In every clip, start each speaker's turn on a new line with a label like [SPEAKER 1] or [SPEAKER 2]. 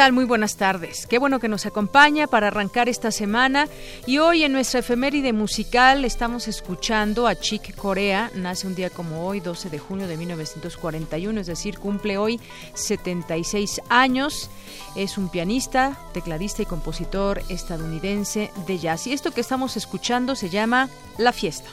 [SPEAKER 1] Tal? Muy buenas tardes. Qué bueno que nos acompaña para arrancar esta semana. Y hoy en nuestra efeméride musical estamos escuchando a Chick Corea. Nace un día como hoy, 12 de junio de 1941, es decir, cumple hoy 76 años. Es un pianista, tecladista y compositor estadounidense de jazz. Y esto que estamos escuchando se llama La Fiesta.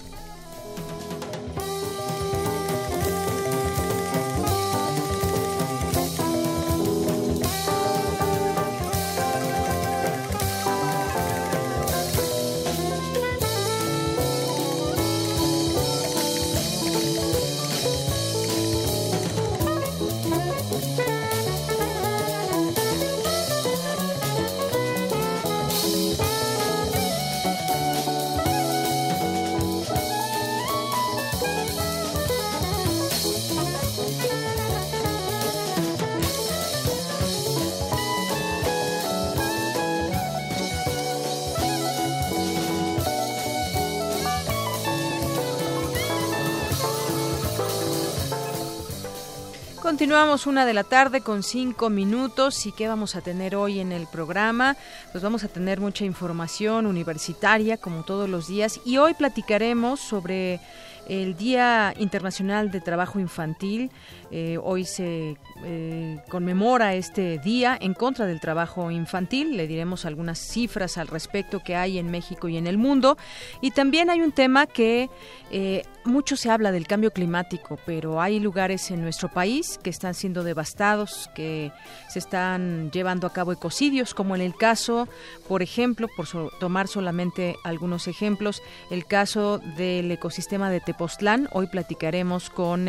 [SPEAKER 1] Continuamos una de la tarde con cinco minutos y qué vamos a tener hoy en el programa. Pues vamos a tener mucha información universitaria como todos los días y hoy platicaremos sobre el Día Internacional de Trabajo Infantil. Eh, hoy se eh, conmemora este día en contra del trabajo infantil. Le diremos algunas cifras al respecto que hay en México y en el mundo. Y también hay un tema que eh, mucho se habla del cambio climático, pero hay lugares en nuestro país que están siendo devastados, que se están llevando a cabo ecocidios, como en el caso, por ejemplo, por tomar solamente algunos ejemplos, el caso del ecosistema de Tepoztlán. Hoy platicaremos con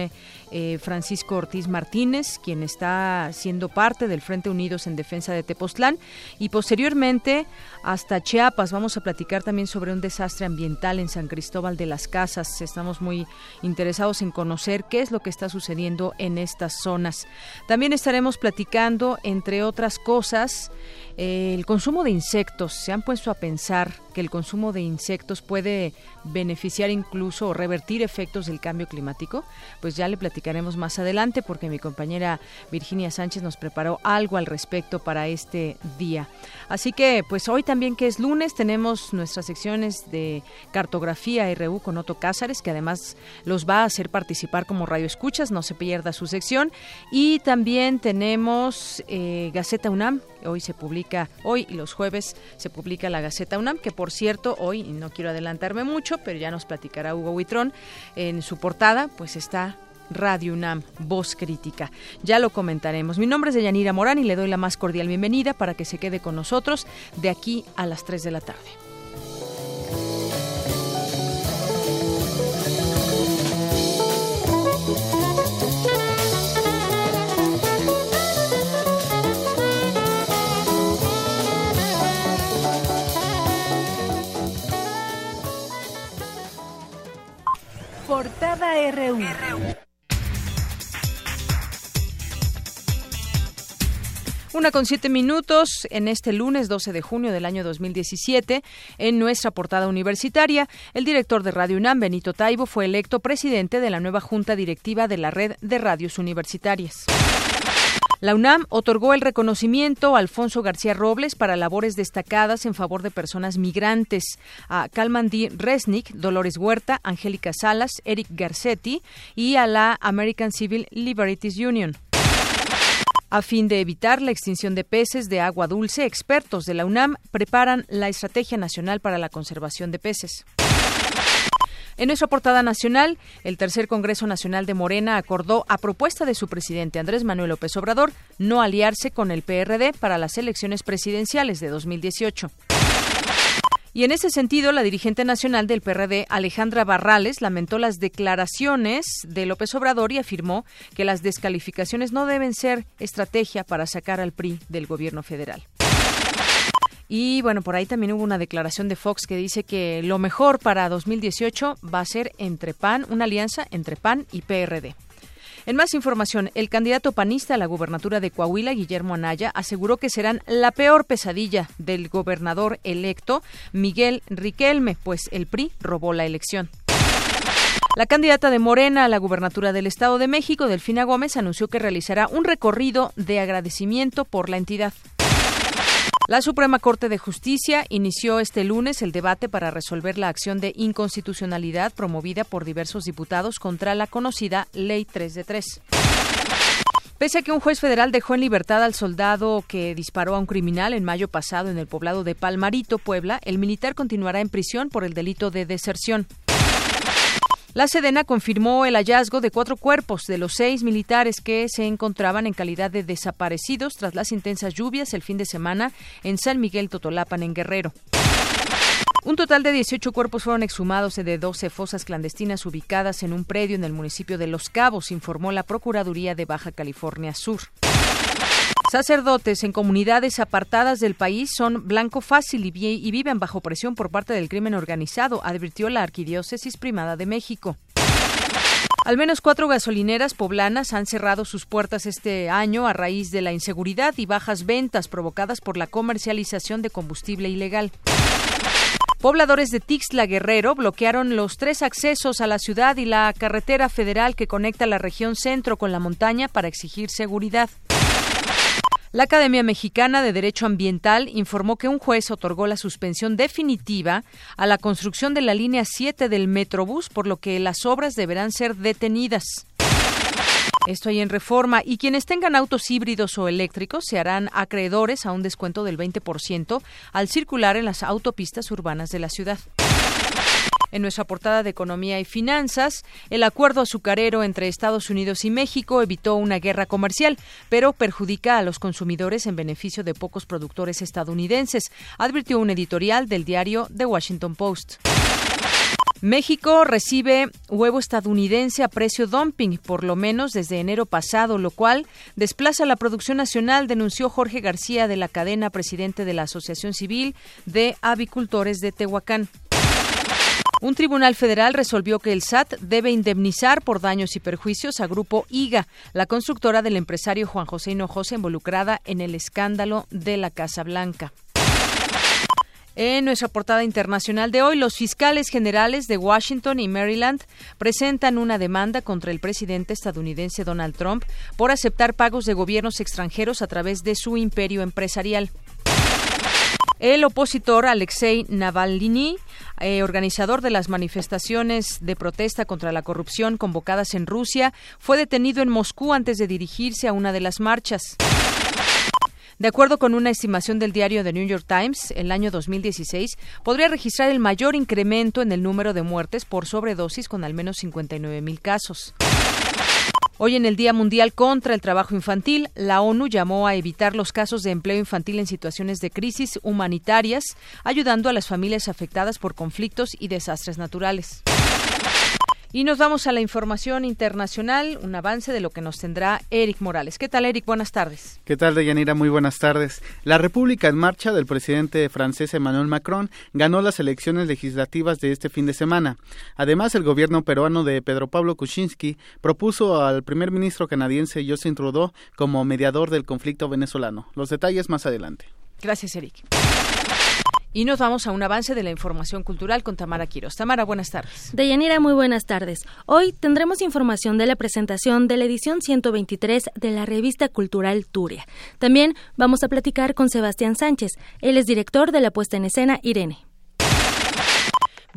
[SPEAKER 1] eh, Francisco Ortiz Martínez, quien está siendo parte del Frente Unidos en Defensa de Tepoztlán, y posteriormente hasta Chiapas. Vamos a platicar también sobre un desastre ambiental en San Cristóbal de las Casas. Estamos muy interesados en conocer qué es lo que está sucediendo en estas zonas. También estaremos platicando, entre otras cosas, eh, el consumo de insectos. ¿Se han puesto a pensar que el consumo de insectos puede beneficiar incluso o revertir efectos del cambio climático? Pues ya le platicaremos más adelante porque mi compañera Virginia Sánchez nos preparó algo al respecto para este día. Así que pues hoy también que es lunes tenemos nuestras secciones de cartografía RU con Otto Cázares que además los va a hacer participar como radio escuchas, no se pierda su sección. Y también tenemos eh, Gaceta UNAM, hoy se publica, hoy y los jueves se publica la Gaceta UNAM, que por cierto, hoy, no quiero adelantarme mucho, pero ya nos platicará Hugo Huitrón, en su portada pues está Radio UNAM, Voz Crítica. Ya lo comentaremos. Mi nombre es Deyanira Morán y le doy la más cordial bienvenida para que se quede con nosotros de aquí a las 3 de la tarde.
[SPEAKER 2] Portada RU.
[SPEAKER 1] Una con siete minutos en este lunes 12 de junio del año 2017. En nuestra portada universitaria, el director de Radio UNAM, Benito Taibo, fue electo presidente de la nueva junta directiva de la red de radios universitarias. La UNAM otorgó el reconocimiento a Alfonso García Robles para labores destacadas en favor de personas migrantes, a Calman D. Resnick, Dolores Huerta, Angélica Salas, Eric Garcetti y a la American Civil Liberties Union. A fin de evitar la extinción de peces de agua dulce, expertos de la UNAM preparan la Estrategia Nacional para la Conservación de Peces. En nuestra portada nacional, el tercer Congreso Nacional de Morena acordó, a propuesta de su presidente Andrés Manuel López Obrador, no aliarse con el PRD para las elecciones presidenciales de 2018. Y en ese sentido, la dirigente nacional del PRD, Alejandra Barrales, lamentó las declaraciones de López Obrador y afirmó que las descalificaciones no deben ser estrategia para sacar al PRI del gobierno federal. Y bueno, por ahí también hubo una declaración de Fox que dice que lo mejor para 2018 va a ser entre PAN, una alianza entre PAN y PRD. En más información, el candidato panista a la gubernatura de Coahuila, Guillermo Anaya, aseguró que serán la peor pesadilla del gobernador electo, Miguel Riquelme, pues el PRI robó la elección. La candidata de Morena a la gubernatura del Estado de México, Delfina Gómez, anunció que realizará un recorrido de agradecimiento por la entidad. La Suprema Corte de Justicia inició este lunes el debate para resolver la acción de inconstitucionalidad promovida por diversos diputados contra la conocida Ley 3 de 3. Pese a que un juez federal dejó en libertad al soldado que disparó a un criminal en mayo pasado en el poblado de Palmarito, Puebla, el militar continuará en prisión por el delito de deserción. La Sedena confirmó el hallazgo de cuatro cuerpos de los seis militares que se encontraban en calidad de desaparecidos tras las intensas lluvias el fin de semana en San Miguel Totolapan, en Guerrero. Un total de 18 cuerpos fueron exhumados de 12 fosas clandestinas ubicadas en un predio en el municipio de Los Cabos, informó la Procuraduría de Baja California Sur. Sacerdotes en comunidades apartadas del país son blanco fácil y, y, viven bajo presión por parte del crimen organizado, advirtió la Arquidiócesis Primada de México. Al menos cuatro gasolineras poblanas han cerrado sus puertas este año a raíz de la inseguridad y bajas ventas provocadas por la comercialización de combustible ilegal. Pobladores de Tixla Guerrero bloquearon los tres accesos a la ciudad y la carretera federal que conecta la región centro con la montaña para exigir seguridad. La Academia Mexicana de Derecho Ambiental informó que un juez otorgó la suspensión definitiva a la construcción de la línea 7 del Metrobús, por lo que las obras deberán ser detenidas. Esto hay en reforma y quienes tengan autos híbridos o eléctricos se harán acreedores a un descuento del 20% al circular en las autopistas urbanas de la ciudad. En nuestra portada de Economía y Finanzas, el acuerdo azucarero entre Estados Unidos y México evitó una guerra comercial, pero perjudica a los consumidores en beneficio de pocos productores estadounidenses, advirtió un editorial del diario The Washington Post. México recibe huevo estadounidense a precio dumping, por lo menos desde enero pasado, lo cual desplaza la producción nacional, denunció Jorge García de la cadena, presidente de la Asociación Civil de Avicultores de Tehuacán. Un tribunal federal resolvió que el SAT debe indemnizar por daños y perjuicios a Grupo IGA, la constructora del empresario Juan José Hinojosa involucrada en el escándalo de la Casa Blanca. En nuestra portada internacional de hoy, los fiscales generales de Washington y Maryland presentan una demanda contra el presidente estadounidense Donald Trump por aceptar pagos de gobiernos extranjeros a través de su imperio empresarial. El opositor Alexei Navalny, eh, organizador de las manifestaciones de protesta contra la corrupción convocadas en Rusia, fue detenido en Moscú antes de dirigirse a una de las marchas. De acuerdo con una estimación del diario The New York Times, el año 2016 podría registrar el mayor incremento en el número de muertes por sobredosis con al menos 59 mil casos. Hoy en el Día Mundial contra el Trabajo Infantil, la ONU llamó a evitar los casos de empleo infantil en situaciones de crisis humanitarias, ayudando a las familias afectadas por conflictos y desastres naturales. Y nos vamos a la información internacional, un avance de lo que nos tendrá Eric Morales. ¿Qué tal, Eric? Buenas tardes.
[SPEAKER 2] ¿Qué tal, Deyanira? Muy buenas tardes. La República en Marcha del presidente francés Emmanuel Macron ganó las elecciones legislativas de este fin de semana. Además, el gobierno peruano de Pedro Pablo Kuczynski propuso al primer ministro canadiense Justin Trudeau como mediador del conflicto venezolano. Los detalles más adelante.
[SPEAKER 1] Gracias, Eric. Y nos vamos a un avance de la información cultural con Tamara Quiroz. Tamara, buenas tardes.
[SPEAKER 3] Deyanira, muy buenas tardes. Hoy tendremos información de la presentación de la edición 123 de la revista cultural Turia. También vamos a platicar con Sebastián Sánchez. Él es director de la puesta en escena Irene.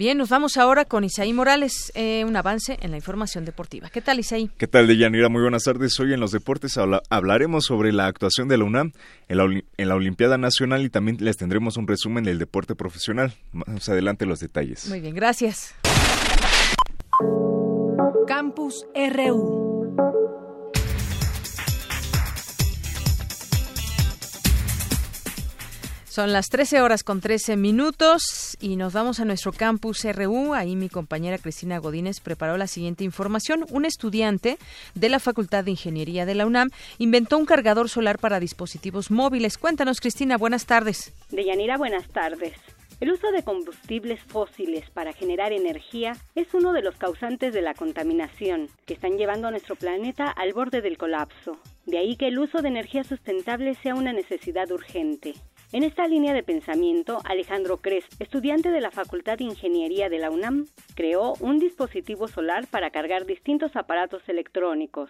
[SPEAKER 1] Bien, nos vamos ahora con Isaí Morales, eh, un avance en la información deportiva. ¿Qué tal, Isaí?
[SPEAKER 4] ¿Qué tal, Deyanira? Muy buenas tardes. Hoy en los deportes hablaremos sobre la actuación de la UNAM en la, en la Olimpiada Nacional y también les tendremos un resumen del deporte profesional. Más adelante los detalles.
[SPEAKER 1] Muy bien, gracias.
[SPEAKER 5] Campus RU.
[SPEAKER 1] Son las 13 horas con 13 minutos y nos vamos a nuestro campus RU. Ahí mi compañera Cristina Godínez preparó la siguiente información. Un estudiante de la Facultad de Ingeniería de la UNAM inventó un cargador solar para dispositivos móviles. Cuéntanos, Cristina, buenas tardes.
[SPEAKER 6] Deyanira, buenas tardes. El uso de combustibles fósiles para generar energía es uno de los causantes de la contaminación que están llevando a nuestro planeta al borde del colapso. De ahí que el uso de energía sustentable sea una necesidad urgente. En esta línea de pensamiento, Alejandro Cres, estudiante de la Facultad de Ingeniería de la UNAM, creó un dispositivo solar para cargar distintos aparatos electrónicos.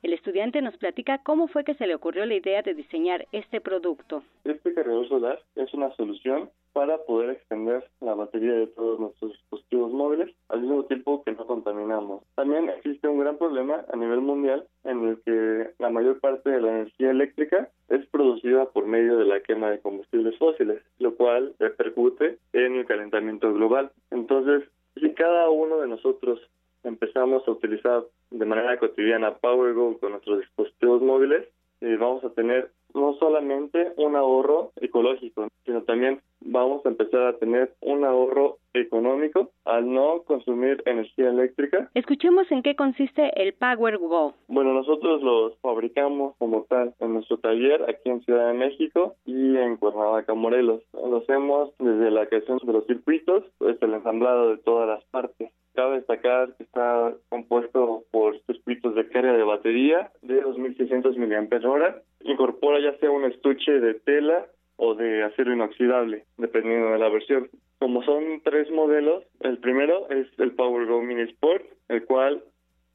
[SPEAKER 6] El estudiante nos platica cómo fue que se le ocurrió la idea de diseñar este producto.
[SPEAKER 7] Este cargador solar es una solución para poder extender la batería de todos nuestros dispositivos móviles al mismo tiempo que no contaminamos. También existe un gran problema a nivel mundial en el que la mayor parte de la energía eléctrica es producida por medio de la quema de combustibles fósiles, lo cual repercute en el calentamiento global. Entonces, si cada uno de nosotros empezamos a utilizar de manera cotidiana PowerGo con nuestros dispositivos móviles, eh, vamos a tener no solamente un ahorro ecológico, sino también vamos a empezar a tener un ahorro económico al no consumir energía eléctrica.
[SPEAKER 6] Escuchemos en qué consiste el Power Go.
[SPEAKER 7] Bueno, nosotros los fabricamos como tal en nuestro taller aquí en Ciudad de México y en Cuernavaca, Morelos. Lo hacemos desde la creación de los circuitos, pues el ensamblado de todas las partes. Cabe destacar que está compuesto por circuitos de carga de batería de 2600 mAh. Incorpora ya sea un estuche de tela o de acero inoxidable, dependiendo de la versión. Como son tres modelos, el primero es el PowerGo Mini Sport, el cual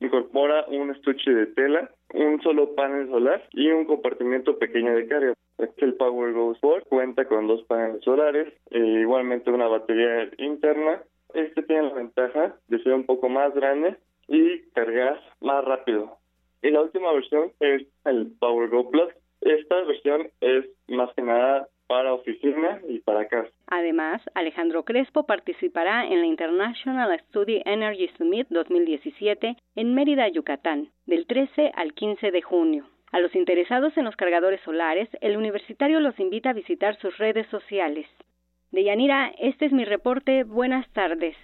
[SPEAKER 7] incorpora un estuche de tela, un solo panel solar y un compartimiento pequeño de carga. El PowerGo Sport cuenta con dos paneles solares, e igualmente una batería interna. Este tiene la ventaja de ser un poco más grande y cargar más rápido. Y la última versión es el PowerGo Plus. Esta versión es más que nada para oficina y para casa.
[SPEAKER 6] Además, Alejandro Crespo participará en la International Study Energy Summit 2017 en Mérida, Yucatán, del 13 al 15 de junio. A los interesados en los cargadores solares, el universitario los invita a visitar sus redes sociales. Deyanira, este es mi reporte. Buenas tardes.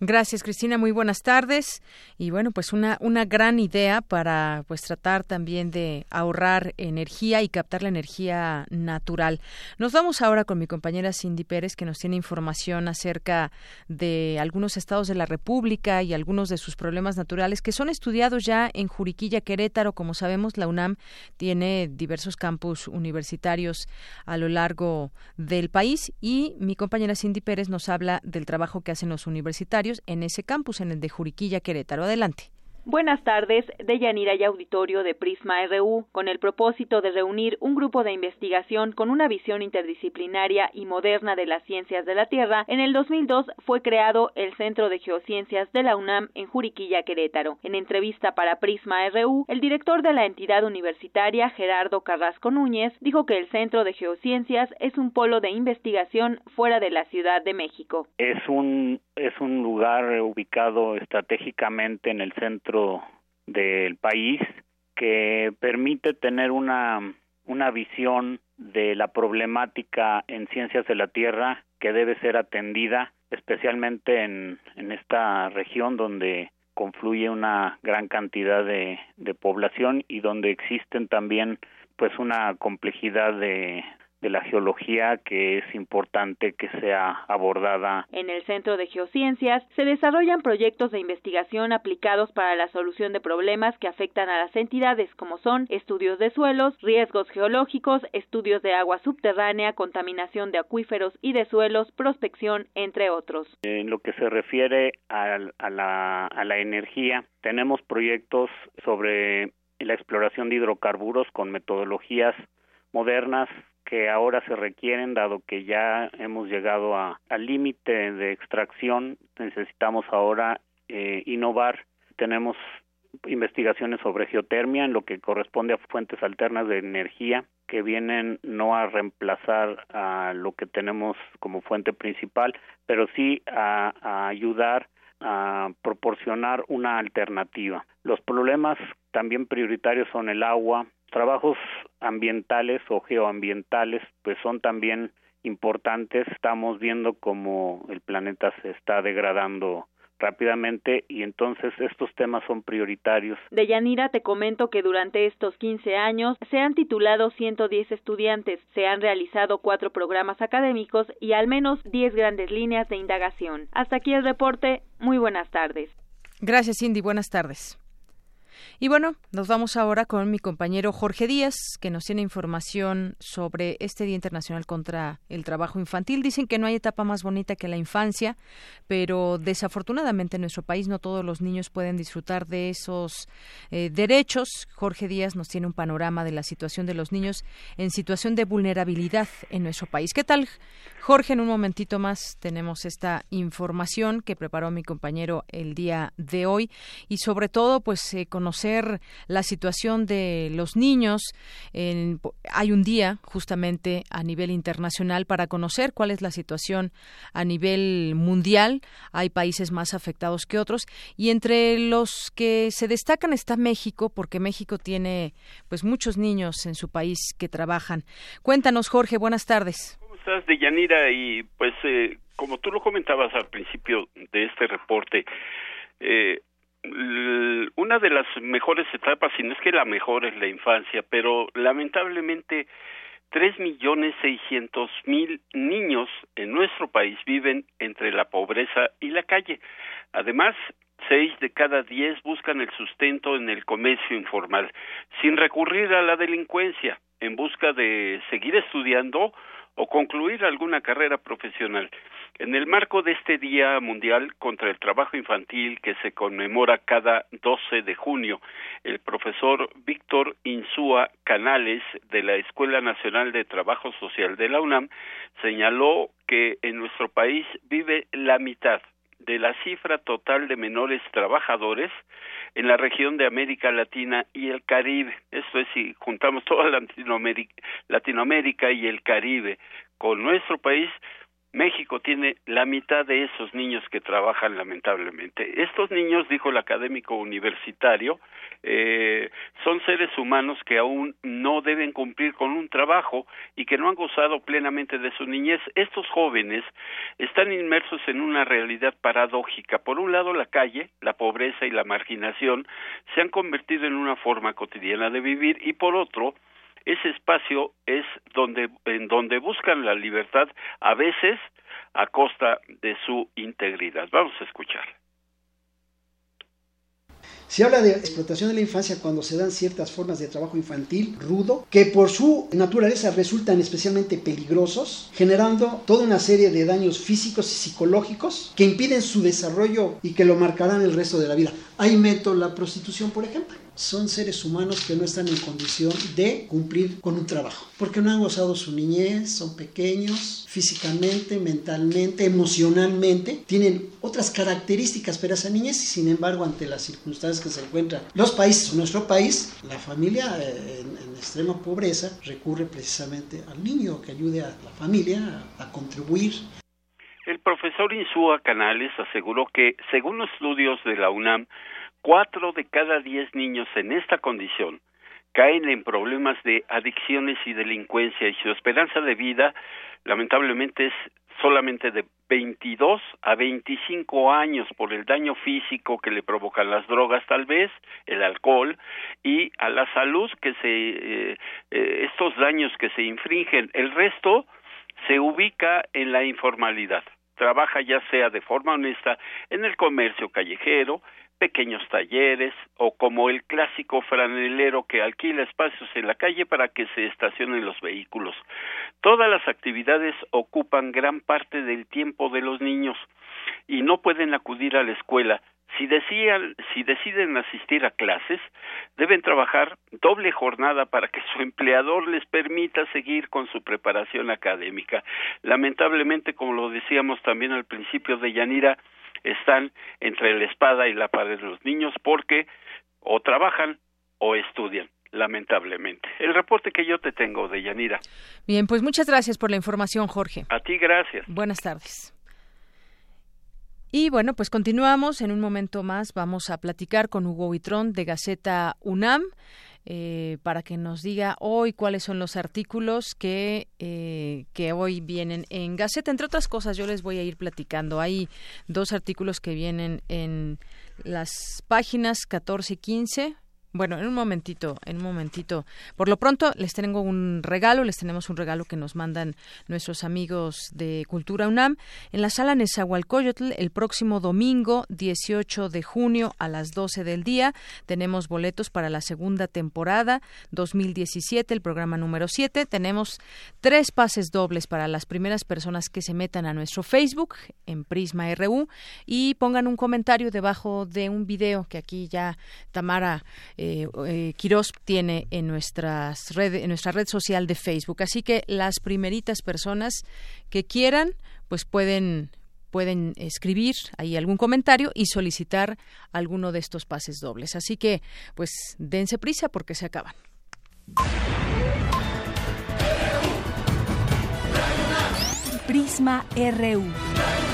[SPEAKER 1] Gracias, Cristina. Muy buenas tardes. Y bueno, pues una, una gran idea para pues tratar también de ahorrar energía y captar la energía natural. Nos vamos ahora con mi compañera Cindy Pérez, que nos tiene información acerca de algunos estados de la República y algunos de sus problemas naturales que son estudiados ya en Juriquilla, Querétaro. Como sabemos, la UNAM tiene diversos campus universitarios a lo largo del país y mi compañera Cindy Pérez nos habla del trabajo que hacen los universitarios en ese campus, en el de Juriquilla, Querétaro. Adelante.
[SPEAKER 8] Buenas tardes, de Yanira y Auditorio de Prisma RU, con el propósito de reunir un grupo de investigación con una visión interdisciplinaria y moderna de las ciencias de la Tierra. En el 2002 fue creado el Centro de Geociencias de la UNAM en Juriquilla, Querétaro. En entrevista para Prisma RU, el director de la entidad universitaria, Gerardo Carrasco Núñez, dijo que el Centro de Geociencias es un polo de investigación fuera de la Ciudad de México.
[SPEAKER 9] Es un es un lugar ubicado estratégicamente en el centro del país que permite tener una, una visión de la problemática en ciencias de la Tierra que debe ser atendida, especialmente en, en esta región donde confluye una gran cantidad de, de población y donde existen también pues una complejidad de, de la geología que es importante que sea abordada.
[SPEAKER 8] En el Centro de Geociencias se desarrollan proyectos de investigación aplicados para la solución de problemas que afectan a las entidades como son estudios de suelos, riesgos geológicos, estudios de agua subterránea, contaminación de acuíferos y de suelos, prospección, entre otros.
[SPEAKER 9] En lo que se refiere a, la, a la energía, tenemos proyectos sobre la exploración de hidrocarburos con metodologías modernas que ahora se requieren, dado que ya hemos llegado al límite de extracción, necesitamos ahora eh, innovar. Tenemos investigaciones sobre geotermia en lo que corresponde a fuentes alternas de energía que vienen no a reemplazar a lo que tenemos como fuente principal, pero sí a ayudar a proporcionar una alternativa. Los problemas también prioritarios son el agua, trabajos ambientales o geoambientales, pues son también importantes. Estamos viendo cómo el planeta se está degradando rápidamente y entonces estos temas son prioritarios.
[SPEAKER 8] De Yanira te comento que durante estos 15 años se han titulado 110 estudiantes, se han realizado cuatro programas académicos y al menos 10 grandes líneas de indagación. Hasta aquí el reporte. Muy buenas tardes.
[SPEAKER 1] Gracias, Cindy. Buenas tardes. Y bueno, nos vamos ahora con mi compañero Jorge Díaz, que nos tiene información sobre este Día Internacional contra el Trabajo Infantil. Dicen que no hay etapa más bonita que la infancia, pero desafortunadamente en nuestro país no todos los niños pueden disfrutar de esos eh, derechos. Jorge Díaz nos tiene un panorama de la situación de los niños en situación de vulnerabilidad en nuestro país. ¿Qué tal, Jorge? En un momentito más tenemos esta información que preparó mi compañero el día de hoy y sobre todo, pues, eh, conocer la situación de los niños. hay un día justamente a nivel internacional para conocer cuál es la situación a nivel mundial. Hay países más afectados que otros y entre los que se destacan está México porque México tiene pues muchos niños en su país que trabajan. Cuéntanos Jorge, buenas tardes.
[SPEAKER 10] ¿Cómo estás, Deyanira? Y pues eh, como tú lo comentabas al principio de este reporte, eh, una de las mejores etapas, si no es que la mejor es la infancia, pero lamentablemente tres millones seiscientos mil niños en nuestro país viven entre la pobreza y la calle. Además, seis de cada diez buscan el sustento en el comercio informal, sin recurrir a la delincuencia, en busca de seguir estudiando o concluir alguna carrera profesional. En el marco de este Día Mundial contra el Trabajo Infantil que se conmemora cada 12 de junio, el profesor Víctor Insúa Canales de la Escuela Nacional de Trabajo Social de la UNAM señaló que en nuestro país vive la mitad de la cifra total de menores trabajadores en la región de América Latina y el Caribe. Esto es, si juntamos toda Latinoamérica, Latinoamérica y el Caribe con nuestro país, México tiene la mitad de esos niños que trabajan lamentablemente. Estos niños, dijo el académico universitario, eh, son seres humanos que aún no deben cumplir con un trabajo y que no han gozado plenamente de su niñez. Estos jóvenes están inmersos en una realidad paradójica. Por un lado, la calle, la pobreza y la marginación se han convertido en una forma cotidiana de vivir y por otro, ese espacio es donde en donde buscan la libertad a veces a costa de su integridad. Vamos a escuchar.
[SPEAKER 11] Se habla de explotación de la infancia cuando se dan ciertas formas de trabajo infantil rudo, que por su naturaleza resultan especialmente peligrosos, generando toda una serie de daños físicos y psicológicos que impiden su desarrollo y que lo marcarán el resto de la vida. Ahí meto la prostitución, por ejemplo son seres humanos que no están en condición de cumplir con un trabajo, porque no han gozado su niñez, son pequeños físicamente, mentalmente, emocionalmente, tienen otras características para esa niñez y sin embargo ante las circunstancias que se encuentran los países nuestro país, la familia eh, en, extrema pobreza recurre precisamente al niño que ayude a la familia a, a contribuir.
[SPEAKER 10] El profesor Insúa Canales aseguró que, según los estudios de la UNAM, cuatro de cada diez niños en esta condición caen en problemas de adicciones y delincuencia y su esperanza de vida lamentablemente es solamente de 22 a 25 años por el daño físico que le provocan las drogas tal vez, el alcohol y a la salud que se eh, eh, estos daños que se infringen, el resto se ubica en la informalidad. Trabaja ya sea de forma honesta en el comercio callejero, pequeños talleres o como el clásico franelero que alquila espacios en la calle para que se estacionen los vehículos. Todas las actividades ocupan gran parte del tiempo de los niños y no pueden acudir a la escuela. Si, si deciden asistir a clases, deben trabajar doble jornada para que su empleador les permita seguir con su preparación académica. Lamentablemente, como lo decíamos también al principio de Yanira, están entre la espada y la pared de los niños porque o trabajan o estudian lamentablemente. El reporte que yo te tengo de Yanira.
[SPEAKER 1] Bien, pues muchas gracias por la información, Jorge.
[SPEAKER 10] A ti gracias.
[SPEAKER 1] Buenas tardes. Y bueno, pues continuamos. En un momento más vamos a platicar con Hugo Huitrón de Gaceta UNAM. Eh, para que nos diga hoy cuáles son los artículos que, eh, que hoy vienen en Gaceta. Entre otras cosas, yo les voy a ir platicando. Hay dos artículos que vienen en las páginas 14 y 15 bueno, en un momentito, en un momentito. Por lo pronto les tengo un regalo, les tenemos un regalo que nos mandan nuestros amigos de Cultura UNAM en la sala Nezahualcóyotl el próximo domingo 18 de junio a las 12 del día. Tenemos boletos para la segunda temporada 2017, el programa número 7. Tenemos tres pases dobles para las primeras personas que se metan a nuestro Facebook en Prisma RU y pongan un comentario debajo de un video que aquí ya Tamara eh tiene en, nuestras red, en nuestra red social de Facebook. Así que las primeritas personas que quieran, pues pueden pueden escribir ahí algún comentario y solicitar alguno de estos pases dobles. Así que, pues, dense prisa porque se acaban.
[SPEAKER 5] Prisma RU.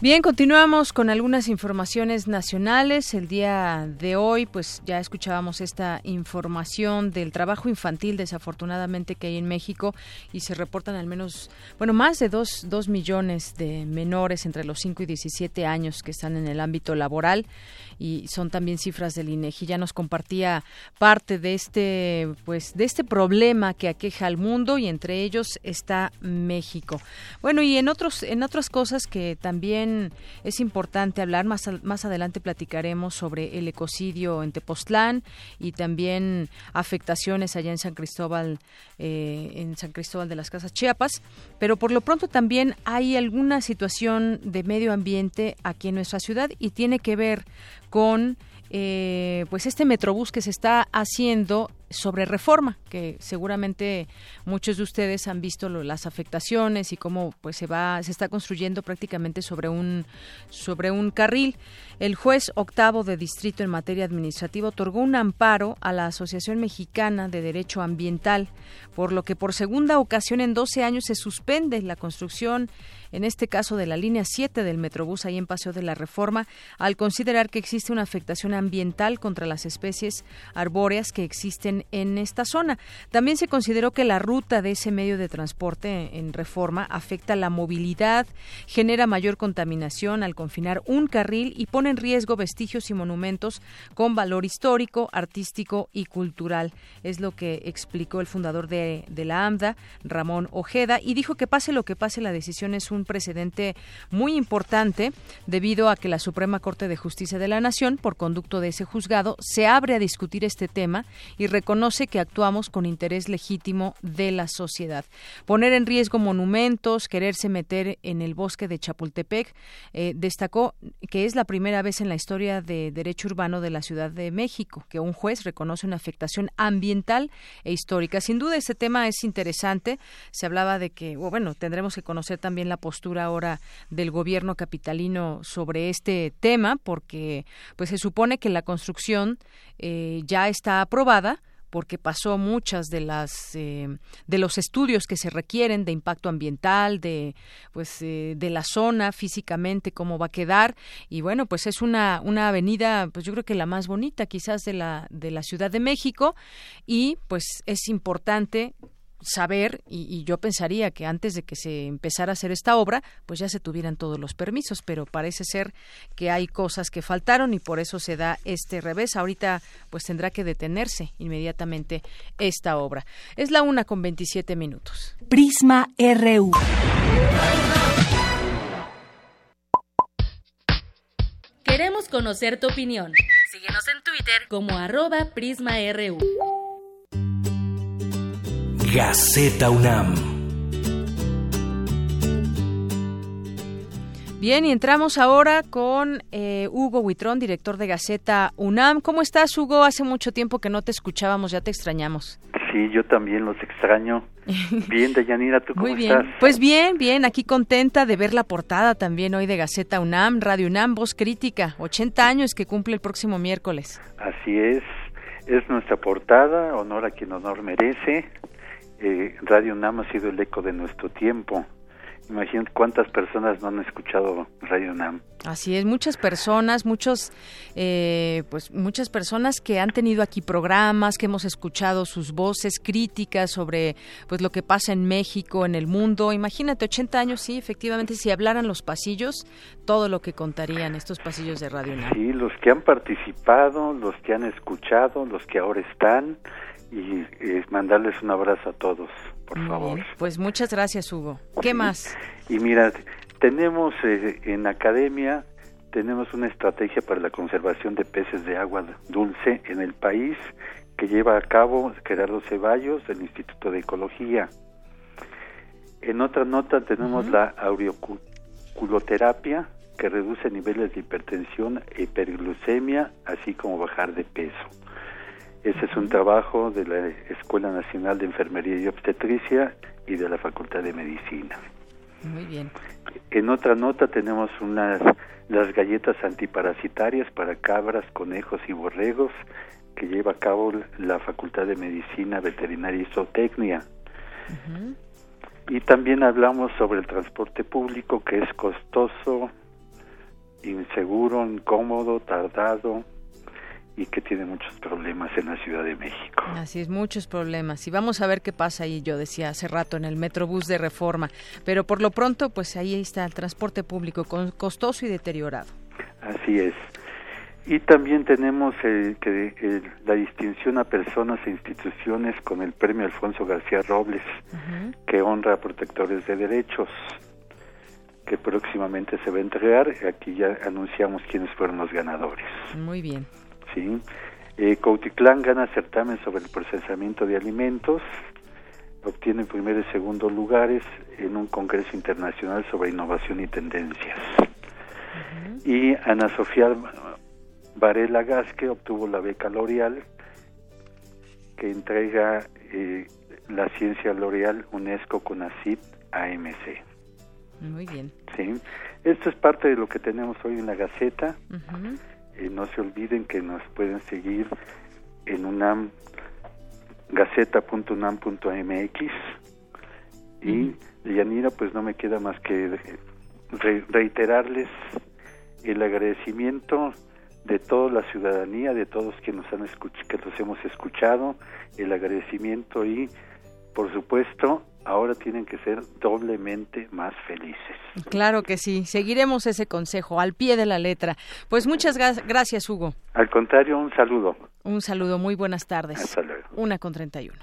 [SPEAKER 1] Bien, continuamos con algunas informaciones nacionales. El día de hoy, pues ya escuchábamos esta información del trabajo infantil, desafortunadamente, que hay en México y se reportan al menos, bueno, más de dos, dos millones de menores entre los 5 y 17 años que están en el ámbito laboral y son también cifras del INEGI. Ya nos compartía parte de este, pues, de este problema que aqueja al mundo y entre ellos está México. Bueno, y en otros, en otras cosas que también es importante hablar. Más, más adelante platicaremos sobre el ecocidio en Tepoztlán y también afectaciones allá en San Cristóbal, eh, en San Cristóbal de las Casas Chiapas. Pero por lo pronto también hay alguna situación de medio ambiente aquí en nuestra ciudad y tiene que ver con eh, pues este metrobús que se está haciendo sobre reforma, que seguramente muchos de ustedes han visto las afectaciones y cómo pues se va se está construyendo prácticamente sobre un sobre un carril. El juez octavo de distrito en materia administrativa otorgó un amparo a la Asociación Mexicana de Derecho Ambiental, por lo que por segunda ocasión en 12 años se suspende la construcción en este caso de la línea 7 del Metrobús ahí en Paseo de la Reforma, al considerar que existe una afectación ambiental contra las especies arbóreas que existen en esta zona. También se consideró que la ruta de ese medio de transporte en Reforma afecta la movilidad, genera mayor contaminación al confinar un carril y pone en riesgo vestigios y monumentos con valor histórico, artístico y cultural. Es lo que explicó el fundador de, la AMDA, Ramón Ojeda, y dijo que pase lo que pase, la decisión es un un precedente muy importante debido a que la Suprema Corte de Justicia de la Nación, por conducto de ese juzgado, se abre a discutir este tema y reconoce que actuamos con interés legítimo de la sociedad. Poner en riesgo monumentos, quererse meter en el bosque de Chapultepec, eh, destacó que es la primera vez en la historia de derecho urbano de la Ciudad de México que un juez reconoce una afectación ambiental e histórica. Sin duda, este tema es interesante. Se hablaba de que, bueno, tendremos que conocer también la postura ahora del gobierno capitalino sobre este tema, porque pues se supone que la construcción eh, ya está aprobada porque pasó muchas de las eh, de los estudios que se requieren de impacto ambiental de pues eh, de la zona físicamente cómo va a quedar. Y bueno pues es una una avenida pues yo creo que la más bonita quizás de la de la Ciudad de México. Y pues es importante saber, y, yo pensaría que antes de que se empezara a hacer esta obra, pues ya se tuvieran todos los permisos, pero parece ser que hay cosas que faltaron y por eso se da este revés. Ahorita pues tendrá que detenerse inmediatamente esta obra. Es la una con 27 minutos.
[SPEAKER 5] Prisma RU.
[SPEAKER 3] Queremos conocer tu opinión. Síguenos en Twitter como arroba PrismaRU.
[SPEAKER 12] Gaceta UNAM.
[SPEAKER 1] Bien, y entramos ahora con eh, Hugo Huitrón, director de Gaceta UNAM. ¿Cómo estás, Hugo? Hace mucho tiempo que no te escuchábamos, ya te extrañamos.
[SPEAKER 13] Sí, yo también los extraño. Bien, Deyanira, ¿tú cómo
[SPEAKER 1] Muy bien.
[SPEAKER 13] estás?
[SPEAKER 1] Pues bien, bien, aquí contenta de ver la portada también hoy de Gaceta UNAM, Radio UNAM, Voz Crítica, 80 años que cumple el próximo miércoles.
[SPEAKER 13] Así es, es nuestra portada, honor a quien honor merece. Eh, Radio UNAM ha sido el eco de nuestro tiempo. Imagínate cuántas personas no han escuchado Radio UNAM.
[SPEAKER 1] Así es, muchas personas, muchos, eh, pues muchas personas que han tenido aquí programas, que hemos escuchado sus voces críticas sobre, pues lo que pasa en México, en el mundo. Imagínate, 80 años, sí, efectivamente, si hablaran los pasillos, todo lo que contarían estos pasillos de Radio UNAM.
[SPEAKER 13] Sí, los que han participado, los que han escuchado, los que ahora están, y mandarles un abrazo a todos, por favor.
[SPEAKER 1] Pues muchas gracias, Hugo. ¿Qué más?
[SPEAKER 13] Y mira, tenemos eh, en academia, tenemos una estrategia para la conservación de peces de agua dulce en el país que lleva a cabo Gerardo Ceballos del Instituto de Ecología. En otra nota tenemos la aureoculoterapia que reduce niveles de hipertensión e hiperglucemia, así como bajar de peso. Ese es un trabajo de la Escuela Nacional de Enfermería y Obstetricia y de la Facultad de Medicina.
[SPEAKER 1] Muy bien.
[SPEAKER 13] En otra nota tenemos unas las galletas antiparasitarias para cabras, conejos y borregos que lleva a cabo la Facultad de Medicina Veterinaria y Zootecnia. Y también hablamos sobre el transporte público que es costoso, inseguro, incómodo, tardado y que tiene muchos problemas en la Ciudad de México.
[SPEAKER 1] Así es, muchos problemas. Y vamos a ver qué pasa ahí, yo decía hace rato, en el Metrobús de Reforma. Pero por lo pronto, pues ahí está el transporte público costoso y deteriorado.
[SPEAKER 13] Así es. Y también tenemos eh, que eh, la distinción a personas e instituciones con el premio Alfonso García Robles, que honra a protectores de derechos, que próximamente se va a entregar. Aquí ya anunciamos quiénes fueron los ganadores.
[SPEAKER 1] Muy bien.
[SPEAKER 13] ¿Sí? Eh, Cautitlán gana certamen sobre el procesamiento de alimentos, obtiene primer y segundo lugares en un congreso internacional sobre innovación y tendencias. Y Ana Sofía Varela Gasque obtuvo la beca L'Oreal, que entrega eh, la ciencia L'Oreal UNESCO con ACID AMC.
[SPEAKER 1] Muy bien.
[SPEAKER 13] ¿sí? Esto es parte de lo que tenemos hoy en la Gaceta.
[SPEAKER 1] Ujú.
[SPEAKER 13] Eh, no se olviden que nos pueden seguir en UNAM, gaceta.unam.mx y Yanira, pues no me queda más que re- reiterarles el agradecimiento de toda la ciudadanía, de todos que nos han que los hemos escuchado, el agradecimiento y, por supuesto, ahora tienen que ser doblemente más felices.
[SPEAKER 1] Claro que sí. Seguiremos ese consejo al pie de la letra. Pues muchas gra- gracias, Hugo.
[SPEAKER 13] Al contrario, un saludo.
[SPEAKER 1] Un saludo, muy buenas tardes.
[SPEAKER 13] Hasta luego.
[SPEAKER 1] Una con 31.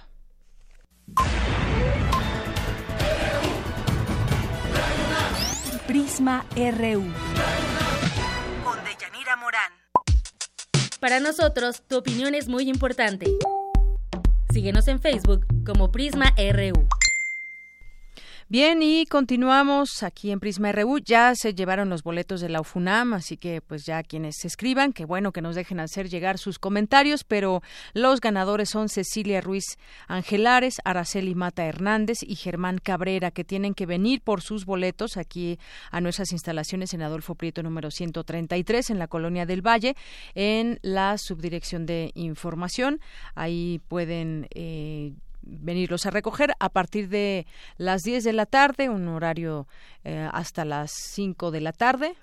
[SPEAKER 5] Prisma RU.
[SPEAKER 3] Con Deyanira Morán. Para nosotros, tu opinión es muy importante. Síguenos en Facebook como Prisma RU.
[SPEAKER 1] Bien, y continuamos aquí en Prisma RU. Ya se llevaron los boletos de la UFUNAM, así que pues ya quienes se escriban, que bueno que nos dejen hacer llegar sus comentarios, pero los ganadores son Cecilia Ruiz Angelares, Araceli Mata Hernández y Germán Cabrera, que tienen que venir por sus boletos aquí a nuestras instalaciones en Adolfo Prieto número 133 en la Colonia del Valle, en la Subdirección de Información. Ahí pueden eh, venirlos a recoger a partir de las 10 de la tarde, un horario eh, hasta las 5 de la tarde,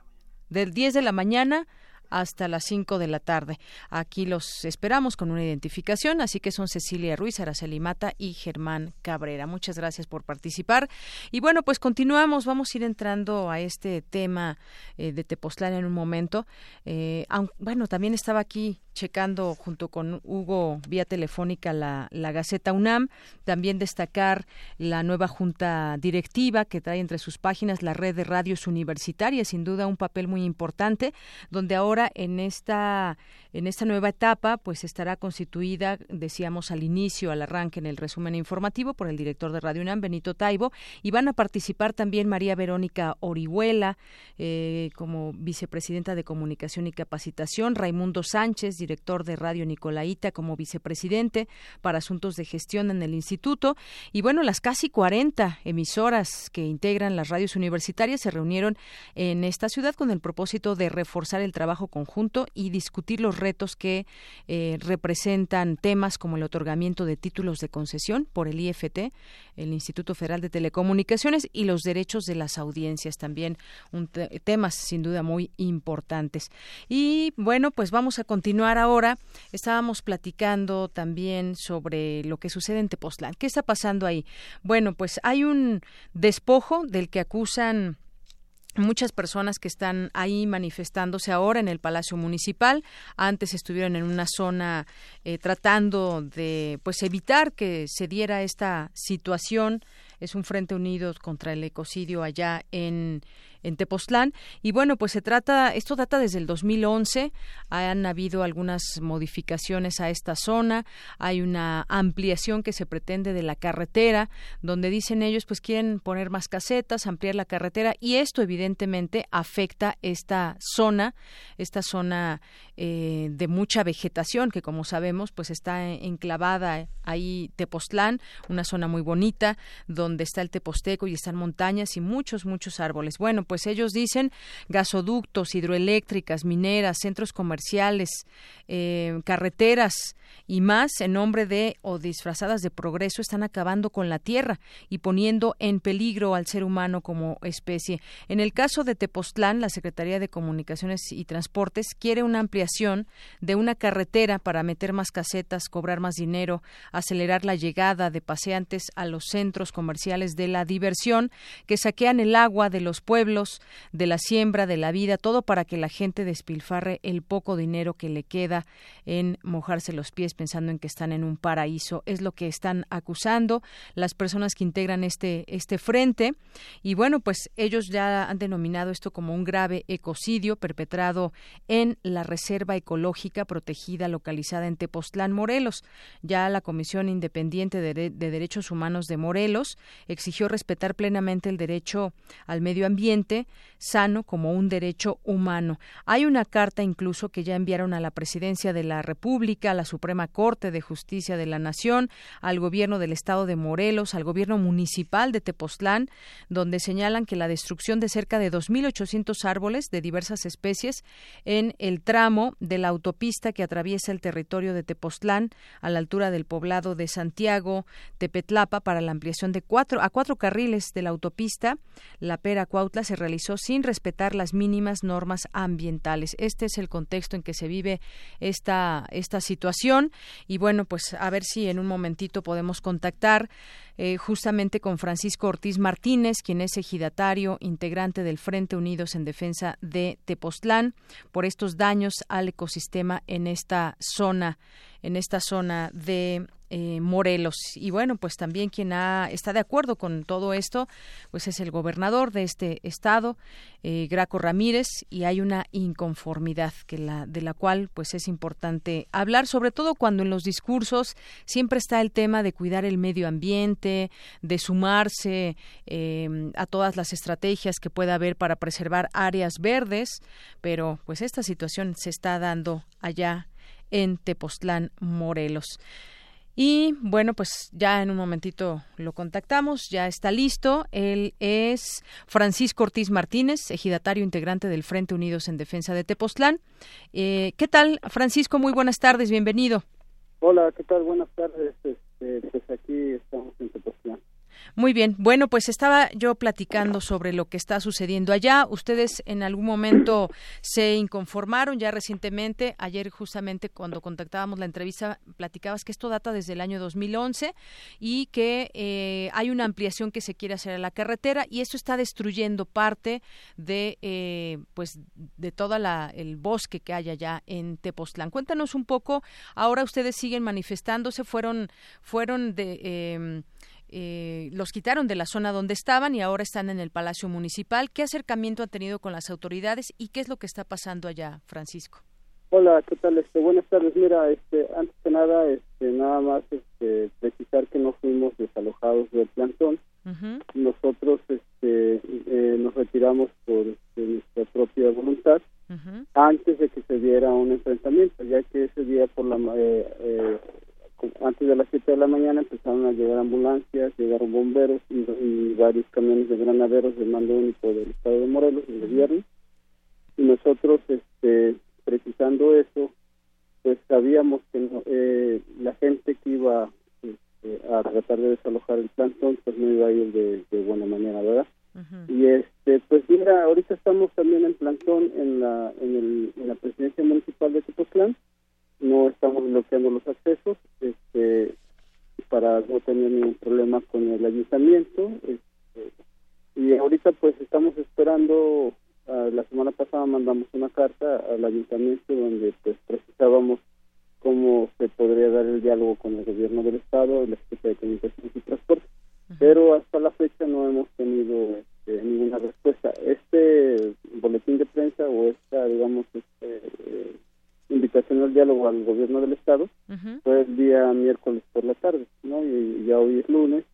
[SPEAKER 1] del 10 de la mañana hasta las 5 de la tarde. Aquí los esperamos con una identificación, así que son Cecilia Ruiz, Araceli Mata y Germán Cabrera. Muchas gracias por participar. Y bueno, pues continuamos, vamos a ir entrando a este tema eh, de Tepoztlán en un momento. Eh, bueno, también estaba aquí checando junto con Hugo vía telefónica la, la, Gaceta UNAM, también destacar la nueva junta directiva que trae entre sus páginas la red de radios universitarias, sin duda un papel muy importante, donde ahora en esta en esta nueva etapa, pues estará constituida, decíamos al inicio, al arranque en el resumen informativo, por el director de Radio UNAM, Benito Taibo, y van a participar también María Verónica Orihuela, eh, como vicepresidenta de Comunicación y Capacitación, Raimundo Sánchez, director de Radio Nicolaita, como vicepresidente para asuntos de gestión en el instituto, y bueno, las casi 40 emisoras que integran las radios universitarias se reunieron en esta ciudad con el propósito de reforzar el trabajo conjunto y discutir los retos que eh, representan temas como el otorgamiento de títulos de concesión por el IFT, el Instituto Federal de Telecomunicaciones, y los derechos de las audiencias, también un temas sin duda muy importantes. Y bueno, pues vamos a continuar ahora. Estábamos platicando también sobre lo que sucede en Tepoztlán. ¿Qué está pasando ahí? Bueno, pues hay un despojo del que acusan muchas personas que están ahí manifestándose ahora en el Palacio Municipal. Antes estuvieron en una zona eh, tratando de pues evitar que se diera esta situación. Es un frente unido contra el ecocidio allá en en Tepoztlán. Y bueno, pues se trata, esto data desde el 2011, han habido algunas modificaciones a esta zona, hay una ampliación que se pretende de la carretera, donde dicen ellos pues quieren poner más casetas, ampliar la carretera y esto evidentemente afecta esta zona, esta zona eh, de mucha vegetación que como sabemos pues está enclavada ahí Tepoztlán, una zona muy bonita donde está el Teposteco y están montañas y muchos, muchos árboles. Bueno, pues ellos dicen gasoductos, hidroeléctricas, mineras, centros comerciales, eh, carreteras y más en nombre de o disfrazadas de progreso están acabando con la tierra y poniendo en peligro al ser humano como especie. En el caso de Tepoztlán, la Secretaría de Comunicaciones y Transportes quiere una de una carretera para meter más casetas, cobrar más dinero, acelerar la llegada de paseantes a los centros comerciales de la diversión que saquean el agua de los pueblos de la siembra, de la vida, todo para que la gente despilfarre el poco dinero que le queda en mojarse los pies pensando en que están en un paraíso. Es lo que están acusando las personas que integran este, este frente. Y bueno, pues ellos ya han denominado esto como un grave ecocidio perpetrado en la Ecológica Protegida localizada en Tepoztlán, Morelos. Ya la Comisión Independiente de, de Derechos Humanos de Morelos exigió respetar plenamente el derecho al medio ambiente sano como un derecho humano. Hay una carta incluso que ya enviaron a la Presidencia de la República, a la Suprema Corte de Justicia de la Nación, al Gobierno del Estado de Morelos, al Gobierno Municipal de Tepoztlán, donde señalan que la destrucción de cerca de 2.800 árboles de diversas especies en el tramo de la autopista que atraviesa el territorio de Tepoztlán a la altura del poblado de Santiago, Tepetlapa, para la ampliación de cuatro a cuatro carriles de la autopista, la Pera Cuautla se realizó sin respetar las mínimas normas ambientales. Este es el contexto en que se vive esta, esta situación y bueno, pues a ver si en un momentito podemos contactar eh, justamente con Francisco Ortiz Martínez, quien es ejidatario, integrante del Frente Unidos en Defensa de Tepoztlán, por estos daños al ecosistema en esta zona, en esta zona de eh, Morelos. Y bueno, pues también quien ha, está de acuerdo con todo esto, pues es el gobernador de este estado, eh, Graco Ramírez, y hay una inconformidad que la, de la cual pues es importante hablar, sobre todo cuando en los discursos siempre está el tema de cuidar el medio ambiente, de sumarse em, a todas las estrategias que pueda haber para preservar áreas verdes, pero pues esta situación se está dando allá en Tepoztlán, Morelos. Y bueno, pues ya en un momentito lo contactamos, ya está listo. Él es Francisco Ortiz Martínez, ejidatario integrante del Frente Unidos en Defensa de Tepoztlán. Eh, ¿Qué tal, Francisco? Muy buenas tardes, bienvenido.
[SPEAKER 14] Hola, ¿qué tal? Buenas tardes. Este, pues aquí estamos en Tepoztlán.
[SPEAKER 1] Muy bien. Bueno, pues estaba yo platicando sobre lo que está sucediendo allá. Ustedes en algún momento se inconformaron ya recientemente. Ayer justamente cuando contactábamos la entrevista platicabas que esto data desde el año 2011 y que eh, hay una ampliación que se quiere hacer a la carretera y esto está destruyendo parte de eh, pues de todo el bosque que hay allá en Tepoztlán. Cuéntanos un poco. Ahora ustedes siguen manifestándose. Fueron fueron de eh, eh, los quitaron de la zona donde estaban y ahora están en el Palacio Municipal. ¿Qué acercamiento han tenido con las autoridades y qué es lo que está pasando allá, Francisco?
[SPEAKER 14] Hola, ¿qué tal? Este, buenas tardes. Mira, este, antes que nada, este, nada más este, precisar que no fuimos desalojados del plantón. Nosotros este, eh, nos retiramos por este, nuestra propia voluntad antes de que se diera un enfrentamiento, ya que ese día por la eh, eh antes de las 7 de la mañana empezaron a llegar ambulancias, llegaron bomberos y, varios camiones de granaderos del mando único del estado de Morelos, del gobierno. Y nosotros, este, precisando eso, pues sabíamos que eh, la gente que iba este, a tratar de desalojar el plantón, pues no iba a ir de, buena manera, ¿verdad? Y este, pues mira, ahorita estamos también en plantón en la, en, el, en la presidencia municipal de Tepoztlán no estamos bloqueando los accesos este, para no tener ningún problema con el ayuntamiento este, y ahorita pues estamos esperando la semana pasada mandamos una carta al ayuntamiento donde pues precisábamos cómo se podría dar el diálogo con el gobierno del estado la Secretaría de Comunicaciones y Transporte pero hasta la fecha no hemos tenido este, ninguna respuesta. Este boletín de prensa o esta digamos este invitación al diálogo al gobierno del estado fue el día miércoles por la tarde, ¿no? Y, ya hoy es lunes,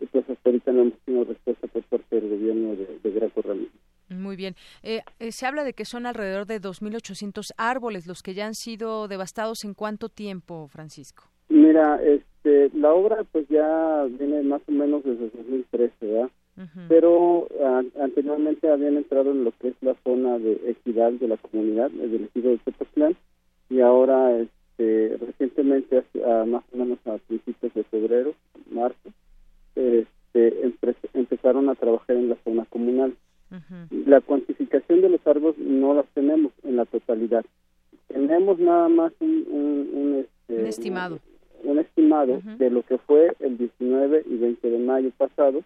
[SPEAKER 14] y pues hasta ahorita no hemos tenido respuesta por parte del gobierno de, de Graco Ramírez.
[SPEAKER 1] Muy bien. Eh, eh, se habla de que son alrededor de 2.800 árboles los que ya han sido devastados. ¿En cuánto tiempo, Francisco?
[SPEAKER 14] Mira, este, la obra pues ya viene más o menos desde 2013, ¿verdad? Pero anteriormente habían entrado en lo que es la zona de equidad de la comunidad, el elegido de Tepoztlán, y ahora este, recientemente más o menos a principios de febrero marzo este, empezaron a trabajar en la zona comunal. La cuantificación de los árboles no las tenemos en la totalidad. Tenemos nada más un, un,
[SPEAKER 1] este, estimado
[SPEAKER 14] un, estimado de lo que fue el 19 y 20 de mayo pasado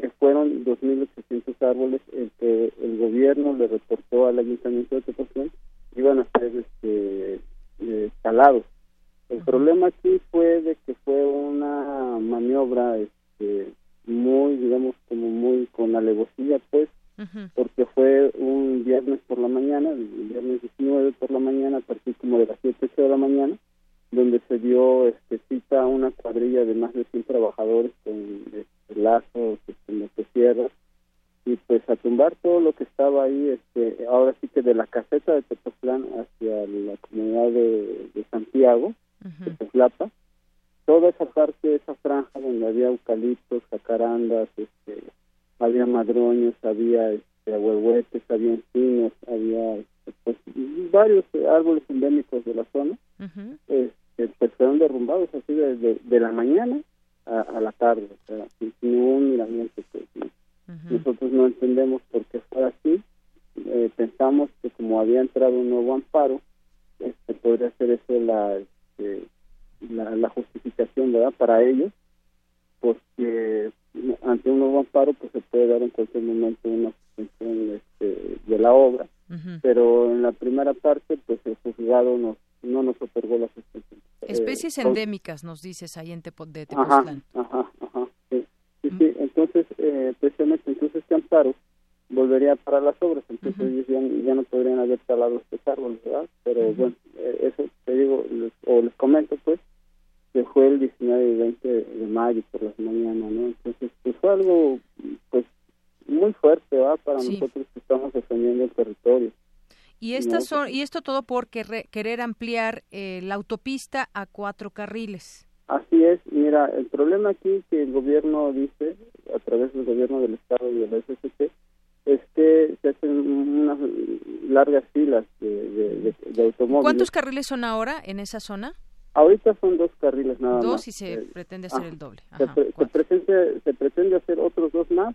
[SPEAKER 14] que fueron 2.800 árboles el que el gobierno le reportó al ayuntamiento de Tepoztlán iban a ser este, eh, talados. El problema aquí fue de que fue una maniobra este, muy, digamos, como muy con alevosía, pues, porque fue un viernes por la mañana, el viernes 19 por la mañana, a partir como de las 7, 8 de la mañana, donde se dio este, cita una cuadrilla de más de 100 trabajadores con este, lazos, este, motosierras, y pues a tumbar todo lo que estaba ahí, este, ahora sí que de la caseta de Tepoztlán hacia la comunidad de, Santiago, de Tetlapa, toda esa parte, esa franja donde había eucaliptos, jacarandas, este, había madroños, había este, ahuehuetes, había encinos, había este, pues, varios árboles endémicos de la zona, pues fueron derrumbados así de, de, la mañana a, la tarde, o sea, sin, ningún miramiento. Pues, nosotros no entendemos por qué fue así. Eh, pensamos que como había entrado un nuevo amparo, este, podría ser eso la, este, la, justificación verdad para ellos, porque ante un nuevo amparo pues se puede dar en cualquier momento una suspensión este, de la obra, pero en la primera parte pues el juzgado nos no nos otorgó las
[SPEAKER 1] extensiones. Especies endémicas, nos dices ahí en Tepo, de Tepoztlán.
[SPEAKER 14] Ajá, ajá, sí. sí, sí. Entonces, eh, precisamente, entonces este amparo volvería para las obras, entonces ellos ya, no podrían haber talado estos árboles, ¿verdad? Pero bueno, eh, eso te digo, o les comento pues, que fue el 19 y 20 de mayo por las mañanas, ¿no? Entonces, pues fue algo, pues, muy fuerte, ¿verdad? Para nosotros que estamos defendiendo el territorio.
[SPEAKER 1] Y, estas son, y esto todo por querer ampliar eh, la autopista a cuatro carriles.
[SPEAKER 14] Así es, mira, el problema aquí es que el gobierno dice, a través del gobierno del Estado y del SST, es que se hacen unas largas filas de, automóviles.
[SPEAKER 1] ¿Cuántos carriles son ahora en esa zona?
[SPEAKER 14] Ahorita son dos carriles nada
[SPEAKER 1] más.
[SPEAKER 14] Dos
[SPEAKER 1] y se eh, pretende hacer el doble.
[SPEAKER 14] se, pretende, se, pretende, hacer otros dos más,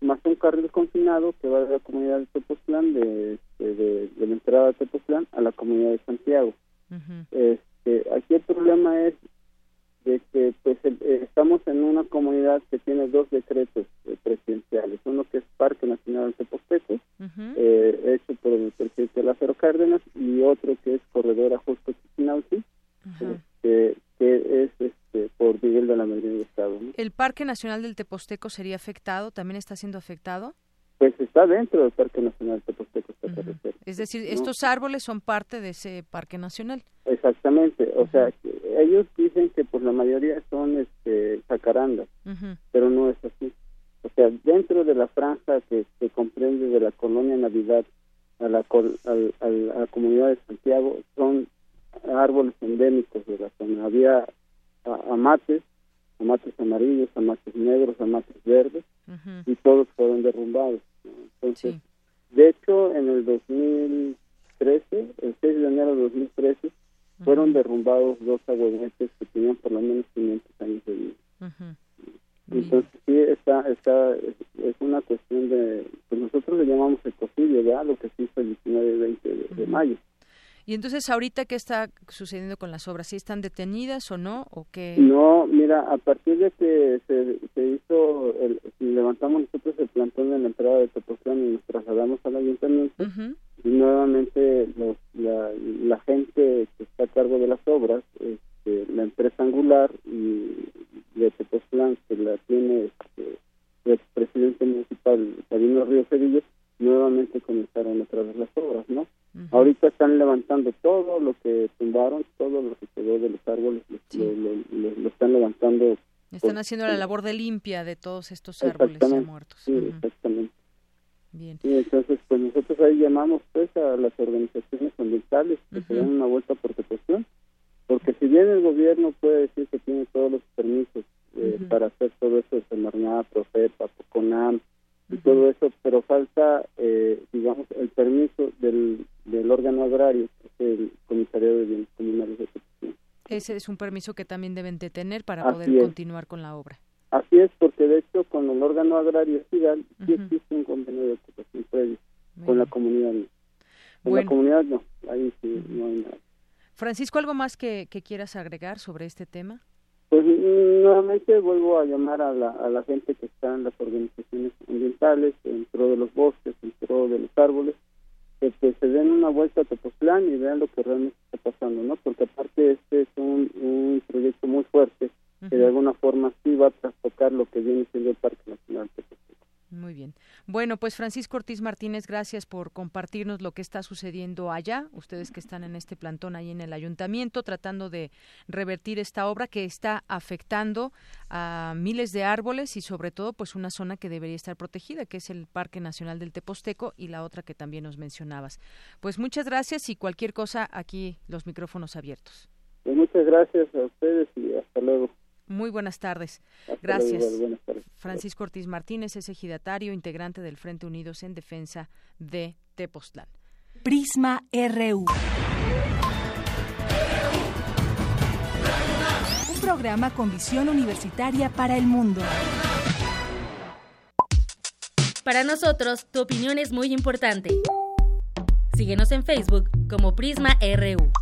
[SPEAKER 14] más un carril confinado que va de la comunidad de Tepoztlán, de, de, de, la entrada de Tepoztlán a la comunidad de Santiago. este, aquí el problema es de que pues eh, estamos en una comunidad que tiene dos decretos eh, presidenciales, uno que es Parque Nacional de Teposteco, eh, hecho por el presidente Lázaro Cárdenas, y otro que es Corredor Ajusco Chichinauti, que es este, por Miguel de la Medina de Estado.
[SPEAKER 1] ¿El Parque Nacional del Teposteco sería afectado? ¿También está siendo afectado?
[SPEAKER 14] Pues está dentro del Parque Nacional Teposteco
[SPEAKER 1] Es decir, estos árboles son parte de ese Parque Nacional.
[SPEAKER 14] Exactamente, o sea, ellos dicen que por la mayoría son este jacarandas, pero no es así. O sea, dentro de la franja que, se comprende de la colonia Navidad a la, a la comunidad de Santiago son árboles endémicos de la zona. Había amates, amates amarillos, amates negros, amates verdes, y todos fueron derrumbados. Entonces, de hecho, en el 2013, el 6 de enero de 2013, fueron derrumbados dos aguaguetes que tenían por lo menos 500 años de vida. Entonces sí, está, está, es, una cuestión de, pues nosotros le llamamos ecocidio, ¿verdad? Lo que se hizo el 19 y 20 de, mayo.
[SPEAKER 1] Y entonces, ¿ahorita qué está sucediendo con las obras? ¿Sí están detenidas o no? ¿O qué?
[SPEAKER 14] No, mira, a partir de que se, se hizo, el, levantamos nosotros el plantón en la entrada de Tepoztlán y nos trasladamos al ayuntamiento, y nuevamente los, la, gente que está a cargo de las obras, este, la empresa Angular y de Tepoztlán, que la tiene este, el presidente municipal Sabino Río Cedillo, nuevamente comenzaron otra vez las obras, ¿no? Ahorita están levantando todo lo que tumbaron, todo lo que quedó de los árboles, lo, están levantando.
[SPEAKER 1] Están haciendo la labor de limpia de todos estos árboles muertos.
[SPEAKER 14] Sí, exactamente. Bien. Y entonces, pues nosotros ahí llamamos pues a las organizaciones ambientales que se den una vuelta por cuestión, porque si bien el gobierno puede decir que tiene todos los permisos eh, para hacer todo eso de Semarnat, Profepa, Poconam, y todo eso, pero falta, eh, digamos, el permiso del, del órgano agrario, que es el Comisariado de Bienes Comunales de Protección.
[SPEAKER 1] Ese es un permiso que también deben de tener para poder continuar con la obra.
[SPEAKER 14] Así es, porque de hecho con el órgano agrario estival sí existe un convenio de ocupación previo con la comunidad. Con la comunidad no, ahí sí no hay nada.
[SPEAKER 1] Francisco, ¿algo más que, que quieras agregar sobre este tema?
[SPEAKER 14] Pues nuevamente vuelvo a llamar a la, a la gente que está en las organizaciones ambientales, dentro de los bosques, dentro de los árboles, que, se den una vuelta a Tepoztlán y vean lo que realmente está pasando, ¿no? Porque aparte este es un, un proyecto muy fuerte que de alguna forma sí va a trastocar lo que viene siendo el Parque Nacional Tepoztlán.
[SPEAKER 1] Muy bien. Bueno, pues Francisco Ortiz Martínez, gracias por compartirnos lo que está sucediendo allá, ustedes que están en este plantón ahí en el ayuntamiento, tratando de revertir esta obra que está afectando a miles de árboles y sobre todo pues una zona que debería estar protegida, que es el Parque Nacional del Teposteco y la otra que también nos mencionabas. Pues muchas gracias y cualquier cosa aquí los micrófonos abiertos.
[SPEAKER 14] Pues muchas gracias a ustedes y hasta luego.
[SPEAKER 1] Muy buenas tardes. Gracias. Francisco Ortiz Martínez es ejidatario, integrante del Frente Unidos en Defensa de Tepoztlán.
[SPEAKER 5] Prisma RU. Un programa con visión universitaria para el mundo.
[SPEAKER 3] Para nosotros, tu opinión es muy importante. Síguenos en Facebook como Prisma RU.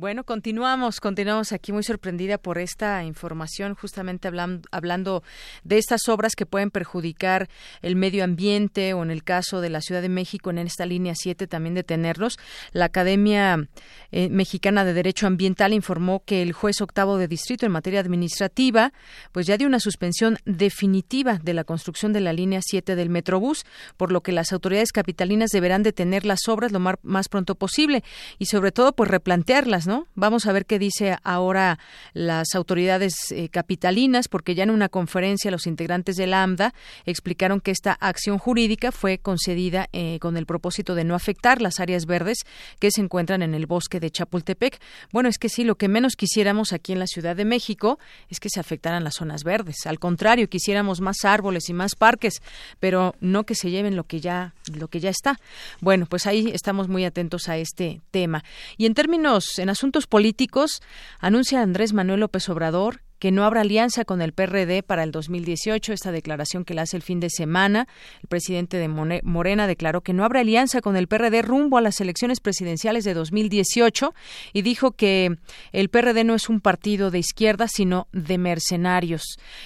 [SPEAKER 1] Bueno, continuamos, continuamos aquí muy sorprendida por esta información, justamente hablando de estas obras que pueden perjudicar el medio ambiente o en el caso de la Ciudad de México en esta línea 7 también detenerlos. La Academia eh, Mexicana de Derecho Ambiental informó que el juez octavo de distrito en materia administrativa pues ya dio una suspensión definitiva de la construcción de la línea 7 del Metrobús, por lo que las autoridades capitalinas deberán detener las obras lo más pronto posible y sobre todo pues replantearlas Vamos a ver qué dice ahora las autoridades eh, capitalinas, porque ya en una conferencia los integrantes de la AMDA explicaron que esta acción jurídica fue concedida eh, con el propósito de no afectar las áreas verdes que se encuentran en el bosque de Chapultepec. Bueno, es que sí, lo que menos quisiéramos aquí en la Ciudad de México es que se afectaran las zonas verdes. Al contrario, quisiéramos más árboles y más parques, pero no que se lleven lo que ya lo que ya está. Bueno, pues ahí estamos muy atentos a este tema. Y en términos en asuntos políticos, anuncia Andrés Manuel López Obrador que no habrá alianza con el PRD para el 2018. Esta declaración que le hace el fin de semana, el presidente de Morena declaró que no habrá alianza con el PRD rumbo a las elecciones presidenciales de 2018 y dijo que el PRD no es un partido de izquierda, sino de mercenarios.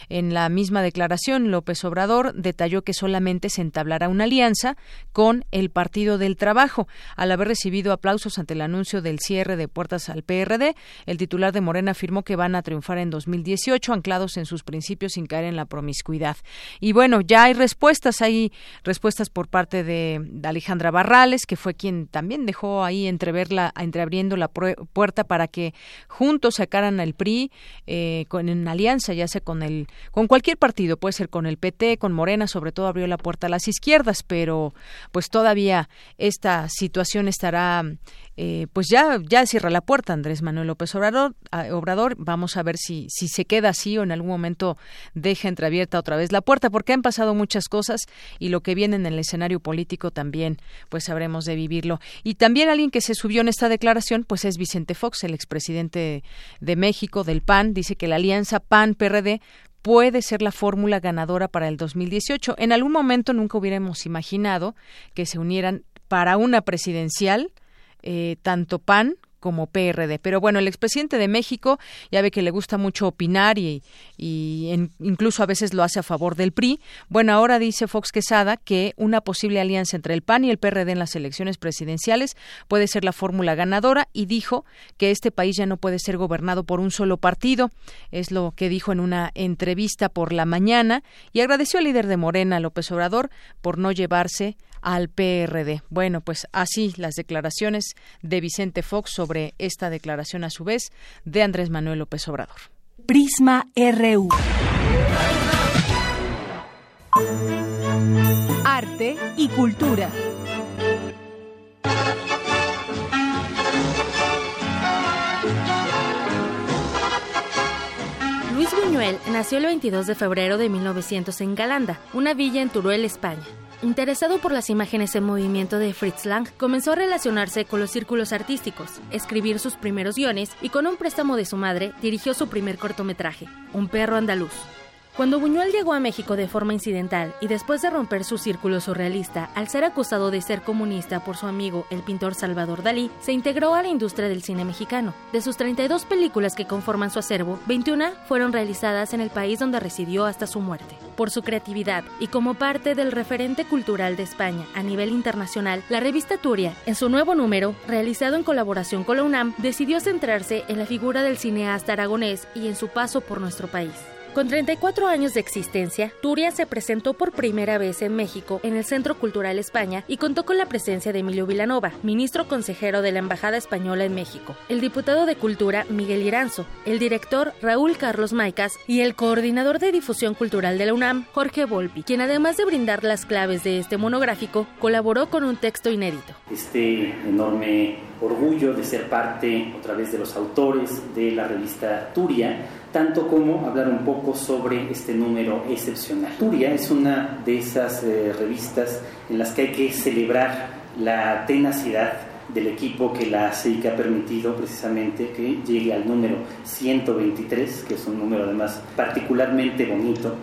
[SPEAKER 1] En la misma declaración, López Obrador detalló que solamente se entablará una alianza con el Partido del Trabajo. Al haber recibido aplausos ante el anuncio del cierre de puertas al PRD, el titular de Morena afirmó que van a triunfar en 2018 18 anclados en sus principios sin caer en la promiscuidad. Y bueno, ya hay respuestas, hay respuestas por parte de, Alejandra Barrales, que fue quien también dejó ahí entreverla, entreabriendo la puerta para que juntos sacaran al PRI eh, con una alianza, ya sea con el, con cualquier partido, puede ser con el PT, con Morena, sobre todo abrió la puerta a las izquierdas, pero pues todavía esta situación estará eh, pues ya, ya cierra la puerta Andrés Manuel López Obrador, Obrador. Vamos a ver si, si se queda así o en algún momento deja entreabierta otra vez la puerta, porque han pasado muchas cosas y lo que viene en el escenario político también, pues sabremos de vivirlo. Y también alguien que se subió en esta declaración, pues es Vicente Fox, el expresidente de México, del PAN, dice que la alianza PAN-PRD puede ser la fórmula ganadora para el 2018. En algún momento nunca hubiéramos imaginado que se unieran para una presidencial eh, tanto PAN como PRD. Pero bueno, el expresidente de México ya ve que le gusta mucho opinar y, incluso a veces lo hace a favor del PRI. Bueno, ahora dice Fox Quesada que una posible alianza entre el PAN y el PRD en las elecciones presidenciales puede ser la fórmula ganadora y dijo que este país ya no puede ser gobernado por un solo partido. Es lo que dijo en una entrevista por la mañana y agradeció al líder de Morena, López Obrador, por no llevarse al PRD. Bueno, pues así las declaraciones de Vicente Fox sobre esta declaración a su vez de Andrés Manuel López Obrador.
[SPEAKER 5] Prisma RU. Arte y cultura.
[SPEAKER 3] Luis Buñuel nació el 22 de febrero de 1900 en Galanda, una villa en Turuel, España. Interesado por las imágenes en movimiento de Fritz Lang, comenzó a relacionarse con los círculos artísticos, escribir sus primeros guiones y con un préstamo de su madre dirigió su primer cortometraje, Un perro andaluz. Cuando Buñuel llegó a México de forma incidental y después de romper su círculo surrealista al ser acusado de ser comunista por su amigo el pintor Salvador Dalí, se integró a la industria del cine mexicano. De sus 32 películas que conforman su acervo, 21 fueron realizadas en el país donde residió hasta su muerte. Por su creatividad y como parte del referente cultural de España a nivel internacional, la revista Turia, en su nuevo número, realizado en colaboración con la UNAM, decidió centrarse en la figura del cineasta aragonés y en su paso por nuestro país. Con 34 años de existencia, Turia se presentó por primera vez en México en el Centro Cultural España y contó con la presencia de Emilio Vilanova, ministro consejero de la Embajada Española en México, el diputado de Cultura Miguel Iranzo, el director Raúl Carlos Maicas y el coordinador de difusión cultural de la UNAM, Jorge Volpi, quien además de brindar las claves de este monográfico, colaboró con un texto inédito.
[SPEAKER 15] Este enorme orgullo de ser parte, otra vez, de los autores de la revista Turia, tanto como hablar un poco sobre este número excepcional. Turia es una de esas eh, revistas en las que hay que celebrar la tenacidad del equipo que la hace y que ha permitido precisamente que llegue al número 123, que es un número además particularmente bonito,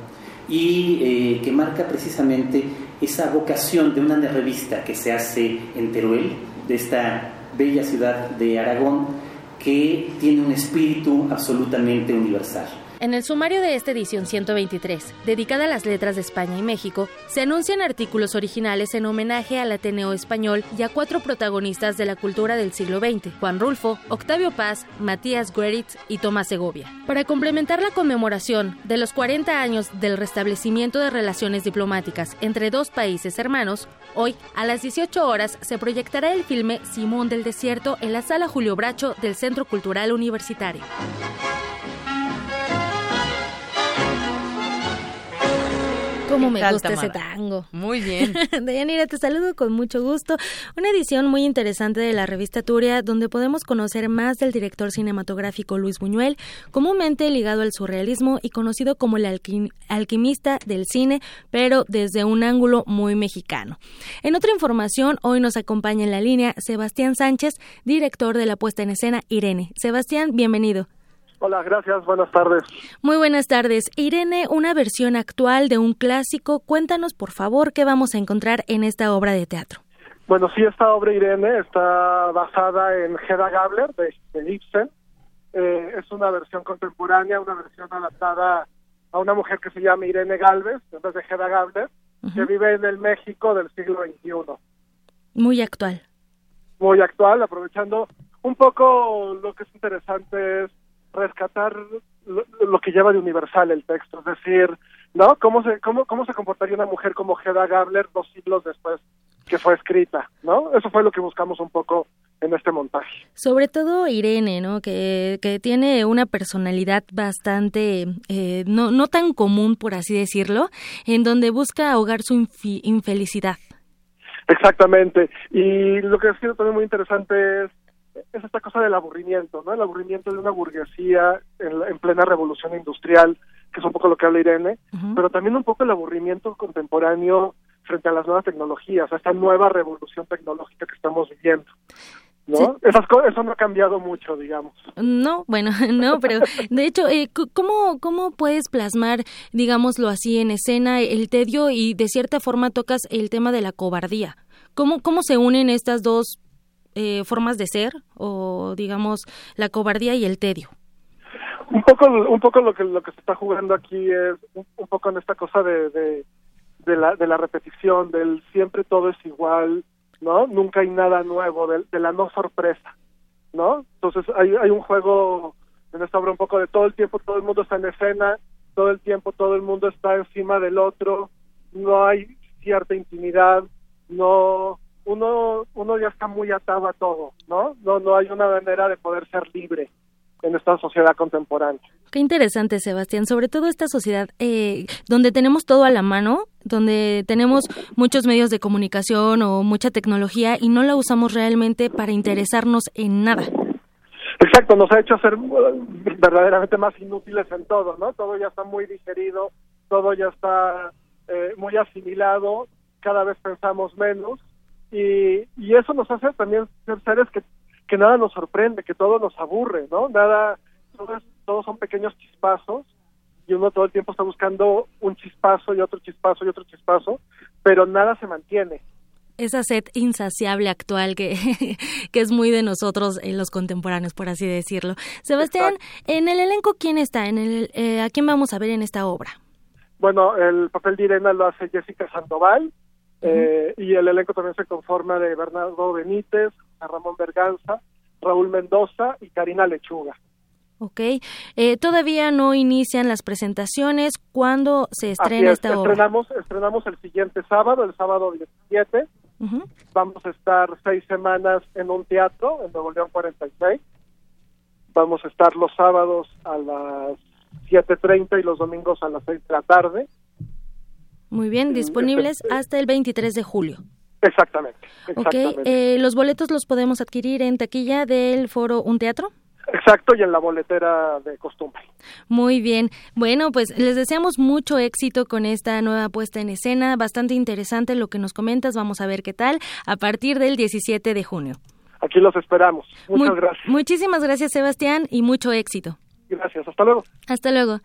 [SPEAKER 15] y eh, que marca precisamente esa vocación de una revista que se hace en Teruel, de esta bella ciudad de Aragón, que tiene un espíritu absolutamente universal.
[SPEAKER 3] En el sumario de esta edición 123, dedicada a las letras de España y México, se anuncian artículos originales en homenaje al Ateneo español y a cuatro protagonistas de la cultura del siglo XX, Juan Rulfo, Octavio Paz, Matías Gueritz y Tomás Segovia. Para complementar la conmemoración de los 40 años del restablecimiento de relaciones diplomáticas entre dos países hermanos, hoy a las 18 horas se proyectará el filme Simón del Desierto en la sala Julio Bracho del Centro Cultural Universitario. Cómo me gusta ese tango.
[SPEAKER 1] Muy bien.
[SPEAKER 3] Deyanira, te saludo con mucho gusto. Una edición muy interesante de la revista Turia, donde podemos conocer más del director cinematográfico Luis Buñuel, comúnmente ligado al surrealismo y conocido como el alquimista del cine, pero desde un ángulo muy mexicano. En otra información, hoy nos acompaña en la línea Sebastián Sánchez, director de la puesta en escena Irene. Sebastián, bienvenido.
[SPEAKER 16] Hola, gracias. Buenas tardes.
[SPEAKER 3] Muy buenas tardes. Irene, una versión actual de un clásico. Cuéntanos, por favor, qué vamos a encontrar en esta obra de teatro.
[SPEAKER 16] Bueno, sí, esta obra Irene está basada en Hedda Gabler de, Ibsen. Eh, es una versión contemporánea, una versión adaptada a una mujer que se llama Irene Galvez, en vez de Hedda Gabler, que vive en el México del siglo XXI.
[SPEAKER 3] Muy actual.
[SPEAKER 16] Muy actual, aprovechando un poco lo que es interesante es rescatar lo, que lleva de universal el texto, es decir, ¿no? ¿Cómo se, cómo, cómo se comportaría una mujer como Hedda Gabler dos siglos después que fue escrita, ¿no? Eso fue lo que buscamos un poco en este montaje.
[SPEAKER 3] Sobre todo Irene, ¿no? Que, que tiene una personalidad bastante, eh, no, no tan común, por así decirlo, en donde busca ahogar su infelicidad.
[SPEAKER 16] Exactamente. Y lo que ha sido también muy interesante es es esta cosa del aburrimiento, ¿no? El aburrimiento de una burguesía en, plena revolución industrial, que es un poco lo que habla Irene, pero también un poco el aburrimiento contemporáneo frente a las nuevas tecnologías, a esta nueva revolución tecnológica que estamos viviendo. ¿no? Esas eso no ha cambiado mucho, digamos.
[SPEAKER 3] No, bueno, no, pero de hecho, eh, ¿cómo, ¿cómo puedes plasmar, digámoslo así, en escena el tedio y de cierta forma tocas el tema de la cobardía? ¿Cómo, cómo se unen estas dos eh, formas de ser o digamos la cobardía y el tedio
[SPEAKER 16] un poco un poco lo que lo que se está jugando aquí es un, poco en esta cosa de, de, la de la repetición del siempre todo es igual no nunca hay nada nuevo de, de la no sorpresa no entonces hay hay un juego en esta obra un poco de todo el tiempo todo el mundo está en escena todo el tiempo todo el mundo está encima del otro no hay cierta intimidad no uno, uno ya está muy atado a todo, ¿no? No, no hay una manera de poder ser libre en esta sociedad contemporánea.
[SPEAKER 3] Qué interesante, Sebastián, sobre todo esta sociedad eh, donde tenemos todo a la mano, donde tenemos muchos medios de comunicación o mucha tecnología y no la usamos realmente para interesarnos en nada.
[SPEAKER 16] Exacto, nos ha hecho ser uh, verdaderamente más inútiles en todo, ¿no? Todo ya está muy digerido, todo ya está eh, muy asimilado, cada vez pensamos menos y, y eso nos hace también ser seres que, que nada nos sorprende, que todo nos aburre, ¿no? Nada, todos, todos son pequeños chispazos y uno todo el tiempo está buscando un chispazo y otro chispazo y otro chispazo, pero nada se mantiene
[SPEAKER 3] esa sed insaciable actual que, que es muy de nosotros en los contemporáneos, por así decirlo. Sebastián, en el elenco, ¿quién está? En el, eh, ¿A quién vamos a ver en esta obra?
[SPEAKER 16] Bueno, el papel de Irena lo hace Jessica Sandoval, eh, y el elenco también se conforma de Bernardo Benítez, Ramón Berganza, Raúl Mendoza y Karina Lechuga.
[SPEAKER 3] Ok, eh, todavía no inician las presentaciones. ¿Cuándo se estrena esta
[SPEAKER 16] obra? Estrenamos, estrenamos el siguiente sábado, el sábado 17. Vamos a estar seis semanas en un teatro, en Nuevo León 46. Vamos a estar los sábados a las 7.30 y los domingos a las 6 de la tarde.
[SPEAKER 3] Muy bien, disponibles hasta el 23 de julio.
[SPEAKER 16] Exactamente.
[SPEAKER 3] Ok, eh, ¿los boletos los podemos adquirir en taquilla del foro Un Teatro?
[SPEAKER 16] Exacto, y en la boletera de costumbre.
[SPEAKER 3] Muy bien. Bueno, pues les deseamos mucho éxito con esta nueva puesta en escena. Bastante interesante lo que nos comentas. Vamos a ver qué tal a partir del 17 de junio.
[SPEAKER 16] Aquí los esperamos. Muchas gracias.
[SPEAKER 3] Muchísimas gracias, Sebastián, y mucho éxito.
[SPEAKER 16] Gracias. Hasta luego.
[SPEAKER 3] Hasta luego.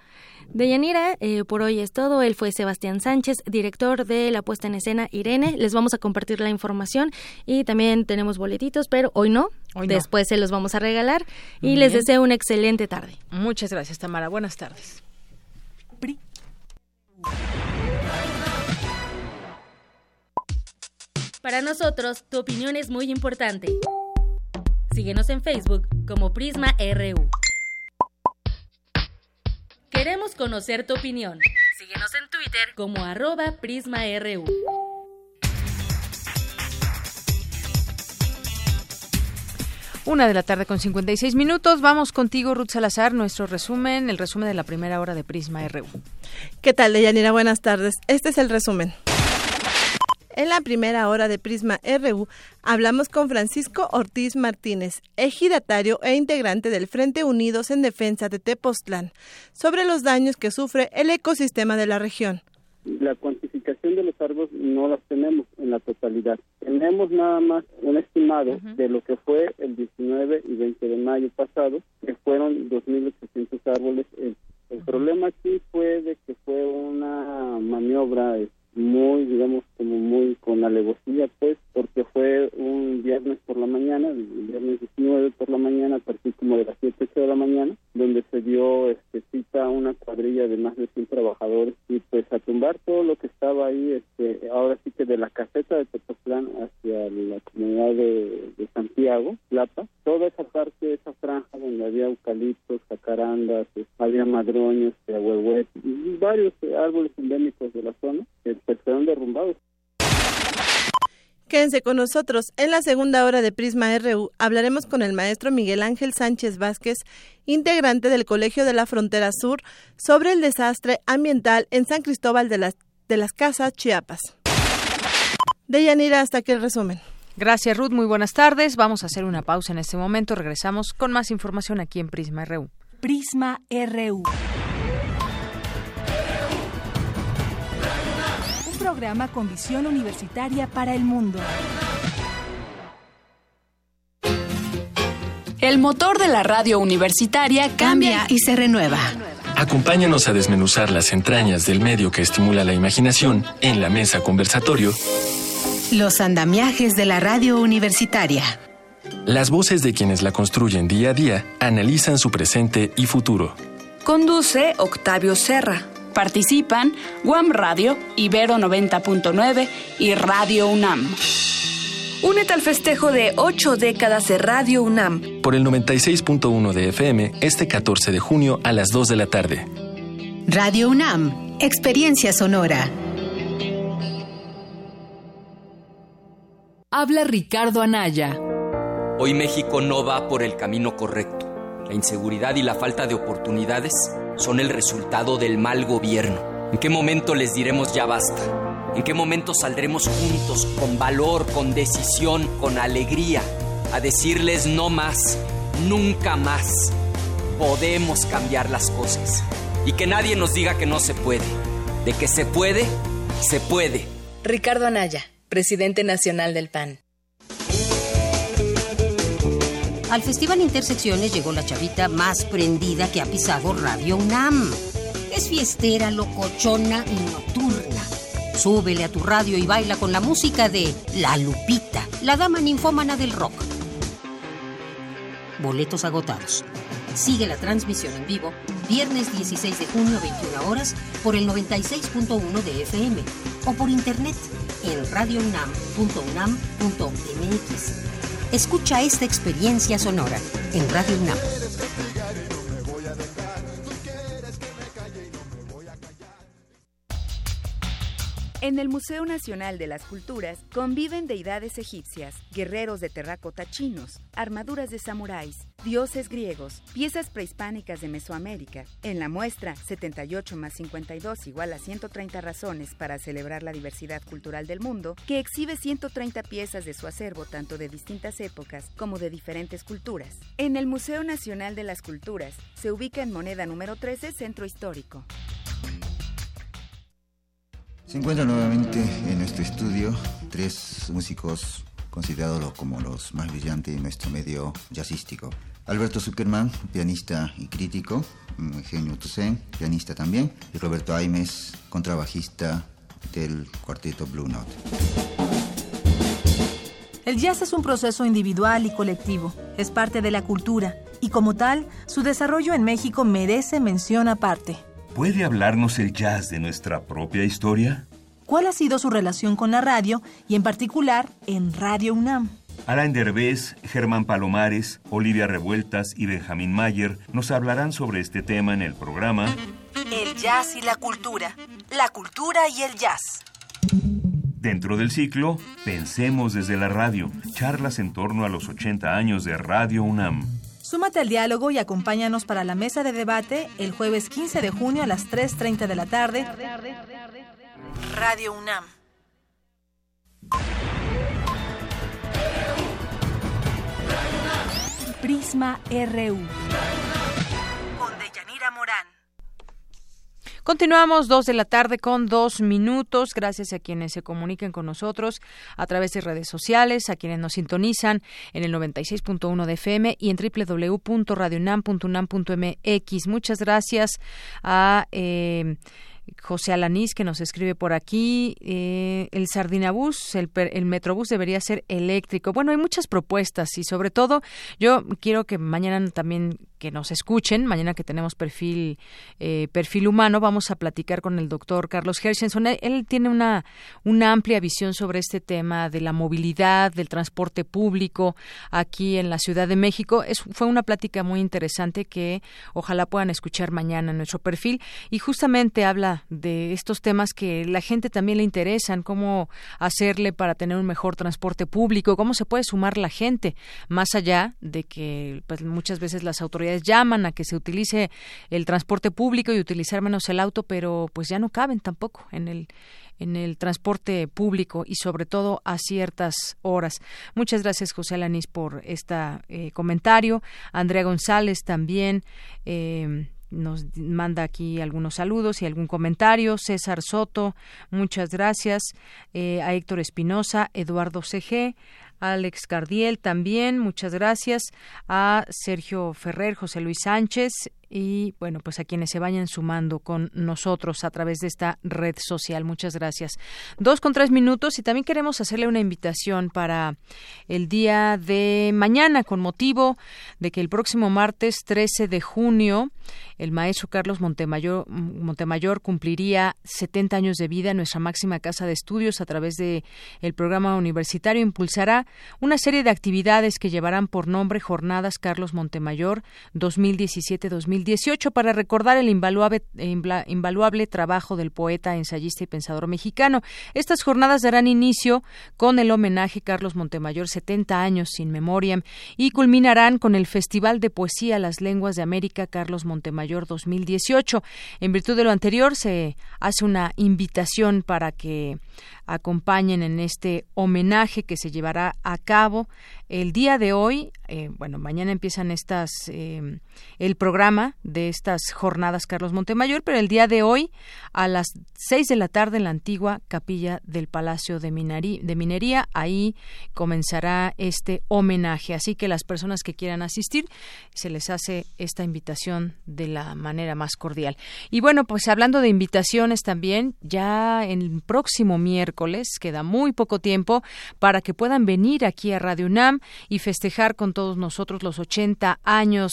[SPEAKER 3] De Yanira, eh, por hoy es todo. Él fue Sebastián Sánchez, director de la puesta en escena Irene. Les vamos a compartir la información y también tenemos boletitos, pero hoy no.
[SPEAKER 17] Después se los vamos a regalar y les deseo una excelente tarde.
[SPEAKER 1] Muchas gracias, Tamara. Buenas tardes.
[SPEAKER 17] Para nosotros, tu opinión es muy importante. Síguenos en Facebook como Prisma RU. Queremos conocer tu opinión. Síguenos en Twitter como arroba PrismaRU.
[SPEAKER 1] Una de la tarde con 56 minutos. Vamos contigo, Ruth Salazar, nuestro resumen, el resumen de la primera hora de Prisma RU.
[SPEAKER 18] ¿Qué tal, Deyanira? Buenas tardes. Este es el resumen. En la primera hora de Prisma RU hablamos con Francisco Ortiz Martínez, ejidatario e integrante del Frente Unidos en Defensa de Tepoztlán, sobre los daños que sufre el ecosistema de la región.
[SPEAKER 14] La cuantificación de los árboles no las tenemos en la totalidad. Tenemos nada más un estimado de lo que fue el 19 y 20 de mayo pasado, que fueron 2.800 árboles. El, el problema aquí fue de que fue una maniobra muy, digamos, como muy con alevosía, pues, porque fue un viernes por la mañana, el viernes 19 por la mañana, a partir como de las 7, 8 de la mañana, donde se dio este, cita a una cuadrilla de más de 100 trabajadores y pues a tumbar todo lo que estaba ahí, este, ahora sí que de la caseta de Tepoztlán hacia la comunidad de, Santiago, Plata, toda esa parte, esa franja donde había eucaliptos, jacarandas, había madroños, ahuehuet, varios árboles endémicos de la zona, que pues derrumbados.
[SPEAKER 18] Quédense con nosotros. En la segunda hora de Prisma RU hablaremos con el maestro Miguel Ángel Sánchez Vázquez, integrante del Colegio de la Frontera Sur, sobre el desastre ambiental en San Cristóbal de las, de las Casas, Chiapas. Deyanira, hasta aquí el resumen.
[SPEAKER 1] Gracias, Ruth. Muy buenas tardes. Vamos a hacer una pausa en este momento. Regresamos con más información aquí en Prisma RU.
[SPEAKER 5] Prisma RU. Programa con visión universitaria para el mundo.
[SPEAKER 11] El motor de la radio universitaria cambia y se renueva.
[SPEAKER 19] Acompáñanos a desmenuzar las entrañas del medio que estimula la imaginación en la mesa conversatorio.
[SPEAKER 11] Los andamiajes de la radio universitaria.
[SPEAKER 19] Las voces de quienes la construyen día a día analizan su presente y futuro.
[SPEAKER 11] Conduce Octavio Serra. Participan Guam Radio, Ibero 90.9 y Radio UNAM. Únete al festejo de ocho décadas de Radio UNAM.
[SPEAKER 19] Por el 96.1 de FM, este 14 de junio a las 2 de la tarde.
[SPEAKER 11] Radio UNAM, Experiencia Sonora. Habla Ricardo Anaya.
[SPEAKER 20] Hoy México no va por el camino correcto. La inseguridad y la falta de oportunidades son el resultado del mal gobierno. ¿En qué momento les diremos ya basta? ¿En qué momento saldremos juntos, con valor, con decisión, con alegría, a decirles no más, nunca más? Podemos cambiar las cosas. Y que nadie nos diga que no se puede. De que se puede, se puede.
[SPEAKER 11] Ricardo Anaya, presidente nacional del PAN.
[SPEAKER 21] Al Festival Intersecciones llegó la chavita más prendida que ha pisado Radio UNAM. Es fiestera, locochona y nocturna. Súbele a tu radio y baila con la música de La Lupita, la dama ninfómana del rock. Boletos agotados. Sigue la transmisión en vivo viernes 16 de junio 21 horas por el 96.1 de FM o por internet en radiounam.unam.mx. Escucha esta experiencia sonora en Radio UNAM.
[SPEAKER 22] En el Museo Nacional de las Culturas conviven deidades egipcias, guerreros de terracota chinos, armaduras de samuráis, dioses griegos, piezas prehispánicas de Mesoamérica. En la muestra 78 más 52 igual a 130 razones para celebrar la diversidad cultural del mundo, que exhibe 130 piezas de su acervo tanto de distintas épocas como de diferentes culturas. En el Museo Nacional de las Culturas se ubica en moneda número 13, Centro Histórico.
[SPEAKER 23] Se encuentran nuevamente en nuestro estudio tres músicos considerados como los más brillantes en nuestro medio jazzístico. Alberto Zuckerman, pianista y crítico, Eugenio Toussaint, pianista también, y Roberto Aimes, contrabajista del cuarteto Blue Note.
[SPEAKER 17] El jazz es un proceso individual y colectivo, es parte de la cultura, y como tal, su desarrollo en México merece mención aparte.
[SPEAKER 24] ¿Puede hablarnos el jazz de nuestra propia historia?
[SPEAKER 17] ¿Cuál ha sido su relación con la radio y en particular en Radio UNAM?
[SPEAKER 24] Alain Derbez, Germán Palomares, Olivia Revueltas y Benjamín Mayer nos hablarán sobre este tema en el programa
[SPEAKER 17] El jazz y la cultura. La cultura y el jazz.
[SPEAKER 24] Dentro del ciclo, Pensemos desde la radio, charlas en torno a los 80 años de Radio UNAM.
[SPEAKER 17] Súmate al diálogo y acompáñanos para la mesa de debate el jueves 15 de junio a las 3.30 de la tarde. Radio UNAM.
[SPEAKER 5] Prisma RU.
[SPEAKER 17] Con Deyanira Morán.
[SPEAKER 1] Continuamos dos de la tarde con dos minutos. Gracias a quienes se comuniquen con nosotros a través de redes sociales, a quienes nos sintonizan en el 96.1 de FM y en www.radionam.unam.mx. Muchas gracias a eh, José Alanís, que nos escribe por aquí, eh, el Sardinabús, el, el, Metrobús debería ser eléctrico. Bueno, hay muchas propuestas y sobre todo yo quiero que mañana también que nos escuchen, mañana que tenemos perfil eh, perfil humano, vamos a platicar con el doctor Carlos Hershenson. Él, tiene una, una amplia visión sobre este tema de la movilidad, del transporte público aquí en la Ciudad de México. Es, fue una plática muy interesante que ojalá puedan escuchar mañana en nuestro perfil y justamente habla de estos temas que la gente también le interesan, cómo hacerle para tener un mejor transporte público, cómo se puede sumar la gente, más allá de que pues, muchas veces las autoridades llaman a que se utilice el transporte público y utilizar menos el auto, pero pues ya no caben tampoco en el en el transporte público y sobre todo a ciertas horas. Muchas gracias José Alanis por este comentario. Andrea González también. Eh, nos manda aquí algunos saludos y algún comentario. César Soto, muchas gracias. Eh, a Héctor Espinosa, Eduardo CG, Alex Cardiel también, muchas gracias. A Sergio Ferrer, José Luis Sánchez, y bueno, pues a quienes se vayan sumando con nosotros a través de esta red social. Muchas gracias. Dos con tres minutos y también queremos hacerle una invitación para el día de mañana con motivo de que el próximo martes 13 de junio el maestro Carlos Montemayor, Montemayor cumpliría 70 años de vida en nuestra máxima casa de estudios a través de el programa universitario impulsará una serie de actividades que llevarán por nombre Jornadas Carlos Montemayor 2017-2018 18 para recordar el invaluable, invaluable trabajo del poeta, ensayista y pensador mexicano. Estas jornadas darán inicio con el homenaje Carlos Montemayor 70 años sin memoria y culminarán con el Festival de Poesía Las Lenguas de América Carlos Montemayor 2018. En virtud de lo anterior se hace una invitación para que acompañen en este homenaje que se llevará a cabo el día de hoy. Eh, bueno, mañana empiezan estas eh, el programa de estas jornadas Carlos Montemayor, pero el día de hoy a las seis de la tarde en la antigua capilla del Palacio de, de Minería, ahí comenzará este homenaje. Así que las personas que quieran asistir se les hace esta invitación de la manera más cordial. Y bueno, pues hablando de invitaciones también, ya el próximo miércoles Queda muy poco tiempo para que puedan venir aquí a Radio UNAM y festejar con todos nosotros los 80 años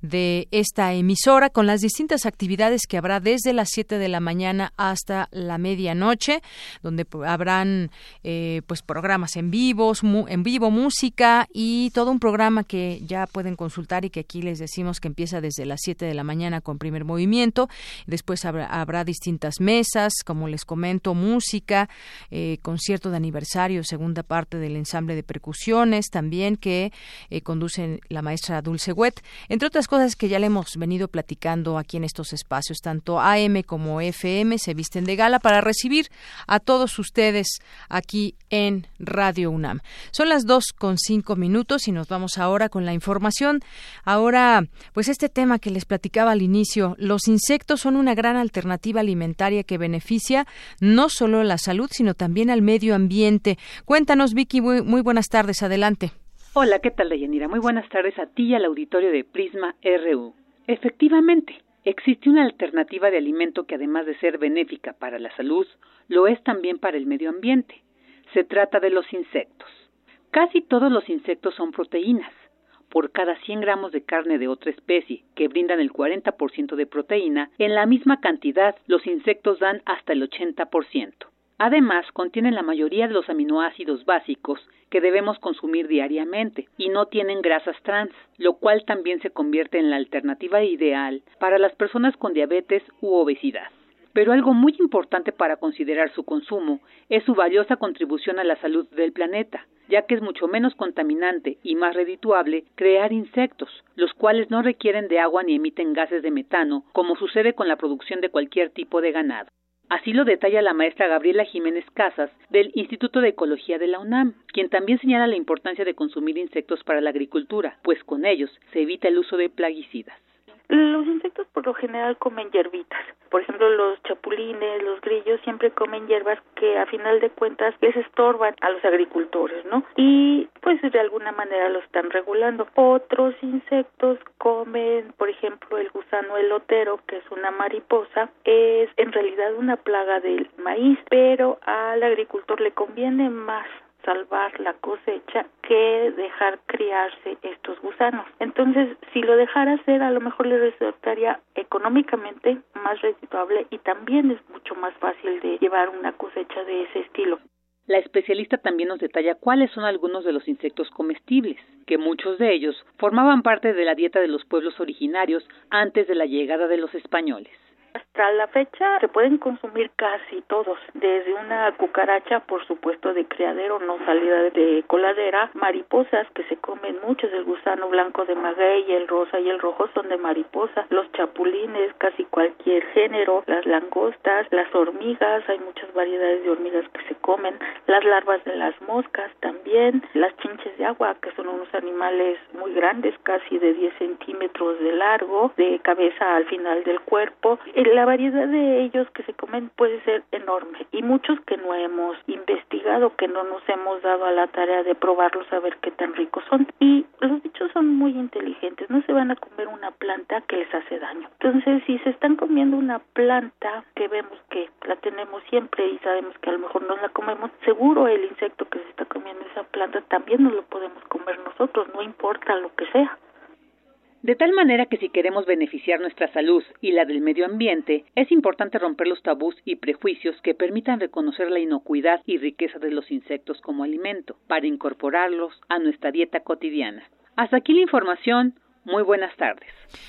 [SPEAKER 1] de esta emisora con las distintas actividades que habrá desde las 7 de la mañana hasta la medianoche, donde habrán eh, pues programas en vivos, en vivo música y todo un programa que ya pueden consultar y que aquí les decimos que empieza desde las 7 de la mañana con primer movimiento. Después habrá, habrá distintas mesas, como les comento, música, eh, concierto de aniversario, segunda parte del ensamble de percusiones también que eh, conduce la maestra Dulce Wet, entre otras cosas que ya le hemos venido platicando aquí en estos espacios, tanto AM como FM se visten de gala para recibir a todos ustedes aquí en Radio UNAM. Son las dos con cinco minutos y nos vamos ahora con la información. Ahora, pues este tema que les platicaba al inicio, los insectos son una gran alternativa alimentaria que beneficia no solo la salud, sino también al medio ambiente. Cuéntanos, Vicky, muy, buenas tardes, adelante.
[SPEAKER 25] Hola, ¿qué tal, Deyanira? Muy buenas tardes a ti y al auditorio de Prisma RU. Efectivamente, existe una alternativa de alimento que además de ser benéfica para la salud, lo es también para el medio ambiente. Se trata de los insectos. Casi todos los insectos son proteínas. Por cada 100 gramos de carne de otra especie, que brindan el 40% de proteína, en la misma cantidad los insectos dan hasta el 80%. Además, contienen la mayoría de los aminoácidos básicos que debemos consumir diariamente y no tienen grasas trans, lo cual también se convierte en la alternativa ideal para las personas con diabetes u obesidad. Pero algo muy importante para considerar su consumo es su valiosa contribución a la salud del planeta, ya que es mucho menos contaminante y más redituable crear insectos, los cuales no requieren de agua ni emiten gases de metano, como sucede con la producción de cualquier tipo de ganado. Así lo detalla la maestra Gabriela Jiménez Casas del Instituto de Ecología de la UNAM, quien también señala la importancia de consumir insectos para la agricultura, pues con ellos se evita el uso de plaguicidas.
[SPEAKER 26] Los insectos por lo general comen hierbitas. Por ejemplo, los chapulines, los grillos siempre comen hierbas que a final de cuentas les estorban a los agricultores, ¿no? Y pues de alguna manera lo están regulando. Otros insectos comen, por ejemplo, el gusano elotero, que es una mariposa, es en realidad una plaga del maíz, pero al agricultor le conviene más salvar la cosecha que dejar criarse estos gusanos. Entonces, si lo dejara hacer, a lo mejor le resultaría económicamente más redituable y también es mucho más fácil de llevar una cosecha de ese estilo.
[SPEAKER 25] La especialista también nos detalla cuáles son algunos de los insectos comestibles, que muchos de ellos formaban parte de la dieta de los pueblos originarios antes de la llegada de los españoles.
[SPEAKER 26] Hasta la fecha se pueden consumir casi todos, desde una cucaracha, por supuesto, de criadero, no salida de coladera, mariposas que se comen muchos, el gusano blanco de maguey, el rosa y el rojo son de mariposa, los chapulines, casi cualquier género, las langostas, las hormigas, hay muchas variedades de hormigas que se comen, las larvas de las moscas también, las chinches de agua, que son unos animales muy grandes, casi de 10 centímetros de largo, de cabeza al final del cuerpo, la variedad de ellos que se comen puede ser enorme y muchos que no hemos investigado, que no nos hemos dado a la tarea de probarlos a ver qué tan ricos son. Y los bichos son muy inteligentes, no se van a comer una planta que les hace daño. Entonces, si se están comiendo una planta que vemos que la tenemos siempre y sabemos que a lo mejor no la comemos, seguro el insecto que se está comiendo esa planta también no lo podemos comer nosotros, no importa lo que sea.
[SPEAKER 25] De tal manera que si queremos beneficiar nuestra salud y la del medio ambiente, es importante romper los tabús y prejuicios que permitan reconocer la inocuidad y riqueza de los insectos como alimento, para incorporarlos a nuestra dieta cotidiana. Hasta aquí la información. Muy buenas tardes.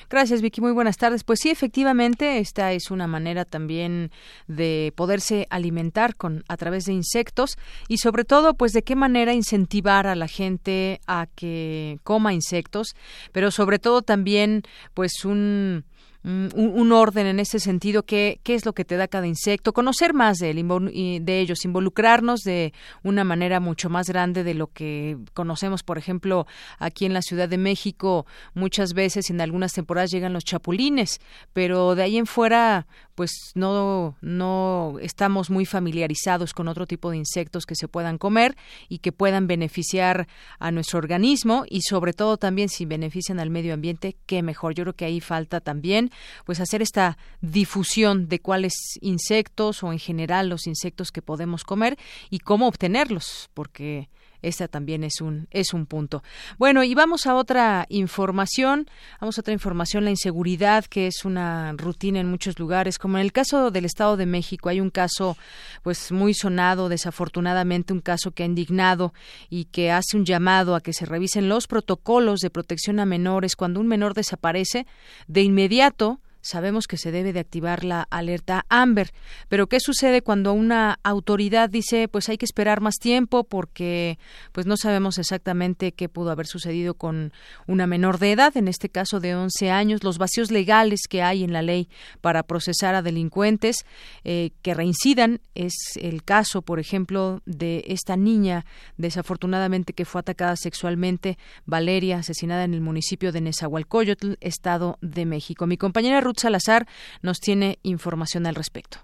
[SPEAKER 1] Gracias, Vicky. Muy buenas tardes. Pues sí, efectivamente, esta es una manera también de poderse alimentar con a través de insectos y sobre todo, pues de qué manera incentivar a la gente a que coma insectos, pero sobre todo también, pues un un, orden en ese sentido, qué, qué es lo que te da cada insecto, conocer más de, de ellos, involucrarnos de una manera mucho más grande de lo que conocemos, por ejemplo, aquí en la Ciudad de México, muchas veces en algunas temporadas llegan los chapulines, pero de ahí en fuera, pues no, no estamos muy familiarizados con otro tipo de insectos que se puedan comer y que puedan beneficiar a nuestro organismo y sobre todo también si benefician al medio ambiente, qué mejor. Yo creo que ahí falta también pues hacer esta difusión de cuáles insectos o en general los insectos que podemos comer y cómo obtenerlos, porque esta también es un es un punto. Bueno, y vamos a otra información, vamos a otra información, la inseguridad que es una rutina en muchos lugares, como en el caso del Estado de México, hay un caso pues muy sonado, desafortunadamente un caso que ha indignado y que hace un llamado a que se revisen los protocolos de protección a menores cuando un menor desaparece, de inmediato sabemos que se debe de activar la alerta Amber. Pero ¿qué sucede cuando una autoridad dice pues hay que esperar más tiempo porque pues no sabemos exactamente qué pudo haber sucedido con una menor de edad, en este caso de 11 años, los vacíos legales que hay en la ley para procesar a delincuentes eh, que reincidan es el caso, por ejemplo, de esta niña desafortunadamente que fue atacada sexualmente, Valeria, asesinada en el municipio de Nezahualcóyotl, Estado de México. Mi compañera Salazar nos tiene información al respecto.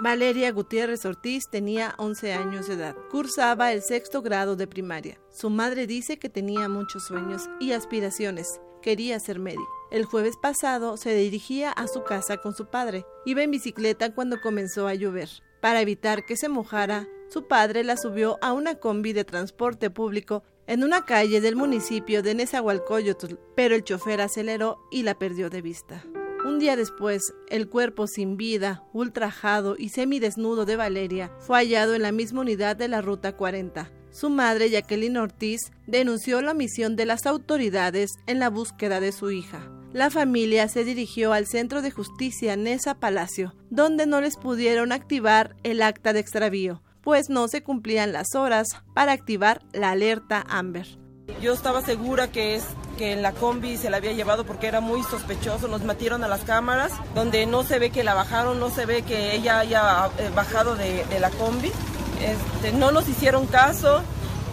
[SPEAKER 18] Valeria Gutiérrez Ortiz tenía 11 años de edad. Cursaba el sexto grado de primaria. Su madre dice que tenía muchos sueños y aspiraciones. Quería ser médico. El jueves pasado se dirigía a su casa con su padre. Iba en bicicleta cuando comenzó a llover. Para evitar que se mojara, su padre la subió a una combi de transporte público en una calle del municipio de Nezahualcóyotl, pero el chofer aceleró y la perdió de vista. Un día después, el cuerpo sin vida, ultrajado y semidesnudo de Valeria fue hallado en la misma unidad de la Ruta 40. Su madre, Jacqueline Ortiz, denunció la omisión de las autoridades en la búsqueda de su hija. La familia se dirigió al Centro de Justicia Nesa Palacio, donde no les pudieron activar el acta de extravío, pues no se cumplían las horas para activar la alerta Amber.
[SPEAKER 27] Yo estaba segura que es que en la combi se la había llevado porque era muy sospechoso. Nos metieron a las cámaras donde no se ve que la bajaron, no se ve que ella haya eh, bajado de, la combi. Este, no nos hicieron caso.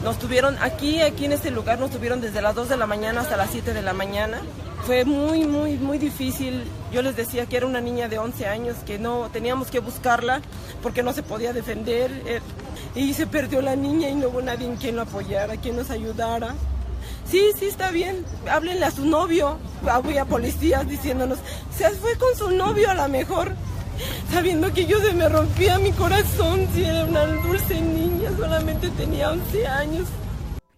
[SPEAKER 27] Nos tuvieron aquí, aquí en este lugar, nos tuvieron desde las 2 de la mañana hasta las 7 de la mañana. Fue muy, muy, muy difícil. Yo les decía que era una niña de 11 años, que no teníamos que buscarla porque no se podía defender. Eh, y se perdió la niña y no hubo nadie en quien lo apoyara, quien nos ayudara. Sí, sí, está bien, háblenle a su novio. Había policías diciéndonos, se fue con su novio a la mejor, sabiendo que yo se me rompía mi corazón si era una dulce niña, solamente tenía 11 años.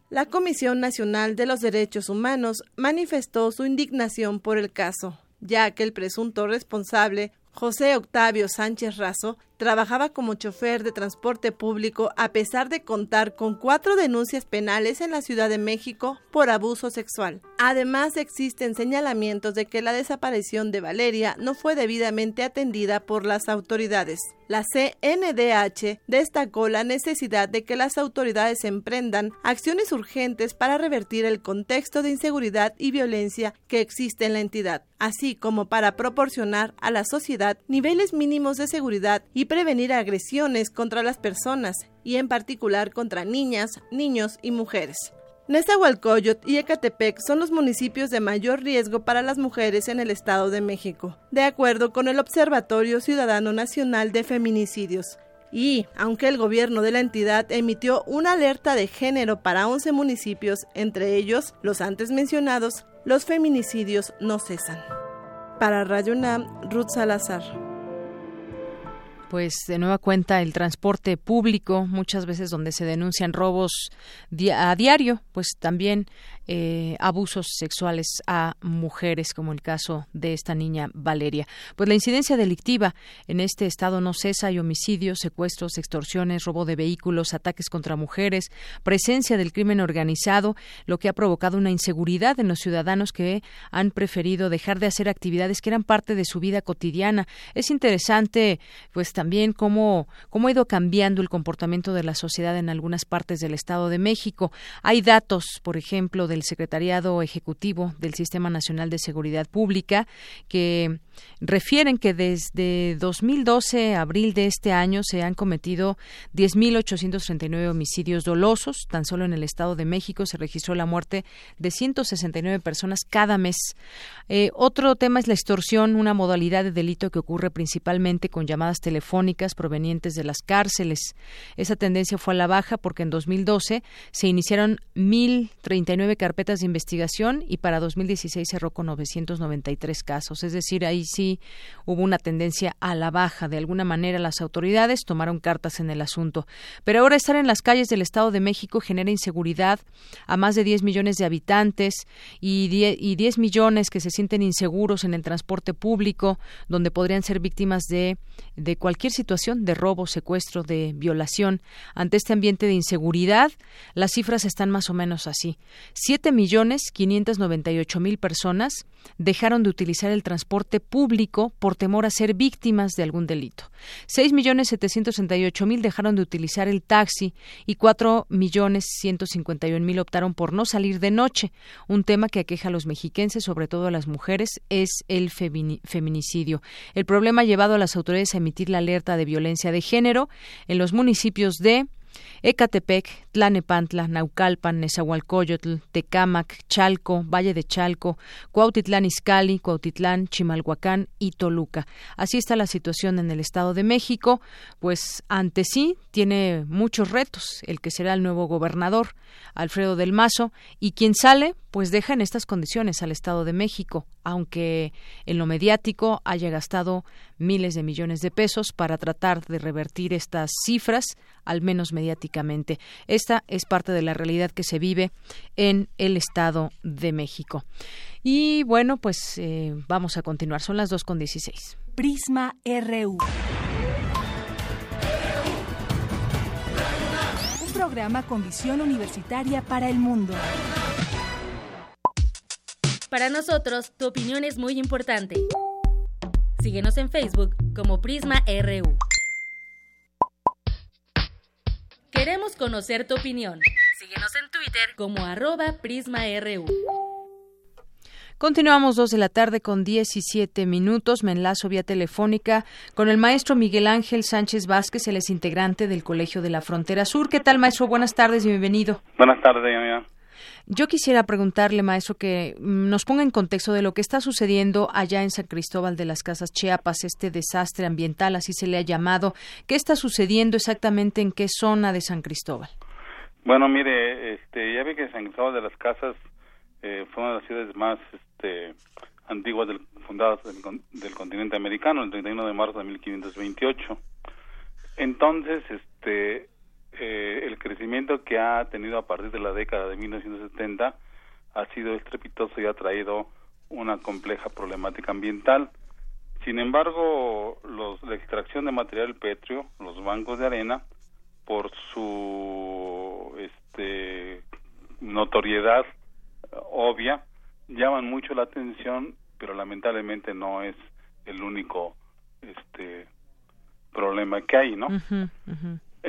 [SPEAKER 18] La Comisión Nacional de los Derechos Humanos manifestó su indignación por el caso, ya que el presunto responsable José Octavio Sánchez Razo trabajaba como chofer de transporte público a pesar de contar con cuatro denuncias penales en la Ciudad de México por abuso sexual. Además, existen señalamientos de que la desaparición de Valeria no fue debidamente atendida por las autoridades. La CNDH destacó la necesidad de que las autoridades emprendan acciones urgentes para revertir el contexto de inseguridad y violencia que existe en la entidad, así como para proporcionar a la sociedad niveles mínimos de seguridad y prevenir agresiones contra las personas, y en particular contra niñas, niños y mujeres. Nezahualcóyotl y Ecatepec son los municipios de mayor riesgo para las mujeres en el Estado de México, de acuerdo con el Observatorio Ciudadano Nacional de Feminicidios. Y, aunque el gobierno de la entidad emitió una alerta de género para 11 municipios, entre ellos los antes mencionados, los feminicidios no cesan. Para Radio Ruth Salazar
[SPEAKER 1] pues de nueva cuenta el transporte público, muchas veces donde se denuncian robos a diario, pues también eh, abusos sexuales a mujeres, como el caso de esta niña Valeria. Pues la incidencia delictiva en este estado no cesa, hay homicidios, secuestros, extorsiones, robo de vehículos, ataques contra mujeres, presencia del crimen organizado, lo que ha provocado una inseguridad en los ciudadanos que han preferido dejar de hacer actividades que eran parte de su vida cotidiana. Es interesante, pues también cómo, cómo ha ido cambiando el comportamiento de la sociedad en algunas partes del Estado de México. Hay datos, por ejemplo, de el Secretariado Ejecutivo del Sistema Nacional de Seguridad Pública, que refieren que desde 2012, abril de este año, se han cometido 10.839 homicidios dolosos. Tan solo en el Estado de México se registró la muerte de 169 personas cada mes. Eh, otro tema es la extorsión, una modalidad de delito que ocurre principalmente con llamadas telefónicas provenientes de las cárceles. Esa tendencia fue a la baja porque en 2012 se iniciaron 1.039 carpetas de investigación y para 2016 cerró con 993 casos. Es decir, ahí sí hubo una tendencia a la baja. De alguna manera las autoridades tomaron cartas en el asunto. Pero ahora estar en las calles del Estado de México genera inseguridad a más de 10 millones de habitantes y 10, y 10 millones que se sienten inseguros en el transporte público, donde podrían ser víctimas de, de cualquier situación de robo, secuestro, de violación. Ante este ambiente de inseguridad, las cifras están más o menos así. 7 millones 598 mil personas dejaron de utilizar el transporte público por temor a ser víctimas de algún delito. 6 millones 768 mil dejaron de utilizar el taxi y 4 millones 151 mil optaron por no salir de noche. Un tema que aqueja a los mexiquenses, sobre todo a las mujeres, es el feminicidio. El problema ha llevado a las autoridades a emitir la alerta de violencia de género en los municipios de Ecatepec, Tlanepantla, Naucalpan, Nezahualcóyotl, Tecámac, Chalco, Valle de Chalco, Cuautitlán Izcalli, Cuautitlán, Chimalhuacán y Toluca. Así está la situación en el Estado de México, pues ante sí tiene muchos retos el que será el nuevo gobernador, Alfredo del Mazo, y quien sale, pues deja en estas condiciones al Estado de México, aunque en lo mediático haya gastado miles de millones de pesos para tratar de revertir estas cifras, al menos mediáticamente. Esta es parte de la realidad que se vive en el Estado de México. Y bueno, pues eh, vamos a continuar. Son las 2.16.
[SPEAKER 5] Prisma RU. Un programa con visión universitaria para el mundo.
[SPEAKER 3] Para nosotros, tu opinión es muy importante. Síguenos en Facebook como Prisma RU. Queremos conocer tu opinión. Síguenos en Twitter como arroba PrismaRU.
[SPEAKER 1] Continuamos dos de la tarde con 17 minutos. Me enlazo vía telefónica con el maestro Miguel Ángel Sánchez Vázquez, él es integrante del Colegio de la Frontera Sur. ¿Qué tal, maestro? Buenas tardes y bienvenido.
[SPEAKER 28] Buenas tardes, amiga.
[SPEAKER 1] Yo quisiera preguntarle, maestro, que mm, nos ponga en contexto de lo que está sucediendo allá en San Cristóbal de las Casas Chiapas, este desastre ambiental, así se le ha llamado. ¿Qué está sucediendo exactamente en qué zona de San Cristóbal?
[SPEAKER 28] Bueno, mire, este, ya ve que San Cristóbal de las Casas eh, fue una de las ciudades más este, antiguas del, fundadas del, del, continente americano, el 31 de marzo de 1528. Entonces, este, eh, el crecimiento que ha tenido a partir de la década de 1970 ha sido estrepitoso y ha traído una compleja problemática ambiental. Sin embargo, los, la extracción de material pétreo, los bancos de arena, por su este, notoriedad obvia, llaman mucho la atención, pero lamentablemente no es el único este problema que hay, ¿no?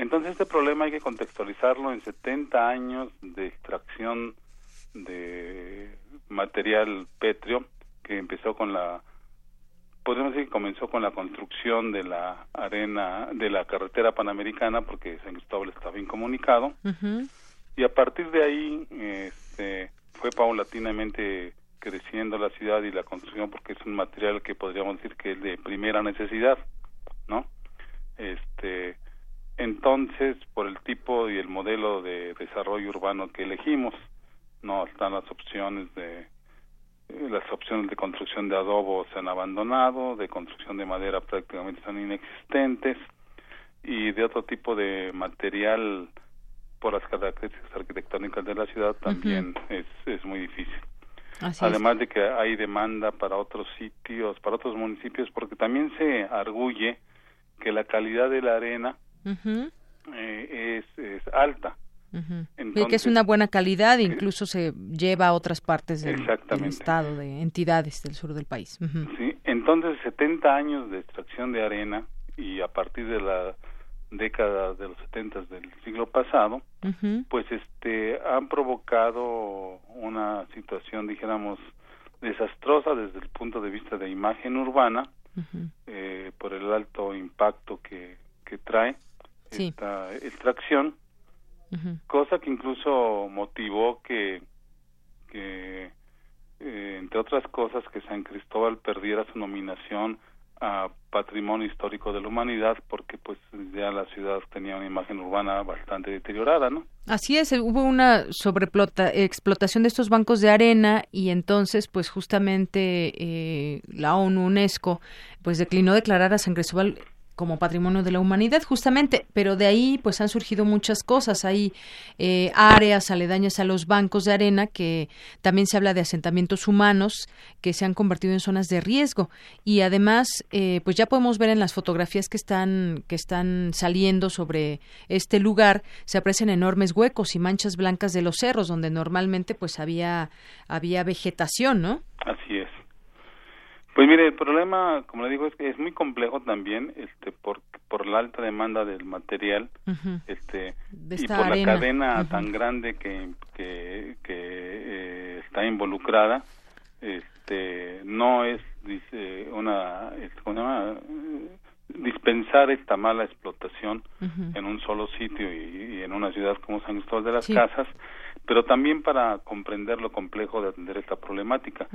[SPEAKER 28] Entonces este problema hay que contextualizarlo en 70 años de extracción de material pétreo que empezó con la podemos decir que comenzó con la construcción de la arena de la carretera panamericana porque San Cristóbal está bien comunicado y a partir de ahí este fue paulatinamente creciendo la ciudad y la construcción porque es un material que podríamos decir que es de primera necesidad no este entonces por el tipo y el modelo de desarrollo urbano que elegimos no están las opciones de eh, las opciones de construcción de adobo se han abandonado de construcción de madera prácticamente son inexistentes y de otro tipo de material por las características arquitectónicas de la ciudad también es, es muy difícil. Además de que hay demanda para otros sitios para otros municipios porque también se arguye que la calidad de la arena eh, es, es, alta.
[SPEAKER 1] y que es una buena calidad, incluso se lleva a otras partes del, estado, de entidades del sur del país.
[SPEAKER 28] Sí, entonces 70 años de extracción de arena y a partir de la década de los 70 del siglo pasado, pues este han provocado una situación, dijéramos, desastrosa desde el punto de vista de imagen urbana, eh, por el alto impacto que, que trae esta extracción, cosa que incluso motivó que, que eh, entre otras cosas, que San Cristóbal perdiera su nominación a Patrimonio Histórico de la Humanidad porque pues ya la ciudad tenía una imagen urbana bastante deteriorada, ¿no?
[SPEAKER 1] Así es, hubo una sobreexplotación de estos bancos de arena y entonces pues justamente eh, la ONU UNESCO pues declinó declarar a San Cristóbal como patrimonio de la humanidad, justamente, pero de ahí pues han surgido muchas cosas. Hay eh, áreas aledañas a los bancos de arena que también se habla de asentamientos humanos que se han convertido en zonas de riesgo y además eh, pues ya podemos ver en las fotografías que están que están saliendo sobre este lugar se aprecian enormes huecos y manchas blancas de los cerros donde normalmente pues había había vegetación, ¿no?
[SPEAKER 28] Así. Pues mire, el problema, como le digo, es que es muy complejo también, este, por por la alta demanda del material, este, y por la cadena tan grande que que, que eh, está involucrada, este, no es dice una, ¿cómo se llama? Dispensar esta mala explotación en un solo sitio y, en una ciudad como San Cristóbal de las Casas, pero también para comprender lo complejo de atender esta problemática.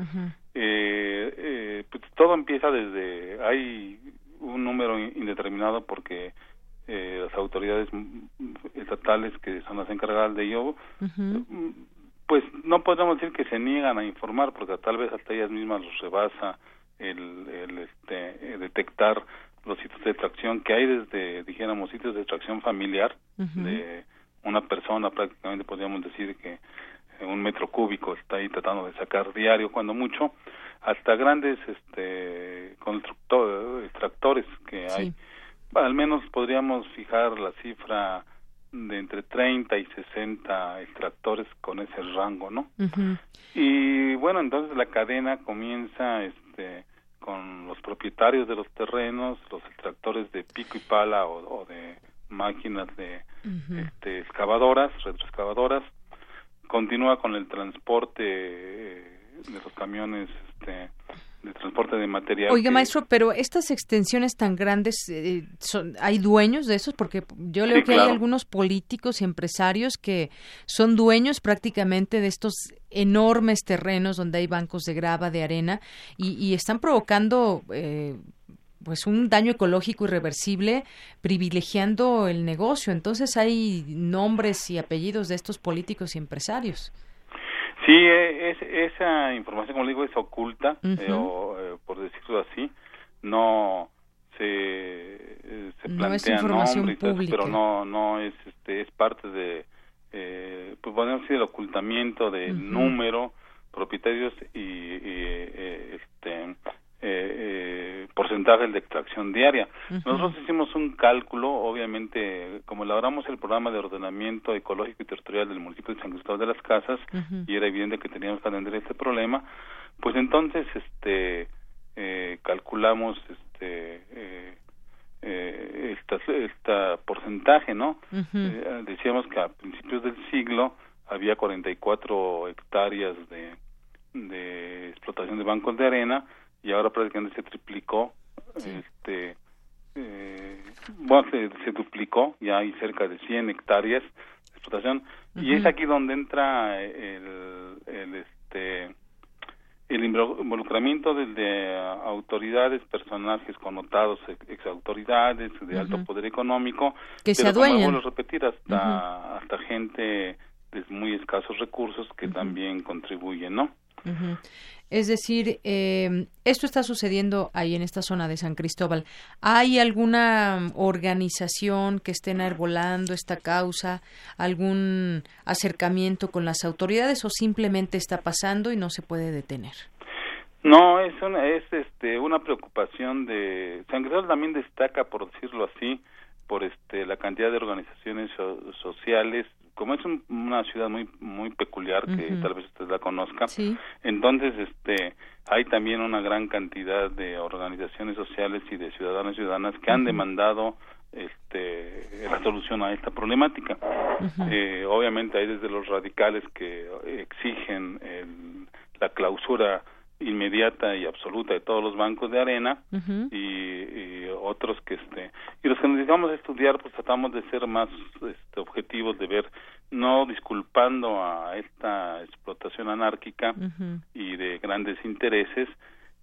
[SPEAKER 28] eh, eh, pues todo empieza desde, hay un número indeterminado porque eh, las autoridades estatales que son las encargadas de ello, pues no podríamos decir que se niegan a informar porque tal vez hasta ellas mismas los rebasa el, el este, detectar los sitios de tracción que hay desde dijéramos sitios de tracción familiar de una persona prácticamente podríamos decir que un metro cúbico está ahí tratando de sacar diario cuando mucho hasta grandes este extractores que hay. Al menos podríamos fijar la cifra de entre 30 y 60 extractores con ese rango, ¿no? Y bueno, entonces la cadena comienza este con los propietarios de los terrenos, los extractores de pico y pala o, de máquinas de este, excavadoras, retroexcavadoras, continúa con el transporte eh, de los camiones este, de transporte de material.
[SPEAKER 1] Oiga, maestro, pero estas extensiones tan grandes, eh, son, ¿hay dueños de esos? Porque yo leo que hay algunos políticos y empresarios que son dueños prácticamente de estos enormes terrenos donde hay bancos de grava, de arena, y, están provocando... Eh, pues un daño ecológico irreversible privilegiando el negocio. Entonces hay nombres y apellidos de estos políticos y empresarios.
[SPEAKER 28] Sí, e, es, esa información, como digo, es oculta, eh, o, eh, por decirlo así, no se, eh, se plantea nombre, pero no no es este es parte de eh, pues podemos decir el ocultamiento del número propietarios y, y este eh, porcentajes de extracción diaria. Nosotros hicimos un cálculo, obviamente, como elaboramos el programa de ordenamiento ecológico y territorial del municipio de San Cristóbal de las Casas, y era evidente que teníamos que atender este problema, pues entonces este eh, calculamos este eh, eh, esta, porcentaje, ¿no? Eh, decíamos que a principios del siglo había 44 hectáreas de, de explotación de bancos de arena, y ahora prácticamente se triplicó este eh, bueno se, duplicó ya hay cerca de 100 hectáreas de explotación. Y es aquí donde entra el, el este el involucramiento de, autoridades, personajes connotados, ex autoridades de alto poder económico,
[SPEAKER 1] que se adueñan.
[SPEAKER 28] repetir hasta hasta gente de muy escasos recursos que también contribuyen, ¿no?
[SPEAKER 1] Es decir, eh, esto está sucediendo ahí en esta zona de San Cristóbal. ¿Hay alguna organización que esté enarbolando esta causa, algún acercamiento con las autoridades o simplemente está pasando y no se puede detener?
[SPEAKER 28] No, es una, es este, una preocupación de San Cristóbal también destaca, por decirlo así, por este la cantidad de organizaciones sociales como es una ciudad muy muy peculiar que tal vez usted la conozca entonces este hay también una gran cantidad de organizaciones sociales y de ciudadanos y ciudadanas que han demandado este la solución a esta problemática. Eh, obviamente hay desde los radicales que exigen el, la clausura inmediata y absoluta de todos los bancos de arena y, otros que este y los que nos dedicamos a estudiar pues tratamos de ser más este, objetivos de ver no disculpando a esta explotación anárquica y de grandes intereses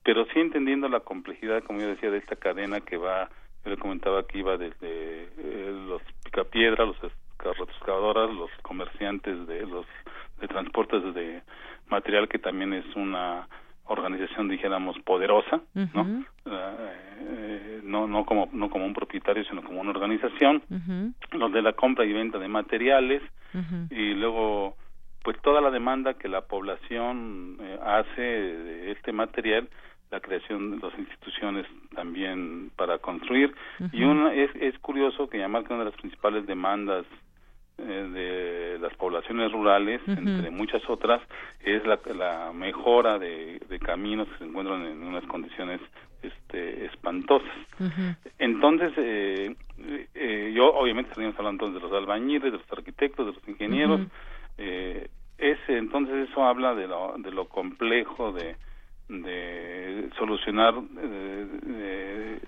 [SPEAKER 28] pero sí entendiendo la complejidad como yo decía de esta cadena que va yo le comentaba que iba desde eh, los picapiedras los excavadoras los comerciantes de los de transportes de material que también es una organización dijéramos poderosa no eh, no no como no como un propietario sino como una organización los de la compra y venta de materiales y luego pues toda la demanda que la población eh, hace de este material la creación de las instituciones también para construir. Y una es, es curioso que llamar que una de las principales demandas de las poblaciones rurales, entre muchas otras, es la, la mejora de, caminos que se encuentran en unas condiciones este, espantosas. Entonces, eh, eh, yo obviamente estaríamos hablando de los albañiles, de los arquitectos, de los ingenieros. ese, entonces eso habla de lo, de lo complejo de, de solucionar eh,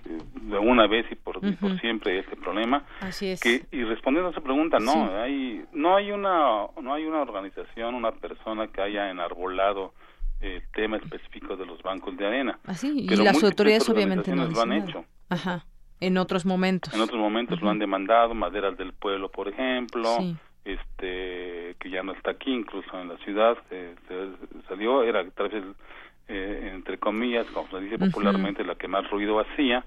[SPEAKER 28] de, una vez y por, por siempre este problema.
[SPEAKER 1] Así es.
[SPEAKER 28] que y respondiendo a esa pregunta no hay no hay una no hay una organización una persona que haya enarbolado el tema específico de los bancos de arena.
[SPEAKER 1] Así y las autoridades obviamente no
[SPEAKER 28] lo han hecho.
[SPEAKER 1] Ajá en otros momentos.
[SPEAKER 28] En otros momentos lo han demandado maderas del pueblo por ejemplo este que ya no está aquí, incluso en la ciudad se salió, era tal vez, eh, entre comillas, como se dice popularmente, la que más ruido hacía.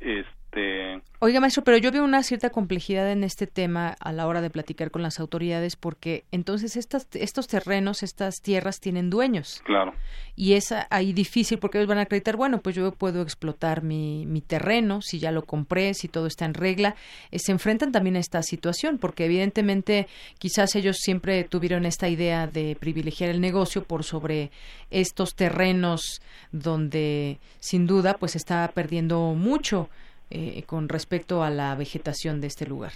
[SPEAKER 28] Este, este,
[SPEAKER 1] Oiga, maestro, pero yo veo una cierta complejidad en este tema a la hora de platicar con las autoridades porque entonces estas, estos terrenos, estas tierras tienen dueños.
[SPEAKER 28] Claro.
[SPEAKER 1] Y es ahí difícil porque ellos van a acreditar, bueno, pues yo puedo explotar mi, mi terreno, si ya lo compré, si todo está en regla. Eh, se enfrentan también a esta situación porque evidentemente quizás ellos siempre tuvieron esta idea de privilegiar el negocio por sobre estos terrenos donde sin duda pues está perdiendo mucho eh, con respecto a la vegetación de este lugar.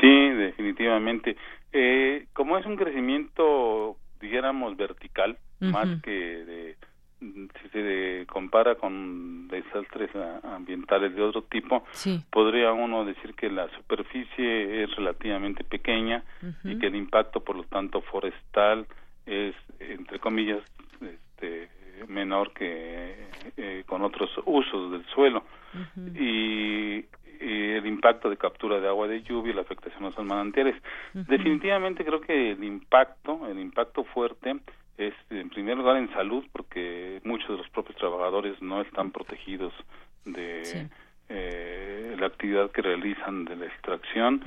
[SPEAKER 28] Sí, definitivamente. Eh, como es un crecimiento, dijéramos, vertical, más que de, si se compara con desastres ambientales de otro tipo, podría uno decir que la superficie es relativamente pequeña y que el impacto, por lo tanto, forestal es, entre comillas, este, menor que eh, con otros usos del suelo. Y, el impacto de captura de agua de lluvia y la afectación a los manantiales. Definitivamente creo que el impacto, el impacto fuerte es en primer lugar en salud porque muchos de los propios trabajadores no están protegidos de eh, la actividad que realizan de la extracción,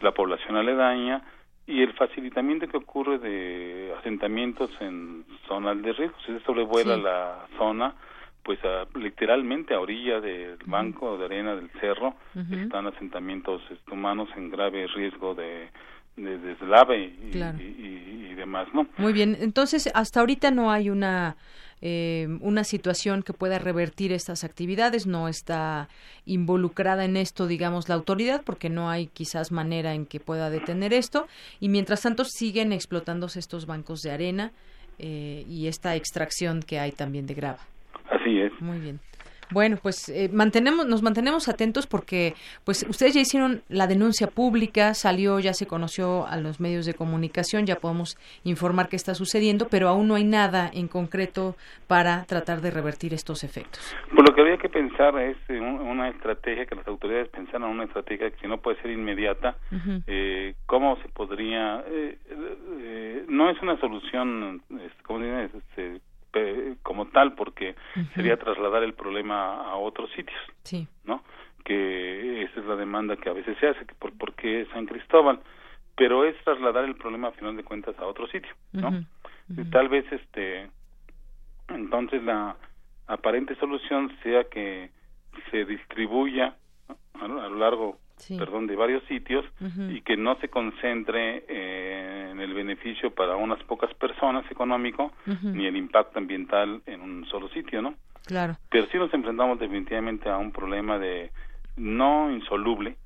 [SPEAKER 28] la población aledaña y el facilitamiento que ocurre de asentamientos en zonas de riesgo. Si se sobrevuela la zona, pues literalmente a orilla del banco de arena del cerro están asentamientos este, humanos en grave riesgo de, de deslave y, demás, ¿no?
[SPEAKER 1] Muy bien, entonces hasta ahorita no hay una eh, una situación que pueda revertir estas actividades, no está involucrada en esto, digamos, la autoridad, porque no hay quizás manera en que pueda detener esto, y mientras tanto siguen explotándose estos bancos de arena eh, y esta extracción que hay también de grava.
[SPEAKER 28] Así es.
[SPEAKER 1] Muy bien. Bueno, pues eh, mantenemos, nos mantenemos atentos porque, pues, ustedes ya hicieron la denuncia pública, salió, ya se conoció a los medios de comunicación, ya podemos informar qué está sucediendo, pero aún no hay nada en concreto para tratar de revertir estos efectos.
[SPEAKER 28] Pues lo que habría que pensar es una estrategia que las autoridades pensaran una estrategia que no puede ser inmediata, eh, cómo se podría, eh, eh, no es una solución, ¿cómo como tal porque sería trasladar el problema a otros sitios
[SPEAKER 1] sí.
[SPEAKER 28] no que esa es la demanda que a veces se hace por, por qué San Cristóbal pero es trasladar el problema a final de cuentas a otro sitio no tal vez este entonces la aparente solución sea que se distribuya a, lo largo perdón, de varios sitios y que no se concentre eh, en el beneficio para unas pocas personas económico ni el impacto ambiental en un solo sitio, ¿no?
[SPEAKER 1] Claro.
[SPEAKER 28] Pero sí nos enfrentamos definitivamente a un problema de no insoluble,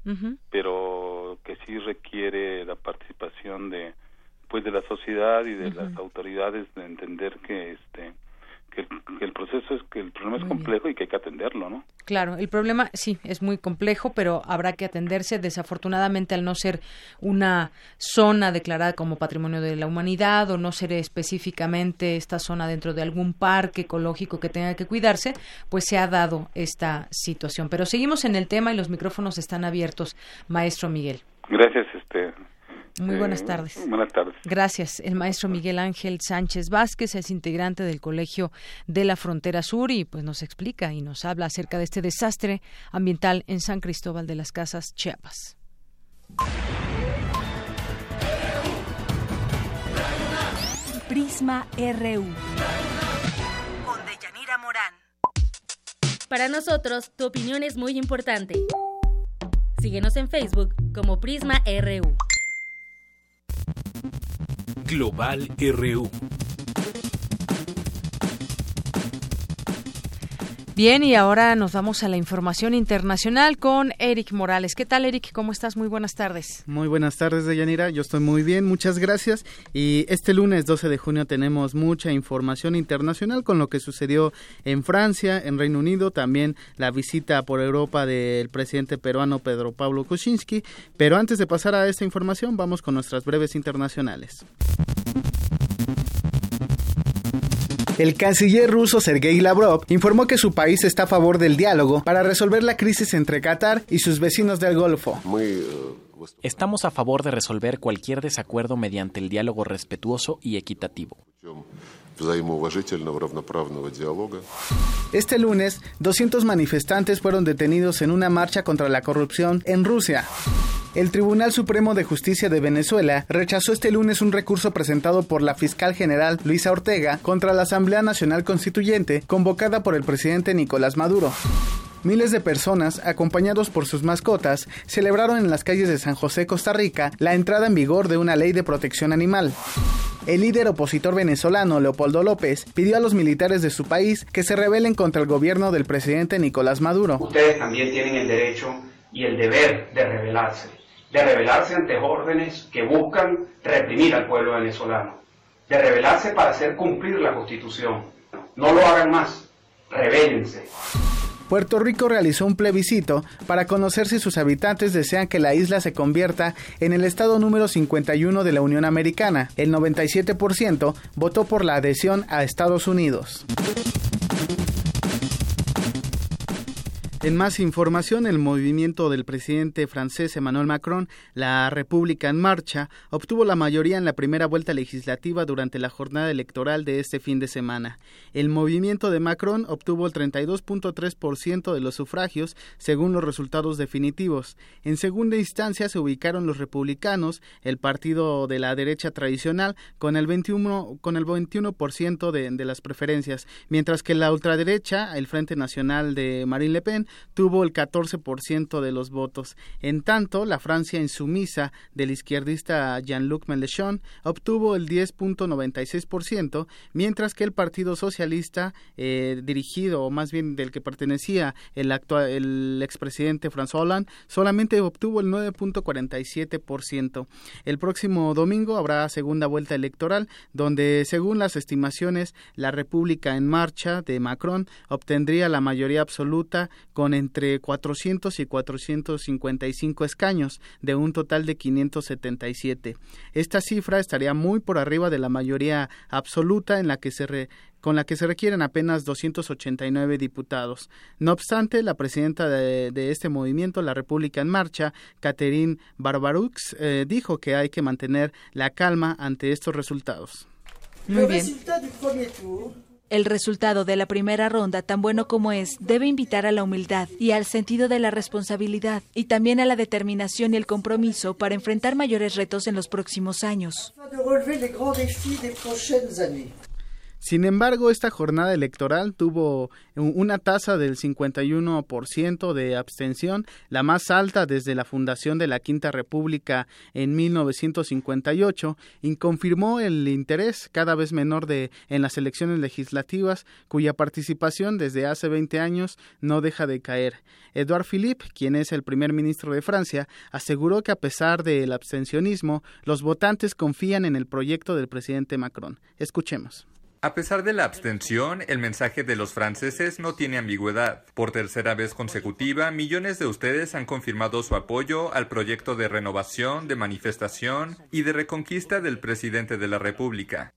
[SPEAKER 28] pero que sí requiere la participación de pues de la sociedad y de las autoridades de entender que este que el, proceso es que el problema es complejo y que hay que atenderlo, ¿no?
[SPEAKER 1] Claro, el problema sí es muy complejo, pero habrá que atenderse. Desafortunadamente, al no ser una zona declarada como Patrimonio de la Humanidad o no ser específicamente esta zona dentro de algún parque ecológico que tenga que cuidarse, pues se ha dado esta situación. Pero seguimos en el tema y los micrófonos están abiertos, maestro Miguel.
[SPEAKER 28] Gracias, este
[SPEAKER 1] muy buenas eh, tardes.
[SPEAKER 28] buenas tardes.
[SPEAKER 1] Gracias. El maestro Miguel Ángel Sánchez Vázquez es integrante del Colegio de la Frontera Sur y pues nos explica y nos habla acerca de este desastre ambiental en San Cristóbal de las Casas, Chiapas.
[SPEAKER 5] Prisma RU.
[SPEAKER 17] Con Deyanira Morán.
[SPEAKER 3] Para nosotros, tu opinión es muy importante. Síguenos en Facebook como Prisma RU.
[SPEAKER 12] Global RU.
[SPEAKER 1] Bien, y ahora nos vamos a la información internacional con Eric Morales. ¿Qué tal, Eric? ¿Cómo estás? Muy buenas tardes.
[SPEAKER 29] Muy buenas tardes, Deyanira. Yo estoy muy bien, muchas gracias. Y este lunes 12 de junio tenemos mucha información internacional con lo que sucedió en Francia, en Reino Unido, también la visita por Europa del presidente peruano Pedro Pablo Kuczynski. Pero antes de pasar a esta información, vamos con nuestras breves internacionales. El canciller ruso Sergei Lavrov informó que su país está a favor del diálogo para resolver la crisis entre Qatar y sus vecinos del Golfo.
[SPEAKER 30] Estamos a favor de resolver cualquier desacuerdo mediante el diálogo respetuoso y equitativo.
[SPEAKER 29] Este lunes, 200 manifestantes fueron detenidos en una marcha contra la corrupción en Rusia. El Tribunal Supremo de Justicia de Venezuela rechazó este lunes un recurso presentado por la fiscal general Luisa Ortega contra la Asamblea Nacional Constituyente convocada por el presidente Nicolás Maduro. Miles de personas, acompañados por sus mascotas, celebraron en las calles de San José, Costa Rica, la entrada en vigor de una ley de protección animal. El líder opositor venezolano Leopoldo López pidió a los militares de su país que se rebelen contra el gobierno del presidente Nicolás Maduro.
[SPEAKER 31] Ustedes también tienen el derecho y el deber de rebelarse, de rebelarse ante órdenes que buscan reprimir al pueblo venezolano, de rebelarse para hacer cumplir la constitución. No lo hagan más, rebélense.
[SPEAKER 29] Puerto Rico realizó un plebiscito para conocer si sus habitantes desean que la isla se convierta en el estado número 51 de la Unión Americana. El 97% votó por la adhesión a Estados Unidos. En más información, el movimiento del presidente francés Emmanuel Macron, la República en Marcha, obtuvo la mayoría en la primera vuelta legislativa durante la jornada electoral de este fin de semana. El movimiento de Macron obtuvo el 32.3% de los sufragios, según los resultados definitivos. En segunda instancia se ubicaron los republicanos, el partido de la derecha tradicional, con el 21%, con el 21 de, de las preferencias, mientras que la ultraderecha, el Frente Nacional de Marine Le Pen, tuvo el 14% de los votos. En tanto, la Francia insumisa del izquierdista Jean-Luc Mélenchon obtuvo el 10.96%, mientras que el Partido Socialista, eh, dirigido, o más bien del que pertenecía el, actual, el expresidente François Hollande, solamente obtuvo el 9.47%. El próximo domingo habrá segunda vuelta electoral, donde, según las estimaciones, la República en Marcha de Macron obtendría la mayoría absoluta con entre 400 y 455 escaños, de un total de 577. Esta cifra estaría muy por arriba de la mayoría absoluta en la que se con la que se requieren apenas 289 diputados. No obstante, la presidenta de, este movimiento, la República en Marcha, Catherine Barbarux, eh, dijo que hay que mantener la calma ante estos resultados.
[SPEAKER 1] Muy bien.
[SPEAKER 5] El resultado de la primera ronda, tan bueno como es, debe invitar a la humildad y al sentido de la responsabilidad, y también a la determinación y el compromiso para enfrentar mayores retos en los próximos años.
[SPEAKER 29] Sin embargo, esta jornada electoral tuvo una tasa del 51% de abstención, la más alta desde la fundación de la Quinta República en 1958, y confirmó el interés cada vez menor de en las elecciones legislativas, cuya participación desde hace 20 años no deja de caer. Edouard Philippe, quien es el primer ministro de Francia, aseguró que a pesar del abstencionismo, los votantes confían en el proyecto del presidente Macron. Escuchemos.
[SPEAKER 32] A pesar de la abstención, el mensaje de los franceses no tiene ambigüedad. Por tercera vez consecutiva, millones de ustedes han confirmado su apoyo al proyecto de renovación, de manifestación y de reconquista del presidente de la República.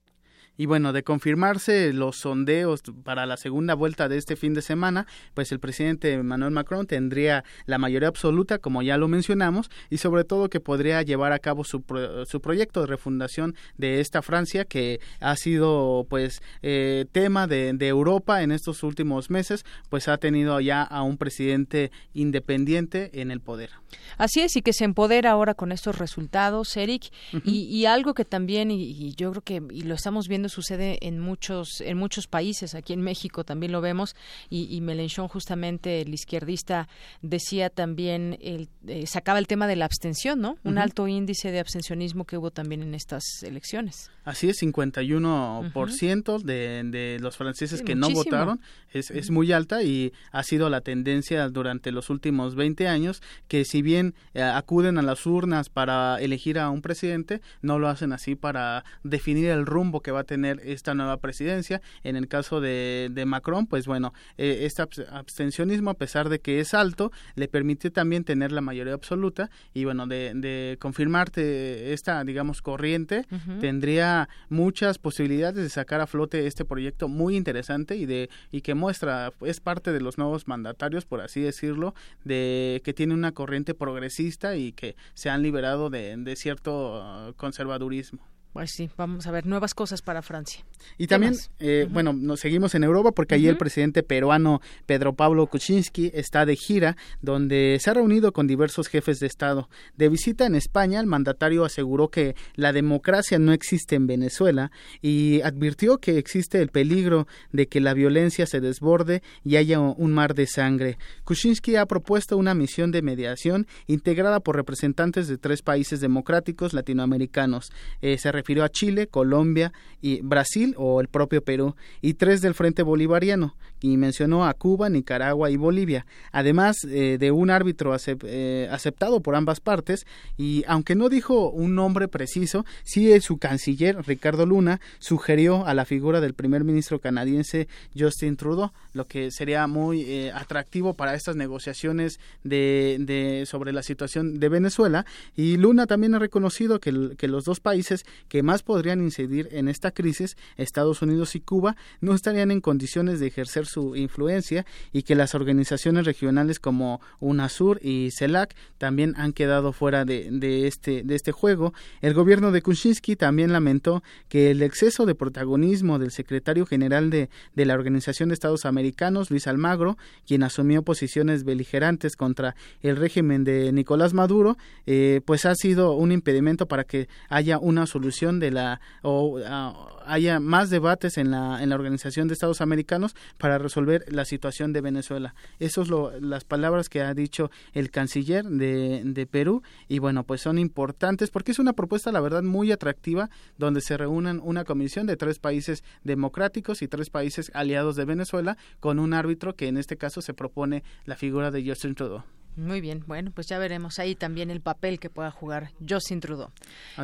[SPEAKER 29] Y bueno, de confirmarse los sondeos para la segunda vuelta de este fin de semana, pues el presidente Emmanuel Macron tendría la mayoría absoluta, como ya lo mencionamos, y sobre todo que podría llevar a cabo su, su proyecto de refundación de esta Francia, que ha sido pues eh, tema de, de, Europa en estos últimos meses, pues ha tenido ya a un presidente independiente en el poder.
[SPEAKER 1] Así es, y que se empodera ahora con estos resultados, Eric, y, algo que también, y, y yo creo que y lo estamos viendo sucede en muchos, en muchos países, aquí en México también lo vemos, y, y Melenchon justamente, el izquierdista, decía también, el, eh, sacaba el tema de la abstención, ¿no? Un alto índice de abstencionismo que hubo también en estas elecciones.
[SPEAKER 29] Así es, 51% de, de los franceses que no votaron, es, es muy alta y ha sido la tendencia durante los últimos 20 años, que si bien eh, acuden a las urnas para elegir a un presidente, no lo hacen así para definir el rumbo que va a tener tener esta nueva presidencia. En el caso de, de Macron, pues bueno, eh, este abstencionismo, a pesar de que es alto, le permite también tener la mayoría absoluta. Y bueno, de, de confirmarte esta, digamos, corriente, tendría muchas posibilidades de sacar a flote este proyecto muy interesante y de y que muestra es parte de los nuevos mandatarios por así decirlo de que tiene una corriente progresista y que se han liberado de, de cierto uh, conservadurismo
[SPEAKER 1] pues sí, vamos a ver nuevas cosas para Francia.
[SPEAKER 29] Y también, eh, bueno, nos seguimos en Europa porque allí el presidente peruano Pedro Pablo Kuczynski está de gira, donde se ha reunido con diversos jefes de Estado. De visita en España, el mandatario aseguró que la democracia no existe en Venezuela y advirtió que existe el peligro de que la violencia se desborde y haya un mar de sangre. Kuczynski ha propuesto una misión de mediación integrada por representantes de tres países democráticos latinoamericanos. Eh, se refirió a Chile, Colombia y Brasil o el propio Perú y tres del Frente Bolivariano y mencionó a Cuba, Nicaragua y Bolivia, además eh, de un árbitro eh, aceptado por ambas partes y aunque no dijo un nombre preciso, sí su canciller Ricardo Luna sugirió a la figura del primer ministro canadiense Justin Trudeau, lo que sería muy eh, atractivo para estas negociaciones de, de, sobre la situación de Venezuela y Luna también ha reconocido que, que los dos países que más podrían incidir en esta crisis, Estados Unidos y Cuba, no estarían en condiciones de ejercer su influencia y que las organizaciones regionales como UNASUR y CELAC también han quedado fuera de, de, este, de este juego. El gobierno de Kuczynski también lamentó que el exceso de protagonismo del secretario general de, de la Organización de Estados Americanos, Luis Almagro, quien asumió posiciones beligerantes contra el régimen de Nicolás Maduro, eh, pues ha sido un impedimento para que haya una solución de la o ah, haya más debates en la en la Organización de Estados Americanos para resolver la situación de Venezuela. Esas son las palabras que ha dicho el canciller de, de Perú y bueno, pues son importantes porque es una propuesta la verdad muy atractiva donde se reúnan una comisión de tres países democráticos y tres países aliados de Venezuela con un árbitro que en este caso se propone la figura de Justin Trudeau.
[SPEAKER 1] Muy bien, bueno, pues ya veremos ahí también el papel que pueda jugar Justin Trudeau.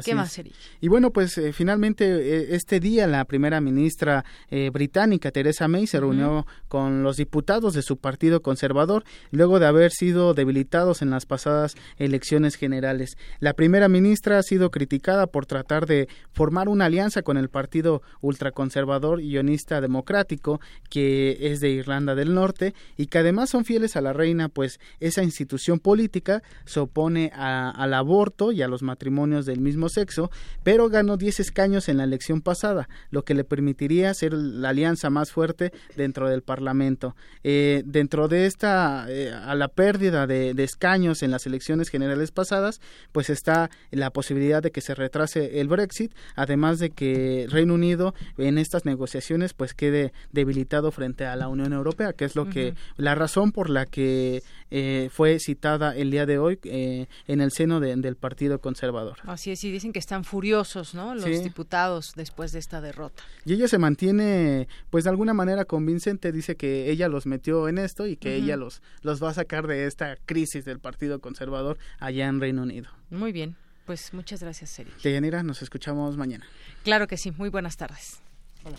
[SPEAKER 1] ¿Qué más, sería?
[SPEAKER 29] Y bueno, pues eh, finalmente eh, este día la primera ministra eh, británica, Theresa May, se reunió con los diputados de su partido conservador luego de haber sido debilitados en las pasadas elecciones generales. La primera ministra ha sido criticada por tratar de formar una alianza con el partido ultraconservador ionista democrático, que es de Irlanda del Norte, y que además son fieles a la reina, pues esa institución institución política, se opone al aborto y a los matrimonios del mismo sexo, pero ganó 10 escaños en la elección pasada, lo que le permitiría ser la alianza más fuerte dentro del Parlamento. Eh, dentro de esta, eh, a la pérdida de, escaños en las elecciones generales pasadas, pues está la posibilidad de que se retrase el Brexit, además de que Reino Unido en estas negociaciones pues quede debilitado frente a la Unión Europea, que es lo que la razón por la que eh, fue citada el día de hoy eh, en el seno del Partido Conservador.
[SPEAKER 1] Así es, y dicen que están furiosos, ¿no? Los diputados después de esta derrota.
[SPEAKER 29] Y ella se mantiene, pues de alguna manera convincente, dice que ella los metió en esto y que ella los, los va a sacar de esta crisis del Partido Conservador allá en Reino Unido.
[SPEAKER 1] Muy bien, pues muchas gracias, Seri.
[SPEAKER 29] Deyanira, nos escuchamos mañana.
[SPEAKER 1] Claro que sí, muy buenas tardes. Hola.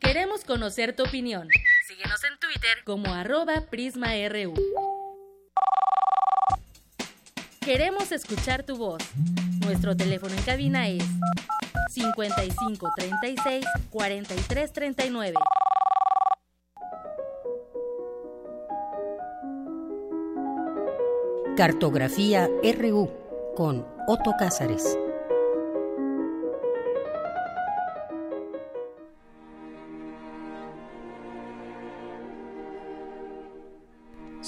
[SPEAKER 3] Queremos conocer tu opinión. Síguenos en Twitter como arroba PrismaRU. Queremos escuchar tu voz. Nuestro teléfono en cabina es 55 36 43 39.
[SPEAKER 21] Cartografía RU con Otto Cázares.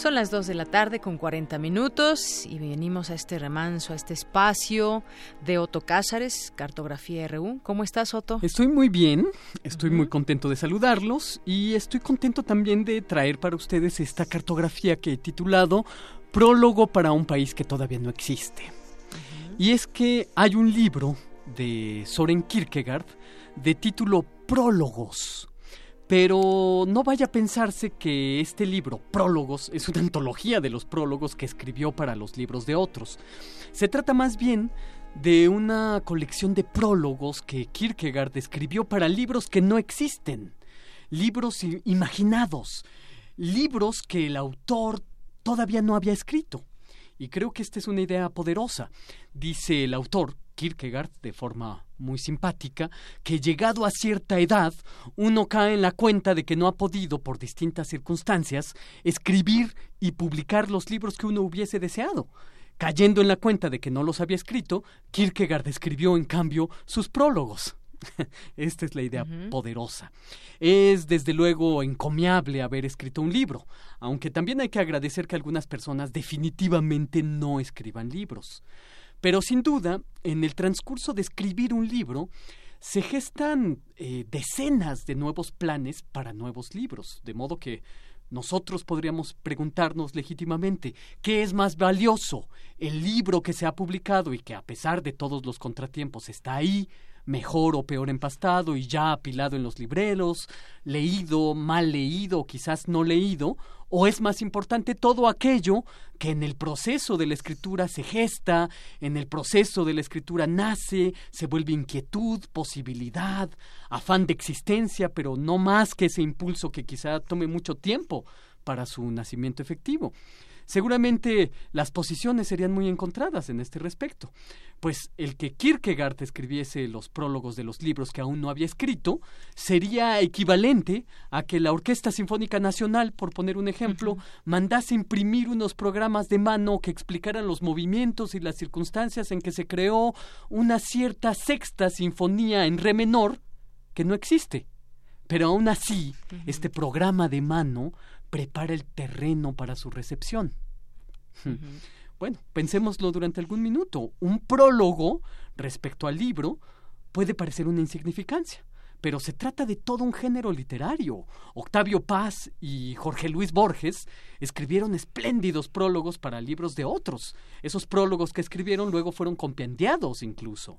[SPEAKER 1] Son las 2 de la tarde con 40 minutos y venimos a este remanso, a este espacio de Otto Cázares, Cartografía RU. ¿Cómo estás, Otto?
[SPEAKER 33] Estoy muy bien, estoy muy contento de saludarlos y estoy contento también de traer para ustedes esta cartografía que he titulado Prólogo para un país que todavía no existe. Y es que hay un libro de Soren Kierkegaard de título Prólogos pero no vaya a pensarse que este libro, Prólogos, es una antología de los prólogos que escribió para los libros de otros. Se trata más bien de una colección de prólogos que Kierkegaard escribió para libros que no existen, libros imaginados, libros que el autor todavía no había escrito. Y creo que esta es una idea poderosa. Dice el autor, Kierkegaard, de forma muy simpática, que llegado a cierta edad, uno cae en la cuenta de que no ha podido, por distintas circunstancias, escribir y publicar los libros que uno hubiese deseado. Cayendo en la cuenta de que no los había escrito, Kierkegaard escribió, en cambio, sus prólogos. Esta es la idea poderosa. Es desde luego encomiable haber escrito un libro, aunque también hay que agradecer que algunas personas definitivamente no escriban libros. Pero sin duda, en el transcurso de escribir un libro, se gestan eh, decenas de nuevos planes para nuevos libros, de modo que nosotros podríamos preguntarnos legítimamente, ¿qué es más valioso? ¿El libro que se ha publicado y que a pesar de todos los contratiempos está ahí, mejor o peor empastado y ya apilado en los libreros, leído, mal leído, quizás no leído, o es más importante todo aquello que en el proceso de la escritura se gesta, en el proceso de la escritura nace, se vuelve inquietud, posibilidad, afán de existencia, pero no más que ese impulso que quizá tome mucho tiempo para su nacimiento efectivo. Seguramente las posiciones serían muy encontradas en este respecto, pues el que Kierkegaard escribiese los prólogos de los libros que aún no había escrito sería equivalente a que la Orquesta Sinfónica Nacional, por poner un ejemplo, mandase imprimir unos programas de mano que explicaran los movimientos y las circunstancias en que se creó una cierta sexta sinfonía en re menor que no existe. Pero aún así, este programa de mano prepara el terreno para su recepción. Bueno, pensémoslo durante algún minuto. Un prólogo respecto al libro puede parecer una insignificancia, pero se trata de todo un género literario. Octavio Paz y Jorge Luis Borges escribieron espléndidos prólogos para libros de otros. Esos prólogos que escribieron luego fueron compendiados incluso.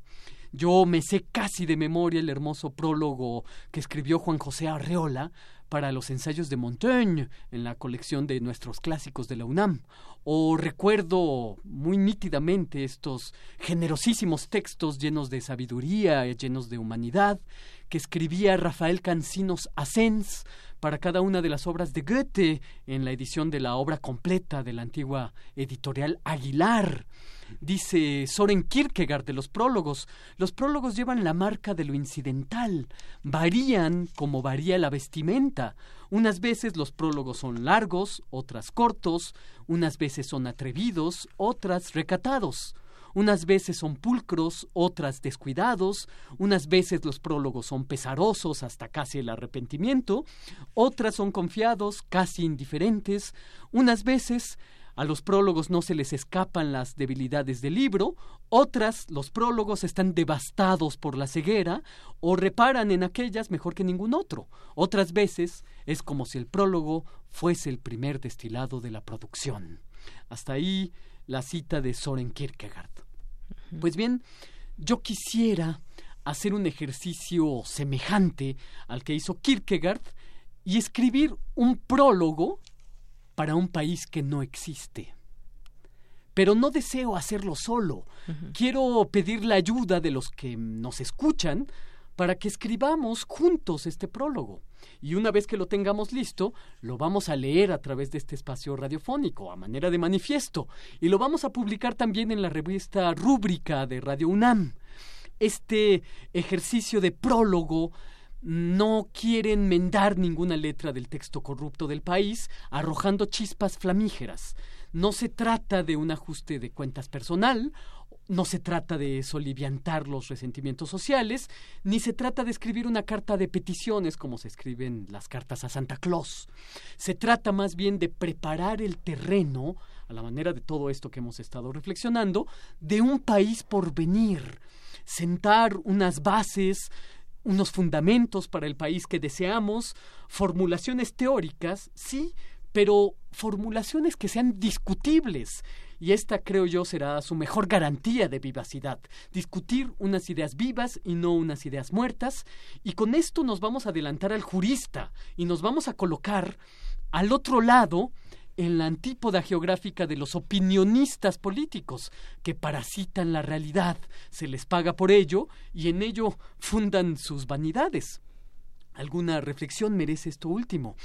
[SPEAKER 33] Yo me sé casi de memoria el hermoso prólogo que escribió Juan José Arreola para los ensayos de Montaigne en la colección de nuestros clásicos de la UNAM. O recuerdo muy nítidamente estos generosísimos textos llenos de sabiduría, llenos de humanidad, que escribía Rafael Cancinos Asens para cada una de las obras de Goethe en la edición de la obra completa de la antigua editorial Aguilar. Dice Soren Kierkegaard de los prólogos, los prólogos llevan la marca de lo incidental, varían como varía la vestimenta. Unas veces los prólogos son largos, otras cortos, unas veces son atrevidos, otras recatados. Unas veces son pulcros, otras descuidados, unas veces los prólogos son pesarosos hasta casi el arrepentimiento, otras son confiados, casi indiferentes, unas veces a los prólogos no se les escapan las debilidades del libro, otras, los prólogos están devastados por la ceguera o reparan en aquellas mejor que ningún otro. Otras veces es como si el prólogo fuese el primer destilado de la producción. Hasta ahí la cita de Soren Kierkegaard. Pues bien, yo quisiera hacer un ejercicio semejante al que hizo Kierkegaard y escribir un prólogo para un país que no existe. Pero no deseo hacerlo solo. Quiero pedir la ayuda de los que nos escuchan para que escribamos juntos este prólogo. Y una vez que lo tengamos listo, lo vamos a leer a través de este espacio radiofónico, a manera de manifiesto, y lo vamos a publicar también en la revista Rúbrica de Radio UNAM. Este ejercicio de prólogo no quieren enmendar ninguna letra del texto corrupto del país, arrojando chispas flamígeras. No se trata de un ajuste de cuentas personal, no se trata de soliviantar los resentimientos sociales, ni se trata de escribir una carta de peticiones como se escriben las cartas a Santa Claus. Se trata más bien de preparar el terreno, a la manera de todo esto que hemos estado reflexionando, de un país por venir, sentar unas bases unos fundamentos para el país que deseamos, formulaciones teóricas, sí, pero formulaciones que sean discutibles. Y esta, creo yo, será su mejor garantía de vivacidad. Discutir unas ideas vivas y no unas ideas muertas. Y con esto nos vamos a adelantar al jurista y nos vamos a colocar al otro lado en la antípoda geográfica de los opinionistas políticos, que parasitan la realidad, se les paga por ello y en ello fundan sus vanidades. Alguna reflexión merece esto último.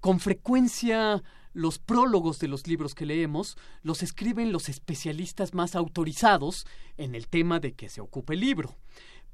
[SPEAKER 33] Con frecuencia los prólogos de los libros que leemos los escriben los especialistas más autorizados en el tema de que se ocupe el libro.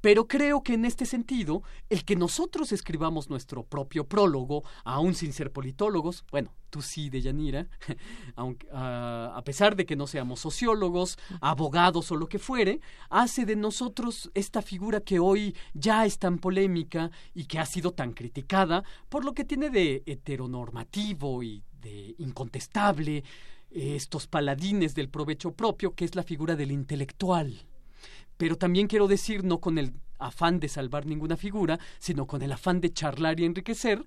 [SPEAKER 33] Pero creo que en este sentido, el que nosotros escribamos nuestro propio prólogo, aún sin ser politólogos, bueno, tú sí, Deyanira, aunque, ah, a pesar de que no seamos sociólogos, abogados o lo que fuere, hace de nosotros esta figura que hoy ya es tan polémica y que ha sido tan criticada por lo que tiene de heteronormativo y de incontestable, estos paladines del provecho propio, que es la figura del intelectual pero también quiero decir, no con el afán de salvar ninguna figura, sino con el afán de charlar y enriquecer,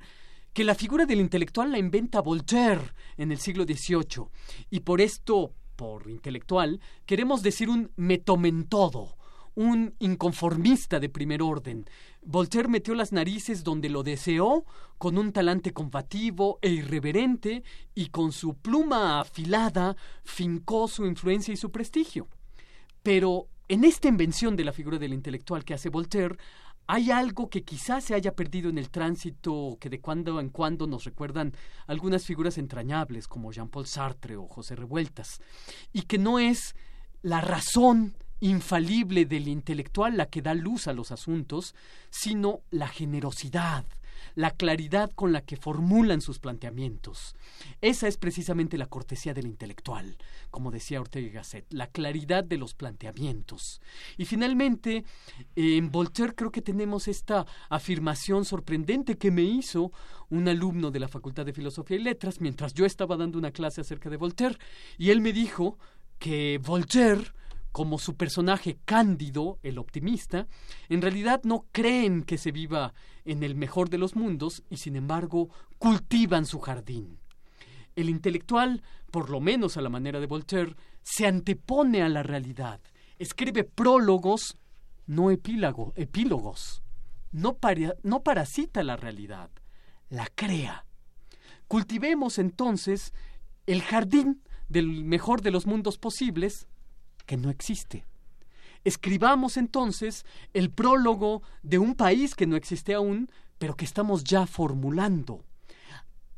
[SPEAKER 33] que la figura del intelectual la inventa Voltaire en el siglo XVIII. Y por esto, por intelectual, queremos decir un metomentodo, un inconformista de primer orden. Voltaire metió las narices donde lo deseó, con un talante combativo e irreverente, y con su pluma afilada fincó su influencia y su prestigio. Pero en esta invención de la figura del intelectual que hace Voltaire, hay algo que quizás se haya perdido en el tránsito, que de cuando en cuando nos recuerdan algunas figuras entrañables como Jean-Paul Sartre o José Revueltas, y que no es la razón infalible del intelectual la que da luz a los asuntos, sino la generosidad, la claridad con la que formulan sus planteamientos. Esa es precisamente la cortesía del intelectual, como decía Ortega y Gasset, la claridad de los planteamientos. Y finalmente, en Voltaire creo que tenemos esta afirmación sorprendente que me hizo un alumno de la Facultad de Filosofía y Letras mientras yo estaba dando una clase acerca de Voltaire, y él me dijo que Voltaire como su personaje Cándido, el optimista, en realidad no creen que se viva en el mejor de los mundos y sin embargo cultivan su jardín. El intelectual, por lo menos a la manera de Voltaire, se antepone a la realidad, escribe prólogos, no epílogo, epílogos, no, no parasita la realidad, la crea. Cultivemos entonces el jardín del mejor de los mundos posibles, que no existe. Escribamos entonces el prólogo de un país que no existe aún, pero que estamos ya formulando.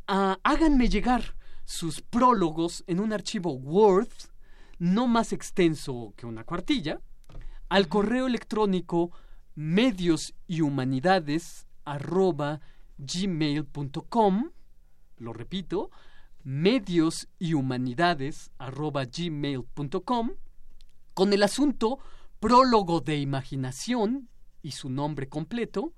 [SPEAKER 33] Ah, háganme llegar sus prólogos en un archivo Word, no más extenso que una cuartilla, al correo electrónico medios y humanidades gmail.com, lo repito, medios y humanidades gmail.com, con el asunto prólogo de imaginación y su nombre completo,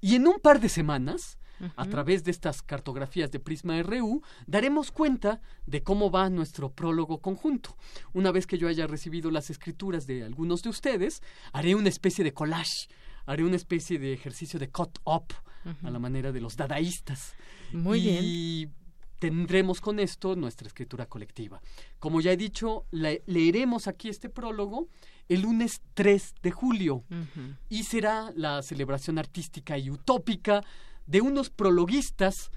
[SPEAKER 33] y en un par de semanas, a través de estas cartografías de Prisma RU, daremos cuenta de cómo va nuestro prólogo conjunto. Una vez que yo haya recibido las escrituras de algunos de ustedes, haré una especie de collage, haré una especie de ejercicio de cut-up a la manera de los dadaístas.
[SPEAKER 1] Muy bien.
[SPEAKER 33] Tendremos con esto nuestra escritura colectiva. Como ya he dicho, leeremos aquí este prólogo el lunes 3 de julio y será la celebración artística y utópica de unos prologuistas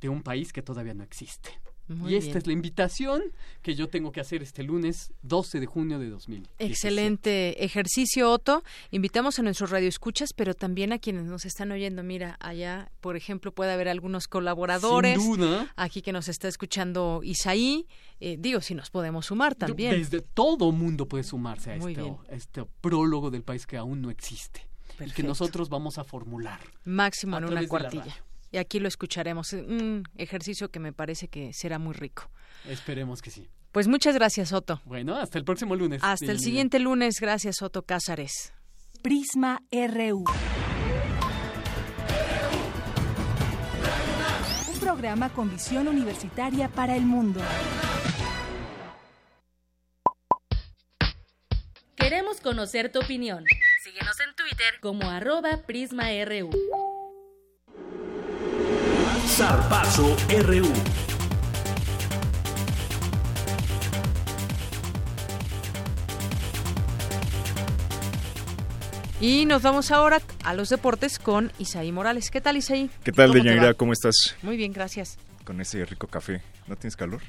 [SPEAKER 33] de un país que todavía no existe y esta es la invitación que yo tengo que hacer este lunes 12 de junio de 2000.
[SPEAKER 1] Excelente ejercicio, Otto. Invitamos a nuestros radioescuchas, pero también a quienes nos están oyendo. Mira, allá, por ejemplo, puede haber algunos colaboradores.
[SPEAKER 33] Sin duda.
[SPEAKER 1] Aquí que nos está escuchando Isaí. Eh, digo, si nos podemos sumar también.
[SPEAKER 33] Desde todo mundo puede sumarse a este, este, prólogo del país que aún no existe. Y que nosotros vamos a formular.
[SPEAKER 1] Máximo en una cuartilla y aquí lo escucharemos. Un ejercicio que me parece que será muy rico.
[SPEAKER 33] Esperemos que sí.
[SPEAKER 1] Pues muchas gracias, Otto.
[SPEAKER 33] Bueno, hasta el próximo lunes.
[SPEAKER 1] Hasta el siguiente lunes. Gracias, Otto Cázares.
[SPEAKER 17] Prisma RU. Un programa con visión universitaria para el mundo.
[SPEAKER 3] Queremos conocer tu opinión. Síguenos en Twitter como arroba PrismaRU.
[SPEAKER 12] Zarpazo RU.
[SPEAKER 1] Y nos vamos ahora a los deportes con Isaí Morales. ¿Qué tal, Isaí?
[SPEAKER 34] ¿Qué tal, Deyanira? ¿Cómo estás?
[SPEAKER 1] Muy bien, gracias.
[SPEAKER 34] Con ese rico café. ¿No tienes calor?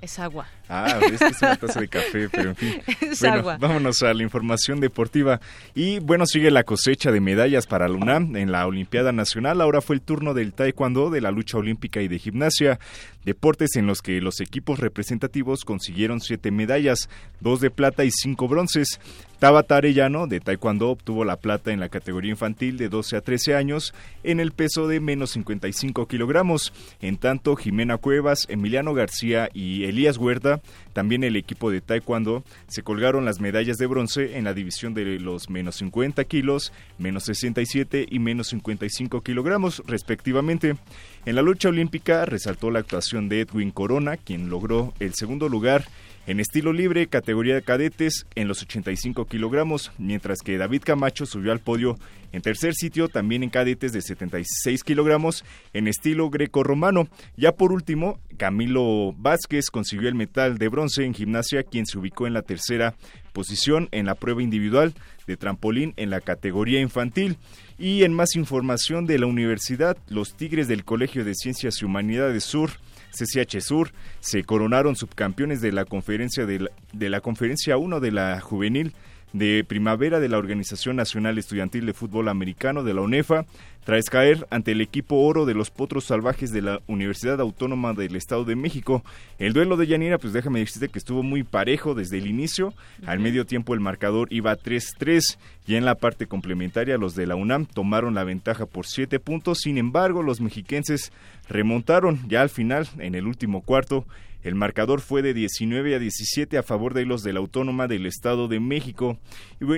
[SPEAKER 1] Es agua.
[SPEAKER 34] Ah, es que es una taza de café, pero en fin.
[SPEAKER 1] Es
[SPEAKER 34] bueno,
[SPEAKER 1] agua.
[SPEAKER 34] vámonos a la información deportiva. Y bueno, sigue la cosecha de medallas para la UNAM en la Olimpiada Nacional. Ahora fue el turno del taekwondo, de la lucha olímpica y de gimnasia. Deportes en los que los equipos representativos consiguieron siete medallas, dos de plata y cinco bronces. Tabata Arellano de Taekwondo obtuvo la plata en la categoría infantil de 12 a 13 años en el peso de menos 55 kilogramos. En tanto, Jimena Cuevas, Emiliano García y Elías Huerta, también el equipo de Taekwondo, se colgaron las medallas de bronce en la división de los menos 50 kilos, menos 67 y menos 55 kilogramos, respectivamente. En la lucha olímpica resaltó la actuación de Edwin Corona, quien logró el segundo lugar en estilo libre, categoría de cadetes, en los 85 kilogramos, mientras que David Camacho subió al podio en tercer sitio, también en cadetes de 76 kilogramos, en estilo greco-romano. Ya por último, Camilo Vázquez consiguió el metal de bronce en gimnasia, quien se ubicó en la tercera posición en la prueba individual de trampolín en la categoría infantil. Y en más información de la universidad, los Tigres del Colegio de Ciencias y Humanidades Sur CCH Sur se coronaron subcampeones de la conferencia de la, de la conferencia 1 de la juvenil de primavera de la Organización Nacional Estudiantil de Fútbol Americano de la UNEFA, tras caer ante el equipo oro de los Potros Salvajes de la Universidad Autónoma del Estado de México. El duelo de Yanira, pues déjame decirte que estuvo muy parejo desde el inicio. Al medio tiempo el marcador iba 3-3 y en la parte complementaria los de la UNAM tomaron la ventaja por 7 puntos. Sin embargo, los mexiquenses remontaron ya al final, en el último cuarto. El marcador fue de 19 a 17 a favor de los de la Autónoma del Estado de México.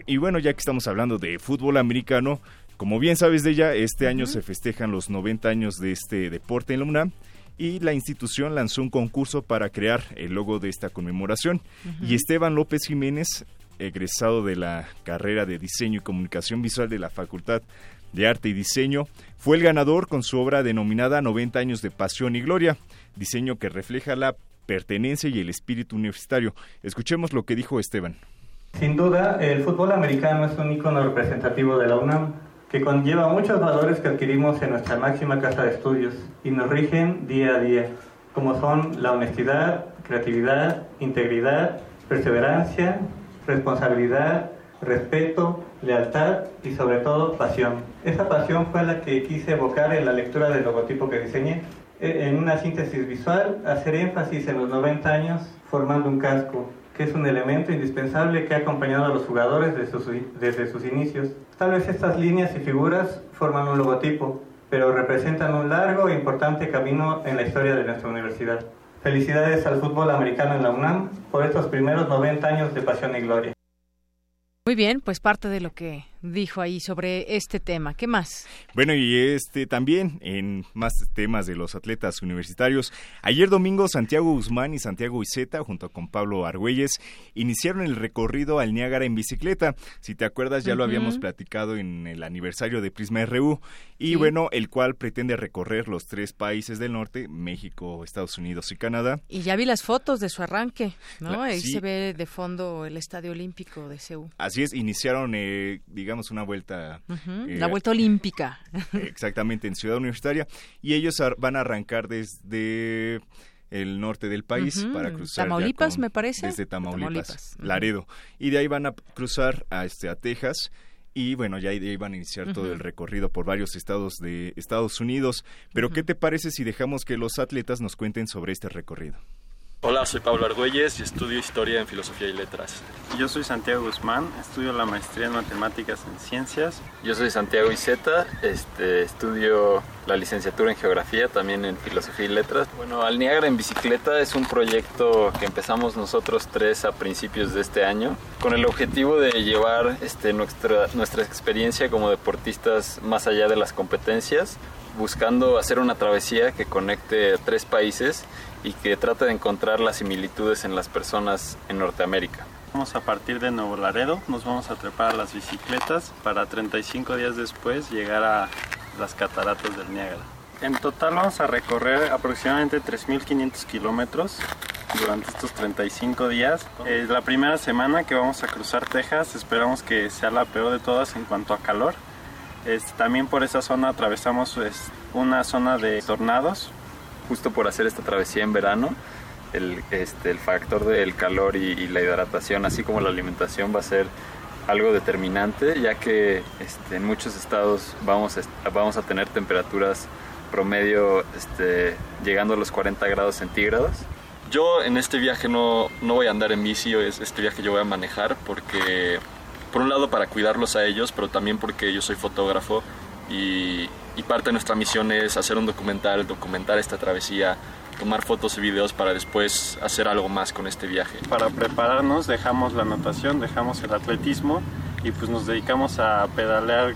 [SPEAKER 34] Y, bueno, ya que estamos hablando de fútbol americano, como bien sabes de ella, este año se festejan los 90 años de este deporte en la UNAM y la institución lanzó un concurso para crear el logo de esta conmemoración. Y Esteban López Jiménez, egresado de la carrera de Diseño y Comunicación Visual de la Facultad de Arte y Diseño, fue el ganador con su obra denominada 90 años de pasión y gloria, diseño que refleja la pertenencia y el espíritu universitario. Escuchemos lo que dijo Esteban.
[SPEAKER 35] Sin duda, el fútbol americano es un icono representativo de la UNAM que conlleva muchos valores que adquirimos en nuestra máxima casa de estudios y nos rigen día a día, como son la honestidad, creatividad, integridad, perseverancia, responsabilidad, respeto, lealtad y sobre todo pasión. Esa pasión fue la que quise evocar en la lectura del logotipo que diseñé. E, En una síntesis visual, hacer énfasis en los 90 años formando un casco, que es un elemento indispensable que ha acompañado a los jugadores desde sus, desde sus inicios. Tal vez estas líneas y figuras forman un logotipo, pero representan un largo e importante camino en la historia de nuestra universidad. Felicidades al fútbol americano en la UNAM por estos primeros 90 años de pasión y gloria.
[SPEAKER 1] Muy bien, pues parte de lo que dijo ahí sobre este tema. ¿Qué más?
[SPEAKER 34] Bueno, y este también en más temas de los atletas universitarios. Ayer domingo Santiago Guzmán y Santiago Iseta, junto con Pablo Argüelles, iniciaron el recorrido al Niágara en bicicleta. Si te acuerdas, ya lo habíamos platicado en el aniversario de Prisma RU. Y
[SPEAKER 1] Sí.
[SPEAKER 34] bueno, el cual pretende recorrer los tres países del norte, México, Estados Unidos y Canadá.
[SPEAKER 1] Y ya vi las fotos de su arranque, ¿no?
[SPEAKER 34] La-
[SPEAKER 1] Ahí
[SPEAKER 34] sí.
[SPEAKER 1] se ve de fondo el Estadio Olímpico de Seúl.
[SPEAKER 34] Así es, iniciaron, eh, digamos, una vuelta. Eh,
[SPEAKER 1] La vuelta olímpica.
[SPEAKER 34] Exactamente, en Ciudad Universitaria. Y ellos van a arrancar desde el norte del país para cruzar.
[SPEAKER 1] Tamaulipas,
[SPEAKER 34] con-
[SPEAKER 1] me parece.
[SPEAKER 34] Desde Tamaulipas. Laredo. Y de ahí van a cruzar a, este, a Texas. Y bueno, ya ahí van a iniciar todo el recorrido por varios estados de Estados Unidos. Pero, ¿qué te parece si dejamos que los atletas nos cuenten sobre este recorrido?
[SPEAKER 36] Hola, soy Pablo Argüelles y estudio Historia en Filosofía y Letras.
[SPEAKER 37] Yo soy Santiago Guzmán, estudio la maestría en Matemáticas en Ciencias.
[SPEAKER 38] Yo soy Santiago Iseta, este, estudio la licenciatura en Geografía, también en Filosofía y Letras. Bueno, Al Niágara en Bicicleta es un proyecto que empezamos nosotros tres a principios de este año, con el objetivo de llevar este, nuestra, nuestra experiencia como deportistas más allá de las competencias, buscando hacer una travesía que conecte a tres países y que trate de encontrar las similitudes en las personas en Norteamérica.
[SPEAKER 37] Vamos a partir de Nuevo Laredo, nos vamos a trepar a las bicicletas para 35 días después llegar a las cataratas del Niágara. En total vamos a recorrer aproximadamente 3.500 kilómetros durante estos 35 días. Es la primera semana que vamos a cruzar Texas, esperamos que sea la peor de todas en cuanto a calor. Es- también por esa zona atravesamos una zona de tornados.
[SPEAKER 38] Justo por hacer esta travesía en verano, el, este, el factor del calor y, la hidratación, así como la alimentación, va a ser algo determinante, ya que este, en muchos estados vamos a, vamos a tener temperaturas promedio este, llegando a los 40 grados centígrados.
[SPEAKER 36] Yo en este viaje no, no voy a andar en bici, este viaje yo voy a manejar porque, por un lado para cuidarlos a ellos, pero también porque yo soy fotógrafo y, y parte de nuestra misión es hacer un documental, documentar esta travesía, tomar fotos y videos para después hacer algo más con este viaje.
[SPEAKER 37] Para prepararnos dejamos la natación, dejamos el atletismo y pues nos dedicamos a pedalear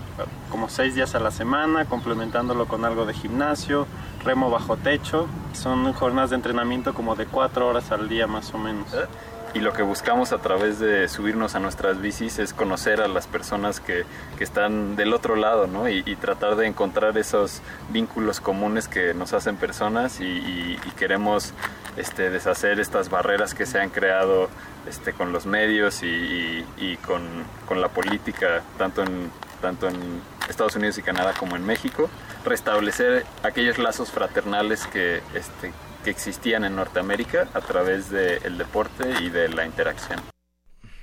[SPEAKER 37] como seis días a la semana, complementándolo con algo de gimnasio, remo bajo techo. Son jornadas de entrenamiento como de cuatro horas al día más o menos. ¿Eh?
[SPEAKER 38] Y lo que buscamos a través de subirnos a nuestras bicis es conocer a las personas que, que están del otro lado, ¿no? Y, tratar de encontrar esos vínculos comunes que nos hacen personas y, queremos este, deshacer estas barreras que se han creado este, con los medios y, con, con, la política, tanto en, tanto en Estados Unidos y Canadá como en México, restablecer aquellos lazos fraternales que, este, que existían en Norteamérica a través del deporte y de la interacción.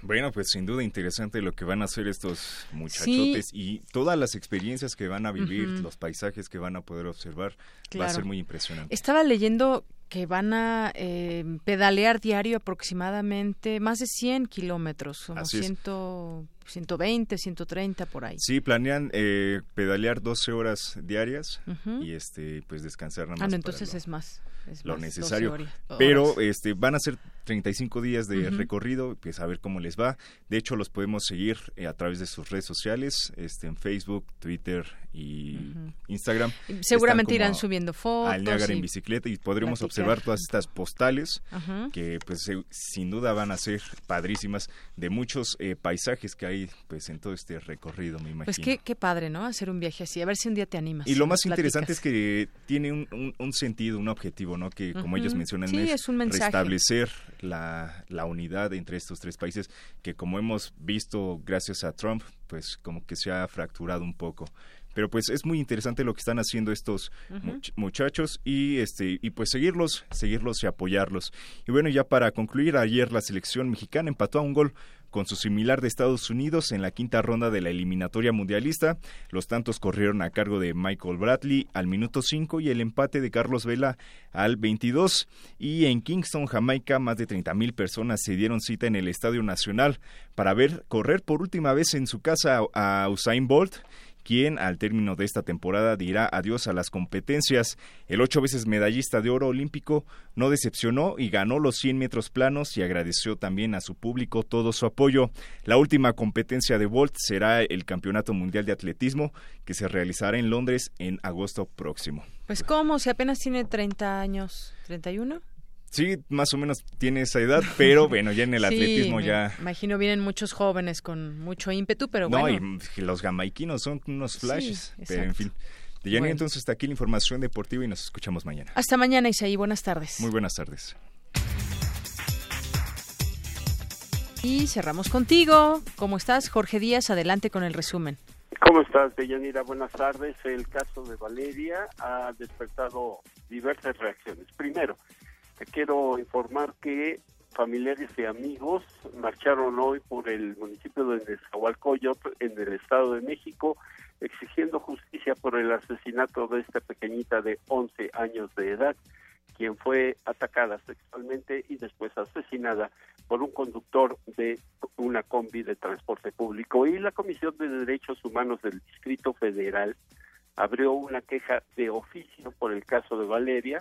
[SPEAKER 34] Bueno, pues sin duda interesante lo que van a hacer estos muchachotes y todas las experiencias que van a vivir, los paisajes que van a poder observar, va a ser muy impresionante.
[SPEAKER 1] Estaba leyendo que van a eh, pedalear diario aproximadamente más de 100 kilómetros, como 100, 120, 130 por ahí.
[SPEAKER 34] Sí, planean eh, pedalear 12 horas diarias y este pues descansar nada más.
[SPEAKER 1] Ah, entonces es más
[SPEAKER 34] lo necesario. Pero este van a ser 35 días de recorrido, pues a ver cómo les va. De hecho, los podemos seguir eh, a través de sus redes sociales, este en Facebook, Twitter y Instagram.
[SPEAKER 1] Seguramente irán subiendo fotos.
[SPEAKER 34] Al Niágara en bicicleta y podremos observar todas estas postales que pues sin duda van a ser padrísimas de muchos eh, paisajes que hay pues en todo este recorrido, me
[SPEAKER 1] pues
[SPEAKER 34] imagino.
[SPEAKER 1] Pues qué, padre, ¿no? Hacer un viaje así, a ver si un día te animas.
[SPEAKER 34] Y lo más interesante es que tiene un, sentido, un objetivo, ¿no? Que como ellos mencionan
[SPEAKER 1] es, un
[SPEAKER 34] restablecer la, la unidad entre estos tres países que como hemos visto gracias a Trump, pues como que se ha fracturado un poco pero pues es muy interesante lo que están haciendo estos muchachos y este y pues seguirlos seguirlos y apoyarlos y bueno ya para concluir ayer la selección mexicana empató a un gol con su similar de Estados Unidos en la quinta ronda de la eliminatoria mundialista. Los tantos corrieron a cargo de Michael Bradley al minuto 5 y el empate de Carlos Vela al 22. Y en Kingston, Jamaica, más de 30 mil personas se dieron cita en el Estadio Nacional para ver correr por última vez en su casa a Usain Bolt quien al término de esta temporada dirá adiós a las competencias. El ocho veces medallista de oro olímpico no decepcionó y ganó los 100 metros planos y agradeció también a su público todo su apoyo. La última competencia de Bolt será el Campeonato Mundial de Atletismo que se realizará en Londres en agosto próximo.
[SPEAKER 1] Pues cómo, si apenas tiene 30 años, 31.
[SPEAKER 34] Sí, más o menos tiene esa edad, pero bueno, ya en el atletismo ya...
[SPEAKER 1] Imagino vienen muchos jóvenes con mucho ímpetu, pero bueno.
[SPEAKER 34] No, y los gamaiquinos son unos flashes, pero en fin. De entonces está aquí la información deportiva y nos escuchamos mañana.
[SPEAKER 1] Hasta mañana, Isaí. Buenas tardes.
[SPEAKER 34] Muy buenas tardes.
[SPEAKER 1] Y cerramos contigo. ¿Cómo estás, Jorge Díaz? Adelante con el resumen.
[SPEAKER 10] ¿Cómo estás, Deyanira? Buenas tardes. El caso de Valeria ha despertado diversas reacciones. Primero, te quiero informar que familiares y amigos marcharon hoy por el municipio de Nezahualcóyotl en el Estado de México exigiendo justicia por el asesinato de esta pequeñita de 11 años de edad, quien fue atacada sexualmente y después asesinada por un conductor de una combi de transporte público. Y la Comisión de Derechos Humanos del Distrito Federal abrió una queja de oficio por el caso de Valeria,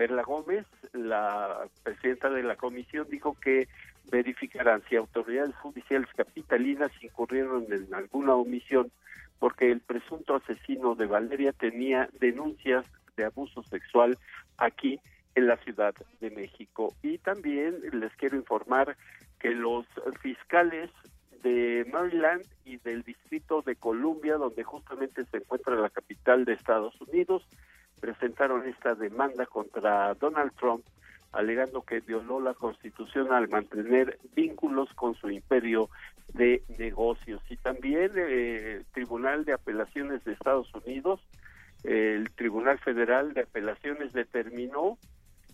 [SPEAKER 10] Perla Gómez, la presidenta de la comisión, dijo que verificarán si autoridades judiciales capitalinas incurrieron en alguna omisión porque el presunto asesino de Valeria tenía denuncias de abuso sexual aquí en la Ciudad de México. Y también les quiero informar que los fiscales de Maryland y del Distrito de Columbia, donde justamente se encuentra la capital de Estados Unidos, presentaron esta demanda contra Donald Trump alegando que violó la constitución al mantener vínculos con su imperio de negocios. Y también eh, el Tribunal de Apelaciones de Estados Unidos, el Tribunal Federal de Apelaciones determinó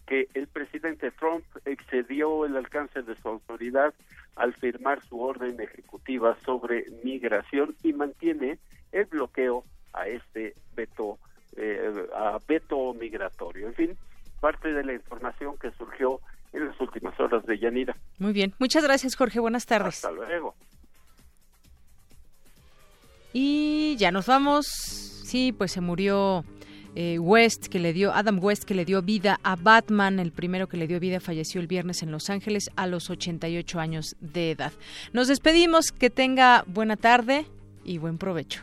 [SPEAKER 10] que el presidente Trump excedió el alcance de su autoridad al firmar su orden ejecutiva sobre migración y mantiene el bloqueo a este veto eh, a veto migratorio. En fin, parte de la información que surgió en las últimas horas de Yanira.
[SPEAKER 1] Muy bien, muchas gracias Jorge, buenas tardes.
[SPEAKER 10] Hasta luego.
[SPEAKER 1] Y ya nos vamos. Sí, pues se murió eh, West, que le dio, Adam West, que le dio vida a Batman, el primero que le dio vida, falleció el viernes en Los Ángeles a los 88 años de edad. Nos despedimos, que tenga buena tarde y buen provecho.